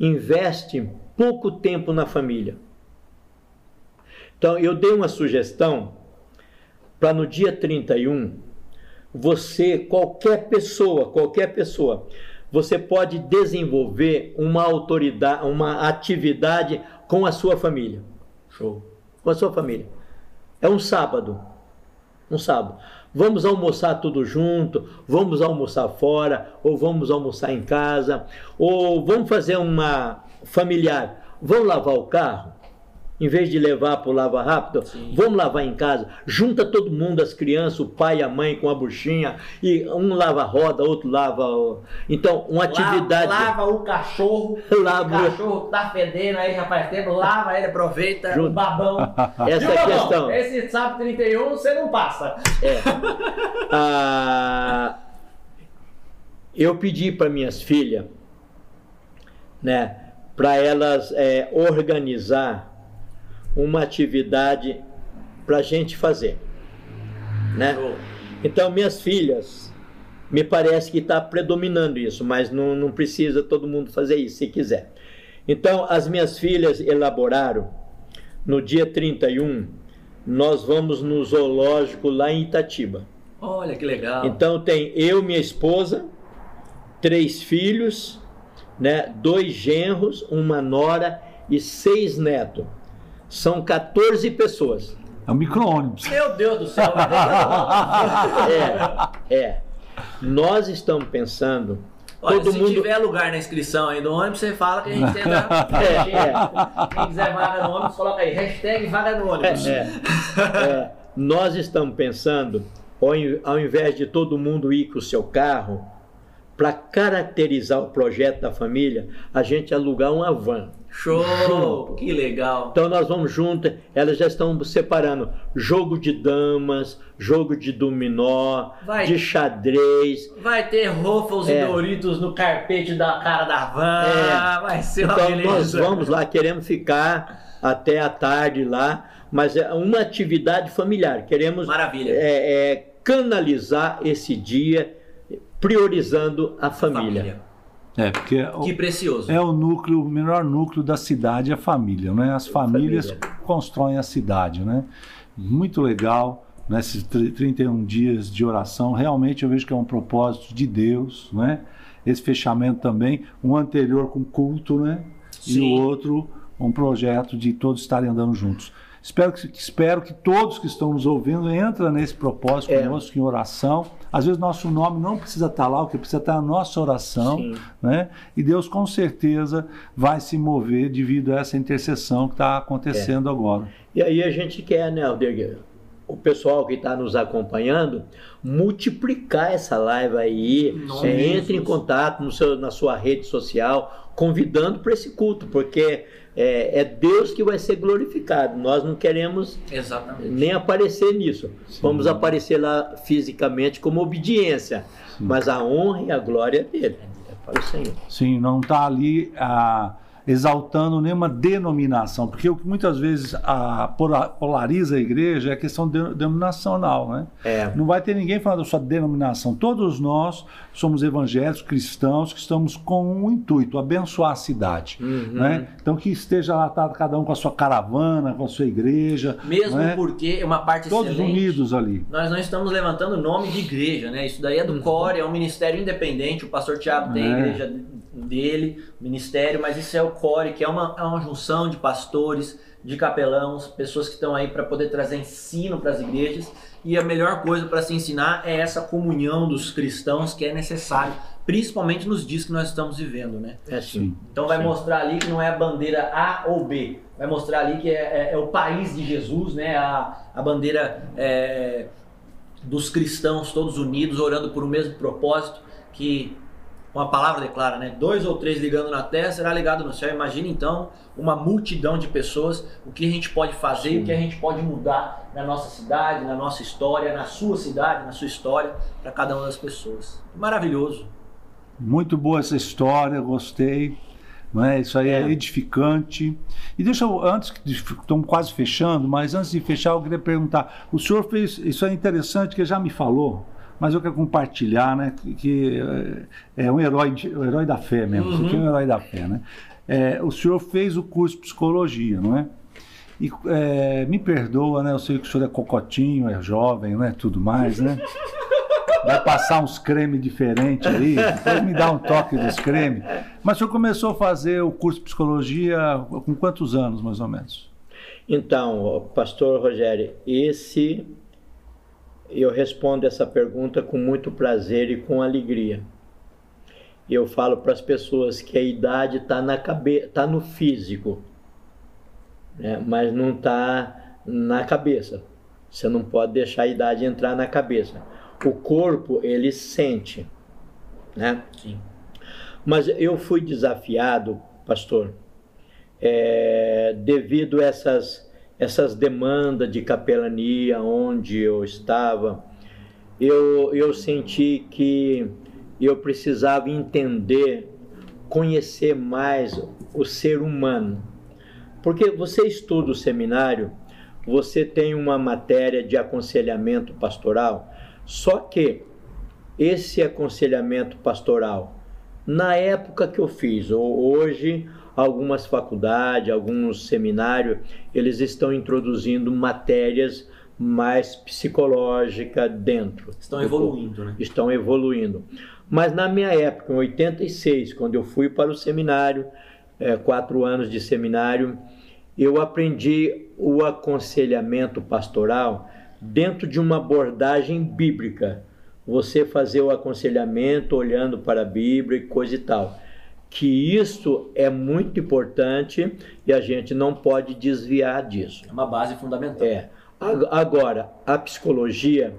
investem pouco tempo na família. Então, eu dei uma sugestão para no dia 31, você, qualquer pessoa, qualquer pessoa, você pode desenvolver uma autoridade, uma atividade com a sua família. Show. Com a sua família. É um sábado. Um sábado. Vamos almoçar tudo junto, vamos almoçar fora, ou vamos almoçar em casa, ou vamos fazer uma familiar. Vamos lavar o carro? Em vez de levar para o lava rápido, Sim. vamos lavar em casa. Junta todo mundo, as crianças, o pai e a mãe com a buchinha, e um lava a roda, outro lava. o- Então, uma atividade. Lava, lava o cachorro. Lava o- cachorro tá fedendo aí já faz tempo. Lava ele, aproveita Junto. o babão. Essa é a questão. Esse sábado 31 você não passa. É. Ah, eu pedi para minhas filhas, né, para elas é, organizar uma atividade para a gente fazer, né? Então minhas filhas, me parece que está predominando isso, mas não, não precisa todo mundo fazer isso, se quiser. Então as minhas filhas elaboraram no dia 31, nós vamos no zoológico lá em Itatiba. Olha que legal. Então tem eu, minha esposa, três filhos, né, dois genros, uma nora e seis netos. São 14 pessoas. É um micro-ônibus. Meu Deus do céu. que- É, é. Nós estamos pensando. Olha, todo se mundo. tiver lugar na inscrição aí do ônibus, você fala que a gente tenta. É, é. Quem quiser vaga no ônibus, coloca aí. Hashtag vaga no ônibus. É, é. nós estamos pensando, ao invés de todo mundo ir com o seu carro, para caracterizar o projeto da família, a gente alugar uma van. Show! Que legal. Então nós vamos junto, elas já estão separando jogo de damas, jogo de dominó, Vai. de xadrez. Vai ter Ruffles É. e Doritos no carpete da cara da van. É. Vai ser uma Então nós vamos lá, queremos ficar até a tarde lá, mas é uma atividade familiar. Queremos Maravilha. é, é, canalizar esse dia priorizando a família. É, porque o- Que precioso. é o núcleo, o melhor núcleo da cidade é a família, né? As famílias família. constroem a cidade, né? Muito legal, nesses tr- 31 dias de oração, realmente eu vejo que é um propósito de Deus, né? Esse fechamento também, um anterior com culto, né? E Sim. o outro, um projeto de todos estarem andando juntos. Espero que, espero que todos que estão nos ouvindo entrem nesse propósito É. conosco em oração. Às vezes nosso nome não precisa estar lá, o que precisa estar é a nossa oração Sim. né? E Deus com certeza vai se mover devido a essa intercessão que está acontecendo agora. E aí a gente quer, né, Aldeguer, o pessoal que está nos acompanhando, multiplicar essa live aí, Nossa, é, Jesus. entre em contato no seu, na sua rede social, convidando para esse culto, porque é, é Deus que vai ser glorificado. Nós não queremos Exatamente. nem aparecer nisso. Vamos aparecer lá fisicamente como obediência, mas a honra e a glória é dele, é para o Senhor. Sim, não está ali ah, exaltando nenhuma denominação, porque o que muitas vezes pola- polariza a igreja é a questão de- denominacional, né? É. Não vai ter ninguém falando da sua denominação. Todos nós somos evangélicos, cristãos, que estamos com um intuito, abençoar a cidade. Uhum. Né? Então que esteja lá tá, cada um com a sua caravana, com a sua igreja. Mesmo né? porque é uma parte Todos unidos ali. Nós não estamos levantando nome de igreja, né? Isso daí é do Core, é um ministério independente. O pastor Tiago tem a É. igreja dele, ministério, mas isso é o Core, que é uma, é uma junção de pastores, de capelãos, pessoas que estão aí para poder trazer ensino para as igrejas. E a melhor coisa para se ensinar é essa comunhão dos cristãos que é necessário, principalmente nos dias que nós estamos vivendo, né? É. Sim. Então vai Sim. mostrar ali que não é a bandeira A ou B, vai mostrar ali que é, é- é o país de Jesus, né? A, a bandeira é, dos cristãos todos unidos, orando por um mesmo propósito, que com a palavra declara, né? Dois ou três ligando na terra será ligado no céu. Imagina então uma multidão de pessoas, o que a gente pode fazer, e o que a gente pode mudar na nossa cidade, na nossa história, na sua cidade, na sua história, para cada uma das pessoas. Maravilhoso. Muito boa essa história, gostei. É? Isso aí é, É. edificante. E deixa eu, antes que estamos quase fechando, mas antes de fechar, eu queria perguntar: o senhor fez, isso é interessante, que já me falou, mas eu quero compartilhar, né? Que, que é, é um herói, de- um herói da fé mesmo, Uhum. você é um herói da fé, né? É, o senhor fez o curso de psicologia, não é? E é, me perdoa, né? Eu sei que o senhor é cocotinho, é jovem, né? Tudo mais, né? Vai passar uns cremes diferentes aí, depois me dá um toque dos cremes. Mas o senhor começou a fazer o curso de psicologia com quantos anos, mais ou menos? Então, pastor Rogério, esse eu respondo essa pergunta com muito prazer e com alegria. Eu falo para as pessoas que a idade está na cabeça, está no físico. né? mas não está na cabeça. Você não pode deixar a idade entrar na cabeça. O corpo, ele sente, né? Sim. Mas eu fui desafiado, pastor, é, devido a essas, essas demandas de capelania onde eu estava, eu, eu senti que eu precisava entender, conhecer mais o ser humano. Porque você estuda o seminário, você tem uma matéria de aconselhamento pastoral, só que esse aconselhamento pastoral, na época que eu fiz, ou hoje, algumas faculdades, alguns seminários, eles estão introduzindo matérias mais psicológicas dentro. Estão evoluindo, né? Estão evoluindo. Mas na minha época, em 86, quando eu fui para o seminário, é, quatro anos de seminário, eu aprendi o aconselhamento pastoral dentro de uma abordagem bíblica. Você fazer o aconselhamento olhando para a Bíblia e coisa e tal. Que isso é muito importante e a gente não pode desviar disso. É uma base fundamental. É. Agora, a psicologia,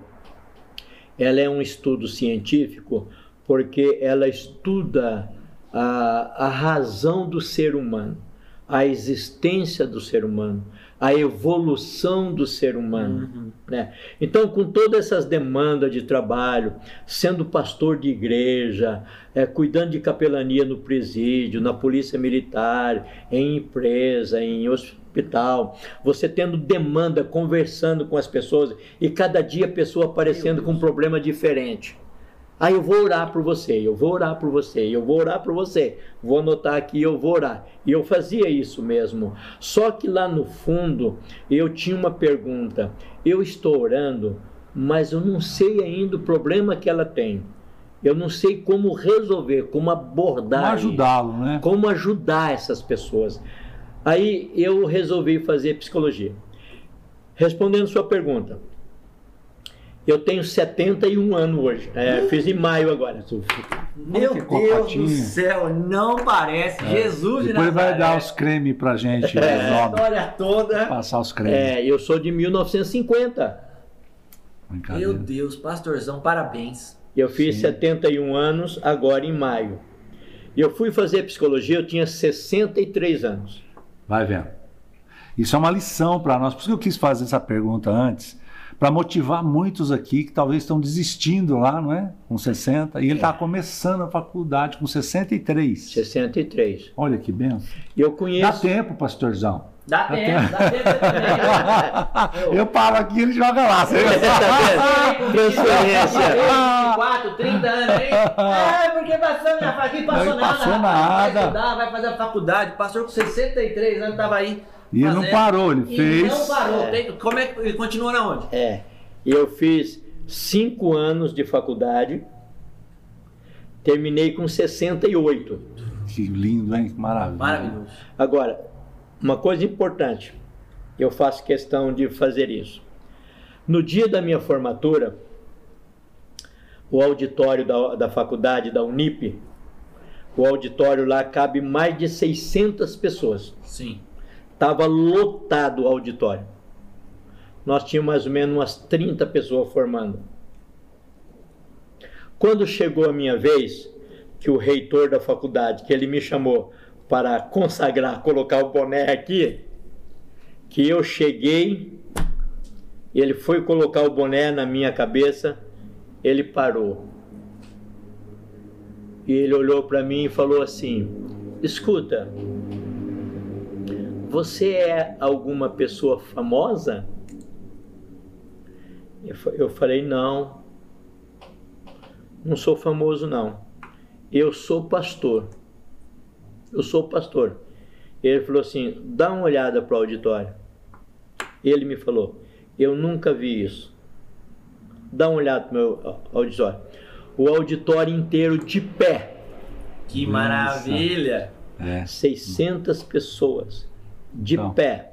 ela é um estudo científico porque ela estuda a, a razão do ser humano a existência do ser humano, a evolução do ser humano. Uhum. Né? Então, com todas essas demandas de trabalho, sendo pastor de igreja, é, cuidando de capelania no presídio, na polícia militar, em empresa, em hospital, você tendo demanda, conversando com as pessoas e cada dia a pessoa aparecendo com um problema diferente. Ah, eu vou orar por você, eu vou orar por você, eu vou orar por você. Vou anotar aqui, eu vou orar. E eu fazia isso mesmo. Só que lá no fundo eu tinha uma pergunta. Eu estou orando, mas eu não sei ainda o problema que ela tem. Eu não sei como resolver, como abordar. Como ajudá-lo, né? Como ajudar essas pessoas. Aí eu resolvi fazer psicologia. Respondendo sua pergunta, eu tenho 71 anos hoje. É, fiz em maio agora. Meu Deus do céu, não parece. É. Jesus de Depois vai dar os cremes pra gente. É, a história toda. Passar os cremes. É, eu sou de 1950. Meu Deus, pastorzão, parabéns. Eu fiz Sim. 71 anos agora em maio. Eu fui fazer psicologia, eu tinha 63 anos. Vai vendo. Isso é uma lição para nós. Por isso que eu quis fazer essa pergunta antes para motivar muitos aqui que talvez estão desistindo lá, não é? Com 60. E ele está é. começando a faculdade com 63. 63. Olha que benção. Eu conheço. Dá tempo, pastorzão. Dá, dá tempo, tempo, dá tempo também. Eu paro aqui e ele joga lá. Você Transferência. 24, 30 anos, hein? É, porque passou minha faculdade, passou não Passou nada. Vai estudar, vai fazer a faculdade. Pastor com 63 anos, estava aí e ele não parou, ele e fez. não parou. É. Tem, como é que ele continua na onde? É. Eu fiz cinco anos de faculdade, terminei com 68. Que lindo, hein? Que maravilha. Maravilhoso. Agora, uma coisa importante, eu faço questão de fazer isso. No dia da minha formatura, o auditório da, da faculdade da Unip, o auditório lá cabe mais de 600 pessoas. Sim. Estava lotado o auditório. Nós tínhamos mais ou menos umas 30 pessoas formando. Quando chegou a minha vez, que o reitor da faculdade, que ele me chamou para consagrar, colocar o boné aqui, que eu cheguei, ele foi colocar o boné na minha cabeça, ele parou. E ele olhou para mim e falou assim: Escuta, você é alguma pessoa famosa? Eu falei: Não, não sou famoso, não. Eu sou pastor. Eu sou pastor. Ele falou assim: Dá uma olhada para o auditório. Ele me falou: Eu nunca vi isso. Dá uma olhada para o meu auditório. O auditório inteiro de pé. Que maravilha! É. 600 pessoas de então. pé.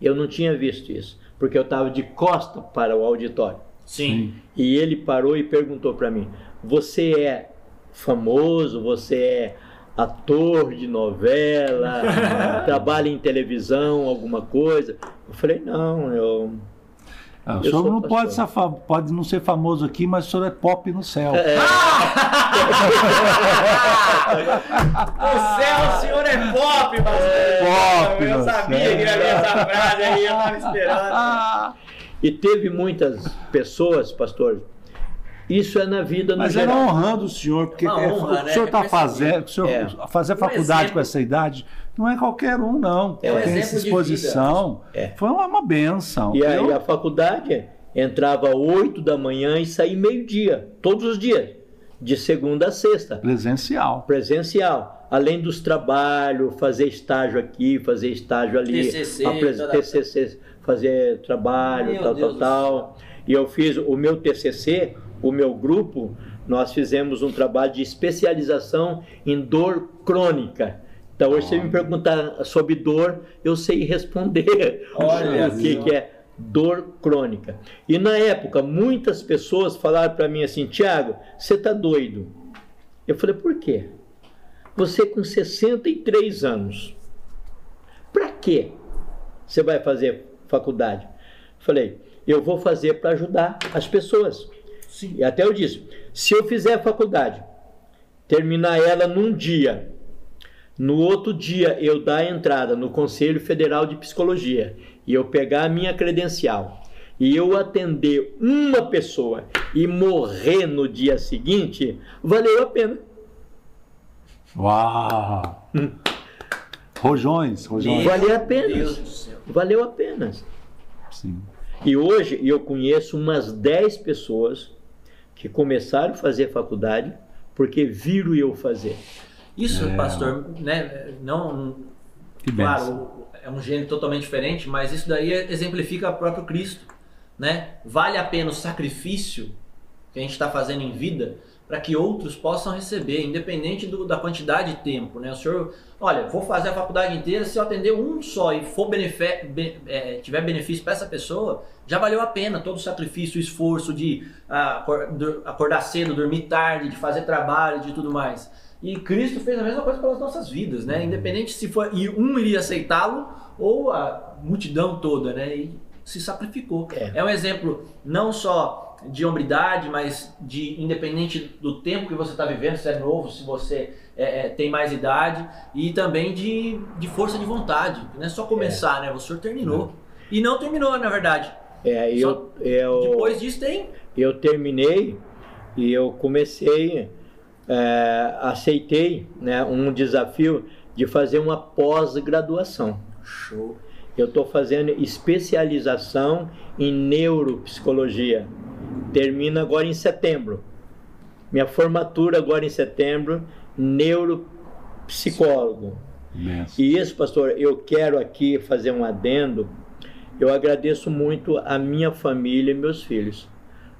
Eu não tinha visto isso, porque eu estava de costa para o auditório. Sim. E ele parou e perguntou para mim: Você é famoso? Você é ator de novela, trabalha em televisão, alguma coisa. Eu falei, não, eu. Ah, o senhor não pode, pode não ser famoso aqui, mas o senhor é pop no céu. É, No céu, o senhor é pop, pastor. Pop, Eu sabia céu. que ia vir essa frase aí, eu tava esperando. Ah, E teve muitas pessoas, pastor. Isso é na vida no mas era geral. honrando o senhor, porque é, honra, o né? senhor está fazendo, o senhor É. fazer Um faculdade exemplo. com essa idade, não é qualquer um, não. É um Tem exemplo essa de exposição. vida. É. Foi uma, uma benção. E a, Eu- e a faculdade entrava às 8 da manhã e saía meio-dia, todos os dias, de segunda a sexta, Presencial. presencial. Além dos trabalhos, fazer estágio aqui, fazer estágio ali, TCC, apres- TCC, fazer trabalho, Meu tal, Deus tal, tal. E eu fiz o meu TCC, o meu grupo, nós fizemos um trabalho de especialização em dor crônica. Então, hoje, se me perguntar sobre dor, eu sei responder Olha o que, que é dor crônica. E na época, muitas pessoas falaram para mim assim: Tiago, você tá doido. Eu falei: por quê? Você com 63 anos, para quê você vai fazer faculdade? Falei: eu vou fazer para ajudar as pessoas. Sim. E até eu disse: se eu fizer a faculdade, terminar ela num dia, no outro dia eu dar a entrada no Conselho Federal de Psicologia e eu pegar a minha credencial e eu atender uma pessoa e morrer no dia seguinte, valeu a pena. Uau! Rojões, rojões. Valeu a pena. Deus do céu. Valeu a pena. Sim. E hoje eu conheço umas 10 pessoas que começaram a fazer faculdade porque viram eu fazer. Isso, É. pastor, né? Não, Que benção. claro, é um gênero totalmente diferente, mas isso daí exemplifica o próprio Cristo, né? Vale a pena o sacrifício que a gente está fazendo em vida para que outros possam receber, independente do- da quantidade de tempo, né? O senhor, olha, vou fazer a faculdade inteira, se eu atender um só e for benefe- be- é, tiver benefício para essa pessoa, já valeu a pena todo o sacrifício, o esforço de ah, acordar cedo, dormir tarde, de fazer trabalho, de tudo mais. E Cristo fez a mesma coisa pelas nossas vidas, né? Independente se for e um iria aceitá-lo ou a multidão toda, né? E se sacrificou. É. É um exemplo não só de hombridade, mas de independente do tempo que você está vivendo, se é novo, se você é, é, tem mais idade, e também de, de força de vontade. Não é só começar, né? O senhor terminou. E não terminou, na verdade. É, eu, eu, Depois disso tem. eu terminei e eu comecei, é, aceitei né, um desafio de fazer uma pós-graduação. Show. Eu estou fazendo especialização em neuropsicologia. Termina agora em setembro. Minha formatura agora em setembro, neuropsicólogo. Benção. E isso, pastor, eu quero aqui fazer um adendo. Eu agradeço muito a minha família e meus filhos.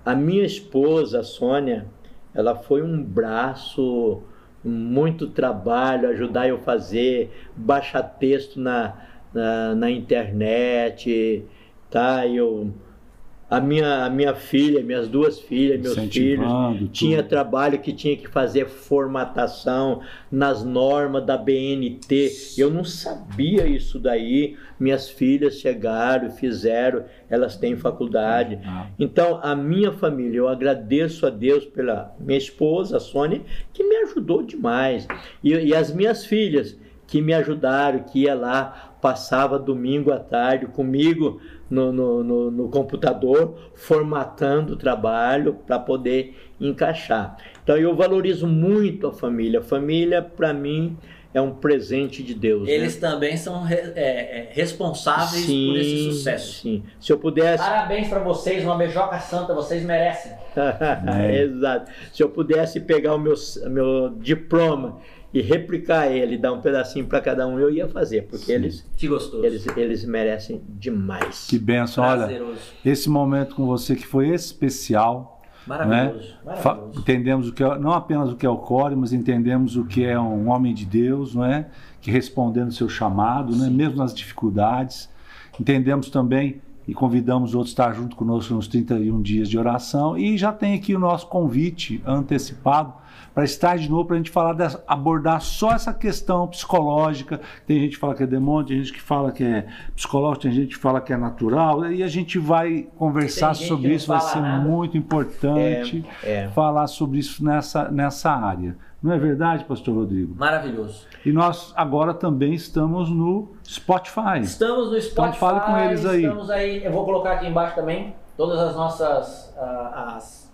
A minha esposa, a Sônia, ela foi um braço, muito trabalho, ajudar eu fazer, baixar texto na, na, na internet, tá? Eu, a, minha, a minha filha, minhas duas filhas, meus filhos, tudo. tinha trabalho que tinha que fazer formatação nas normas da BNT. Eu não sabia isso daí. Minhas filhas chegaram, fizeram, elas têm faculdade. Ah, Então, a minha família, eu agradeço a Deus pela minha esposa, a Sônia, que me ajudou demais. E, e as minhas filhas, que me ajudaram, que ia lá, passava domingo à tarde comigo no, no, no, no computador, formatando o trabalho para poder encaixar. Então, eu valorizo muito a família. A família, para mim, é um presente de Deus. né? Eles também são é, é, responsáveis por esse sucesso. Sim. Se eu pudesse. Parabéns pra vocês, uma beijoca santa, vocês merecem. É. Exato. Se eu pudesse pegar o meu, meu diploma e replicar ele, dar um pedacinho para cada um, eu ia fazer, porque Sim. eles, Que gostoso. eles, eles merecem demais. Que benção. Olha, esse momento com você que foi especial. Maravilhoso. Né? Maravilhoso. Entendemos o que é, não apenas o que é o core, mas entendemos o que é um homem de Deus, não é? Que respondendo o seu chamado, né? mesmo nas dificuldades. Entendemos também e convidamos outros a estar junto conosco nos 31 dias de oração. E já tem aqui o nosso convite antecipado para estar de novo, para a gente falar dessa, abordar só essa questão psicológica. Tem gente que fala que é demônio, tem gente que fala que é psicológico, tem gente que fala que é natural, e a gente vai conversar sobre isso, vai ser nada. muito importante é, é. falar sobre isso nessa, nessa área. Não é verdade, Pastor Rodrigo? Maravilhoso. E nós agora também estamos no Spotify. Estamos no Spotify. Então fale com eles aí. Estamos aí. Eu vou colocar aqui embaixo também todas as nossas uh, as,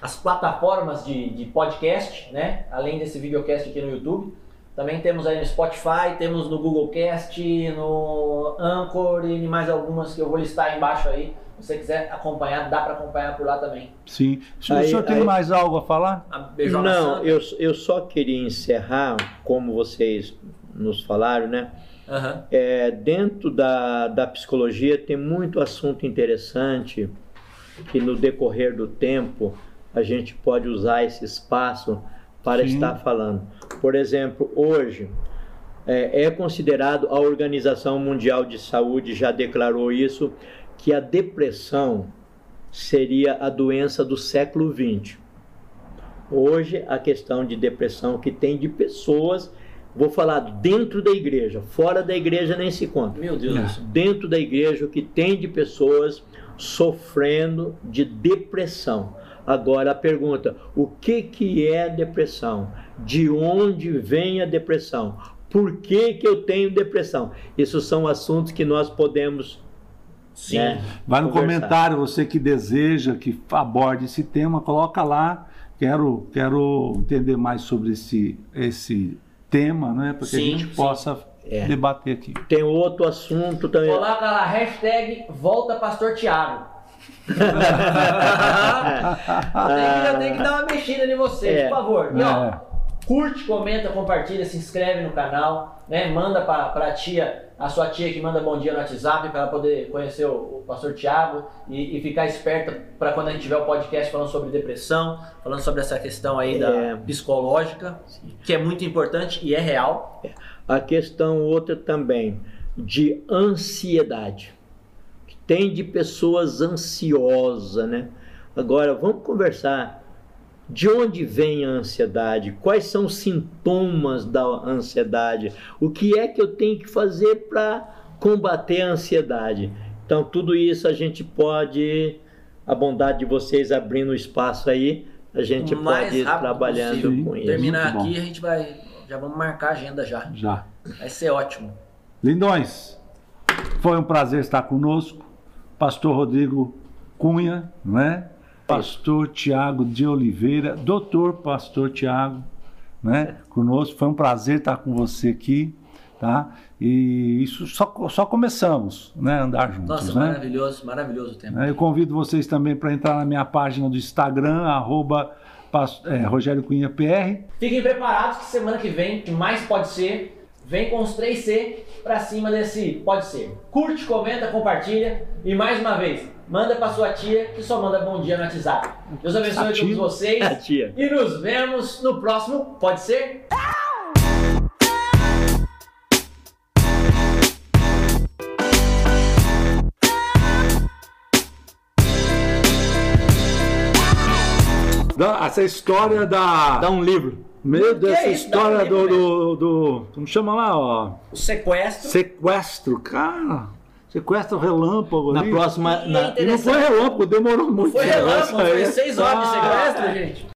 as plataformas de, de podcast, né? Além desse videocast aqui no YouTube. Também temos aí no Spotify, temos no Google Cast, no Anchor e mais algumas que eu vou listar embaixo aí se você quiser acompanhar, dá para acompanhar por lá também. Sim. O aí, senhor tem aí, mais algo a falar? A Não, eu, eu só queria encerrar, como vocês nos falaram, né? Uhum. É, dentro da, da psicologia tem muito assunto interessante que no decorrer do tempo a gente pode usar esse espaço para Sim. estar falando. Por exemplo, hoje é, é considerado a Organização Mundial de Saúde já declarou isso que a depressão seria a doença do século XX. Hoje, a questão de depressão que tem de pessoas, vou falar dentro da igreja, fora da igreja nem se conta. Meu Deus. Dentro da igreja, o que tem de pessoas sofrendo de depressão. Agora a pergunta: o que, que é depressão? De onde vem a depressão? Por que, que eu tenho depressão? Isso são assuntos que nós podemos Sim. Né? Vai no conversar. comentário, você que deseja que aborde esse tema, coloca lá. Quero, quero entender mais sobre esse, esse tema, né? Para que a gente sim. possa é. debater aqui. Tem outro assunto também. Coloca lá, hashtag Volta Pastor Tiago. eu, tenho que, tenho que dar uma mexida em vocês, é. por favor. E, ó, é. Curte, comenta, compartilha, se inscreve no canal, né? Manda para a tia a sua tia que manda bom dia no WhatsApp para ela poder conhecer o, o pastor Tiago e, e, ficar esperta para quando a gente tiver o podcast falando sobre depressão, falando sobre essa questão aí é. da psicológica, Sim. que é muito importante e é real. É. A questão outra também de ansiedade. Tem de pessoas ansiosas, né? Agora vamos conversar de onde vem a ansiedade? Quais são os sintomas da ansiedade? O que é que eu tenho que fazer para combater a ansiedade? Então, tudo isso a gente pode, a bondade de vocês abrindo espaço aí, a gente pode ir trabalhando possível. com isso. Terminar aqui, a gente vai, já vamos marcar a agenda já. Já. Vai ser ótimo. Lindões, foi um prazer estar conosco. Pastor Rodrigo Cunha, né? Pastor Tiago de Oliveira, doutor pastor Tiago, né, conosco. Foi um prazer estar com você aqui, tá? E isso só, só começamos, né, andar juntos, Nossa, né? maravilhoso, maravilhoso o tempo. Eu convido vocês também para entrar na minha página do Instagram, arroba é, Rogério Cunha PR. Fiquem preparados que semana que vem, mais pode ser, vem com os 3C para cima desse pode ser. Curte, comenta, compartilha e mais uma vez, manda para sua tia que só manda bom dia no WhatsApp. Deus abençoe a todos vocês a tia. e nos vemos no próximo Pode Ser? Essa história da. Dá um livro. Meu Deus, essa história do, do, do. Como chama lá, ó? O sequestro. Sequestro, cara. Sequestro relâmpago. Na ali. próxima. Na... E não foi relâmpago, demorou muito. Foi relâmpago, foi seis horas de sequestro, gente.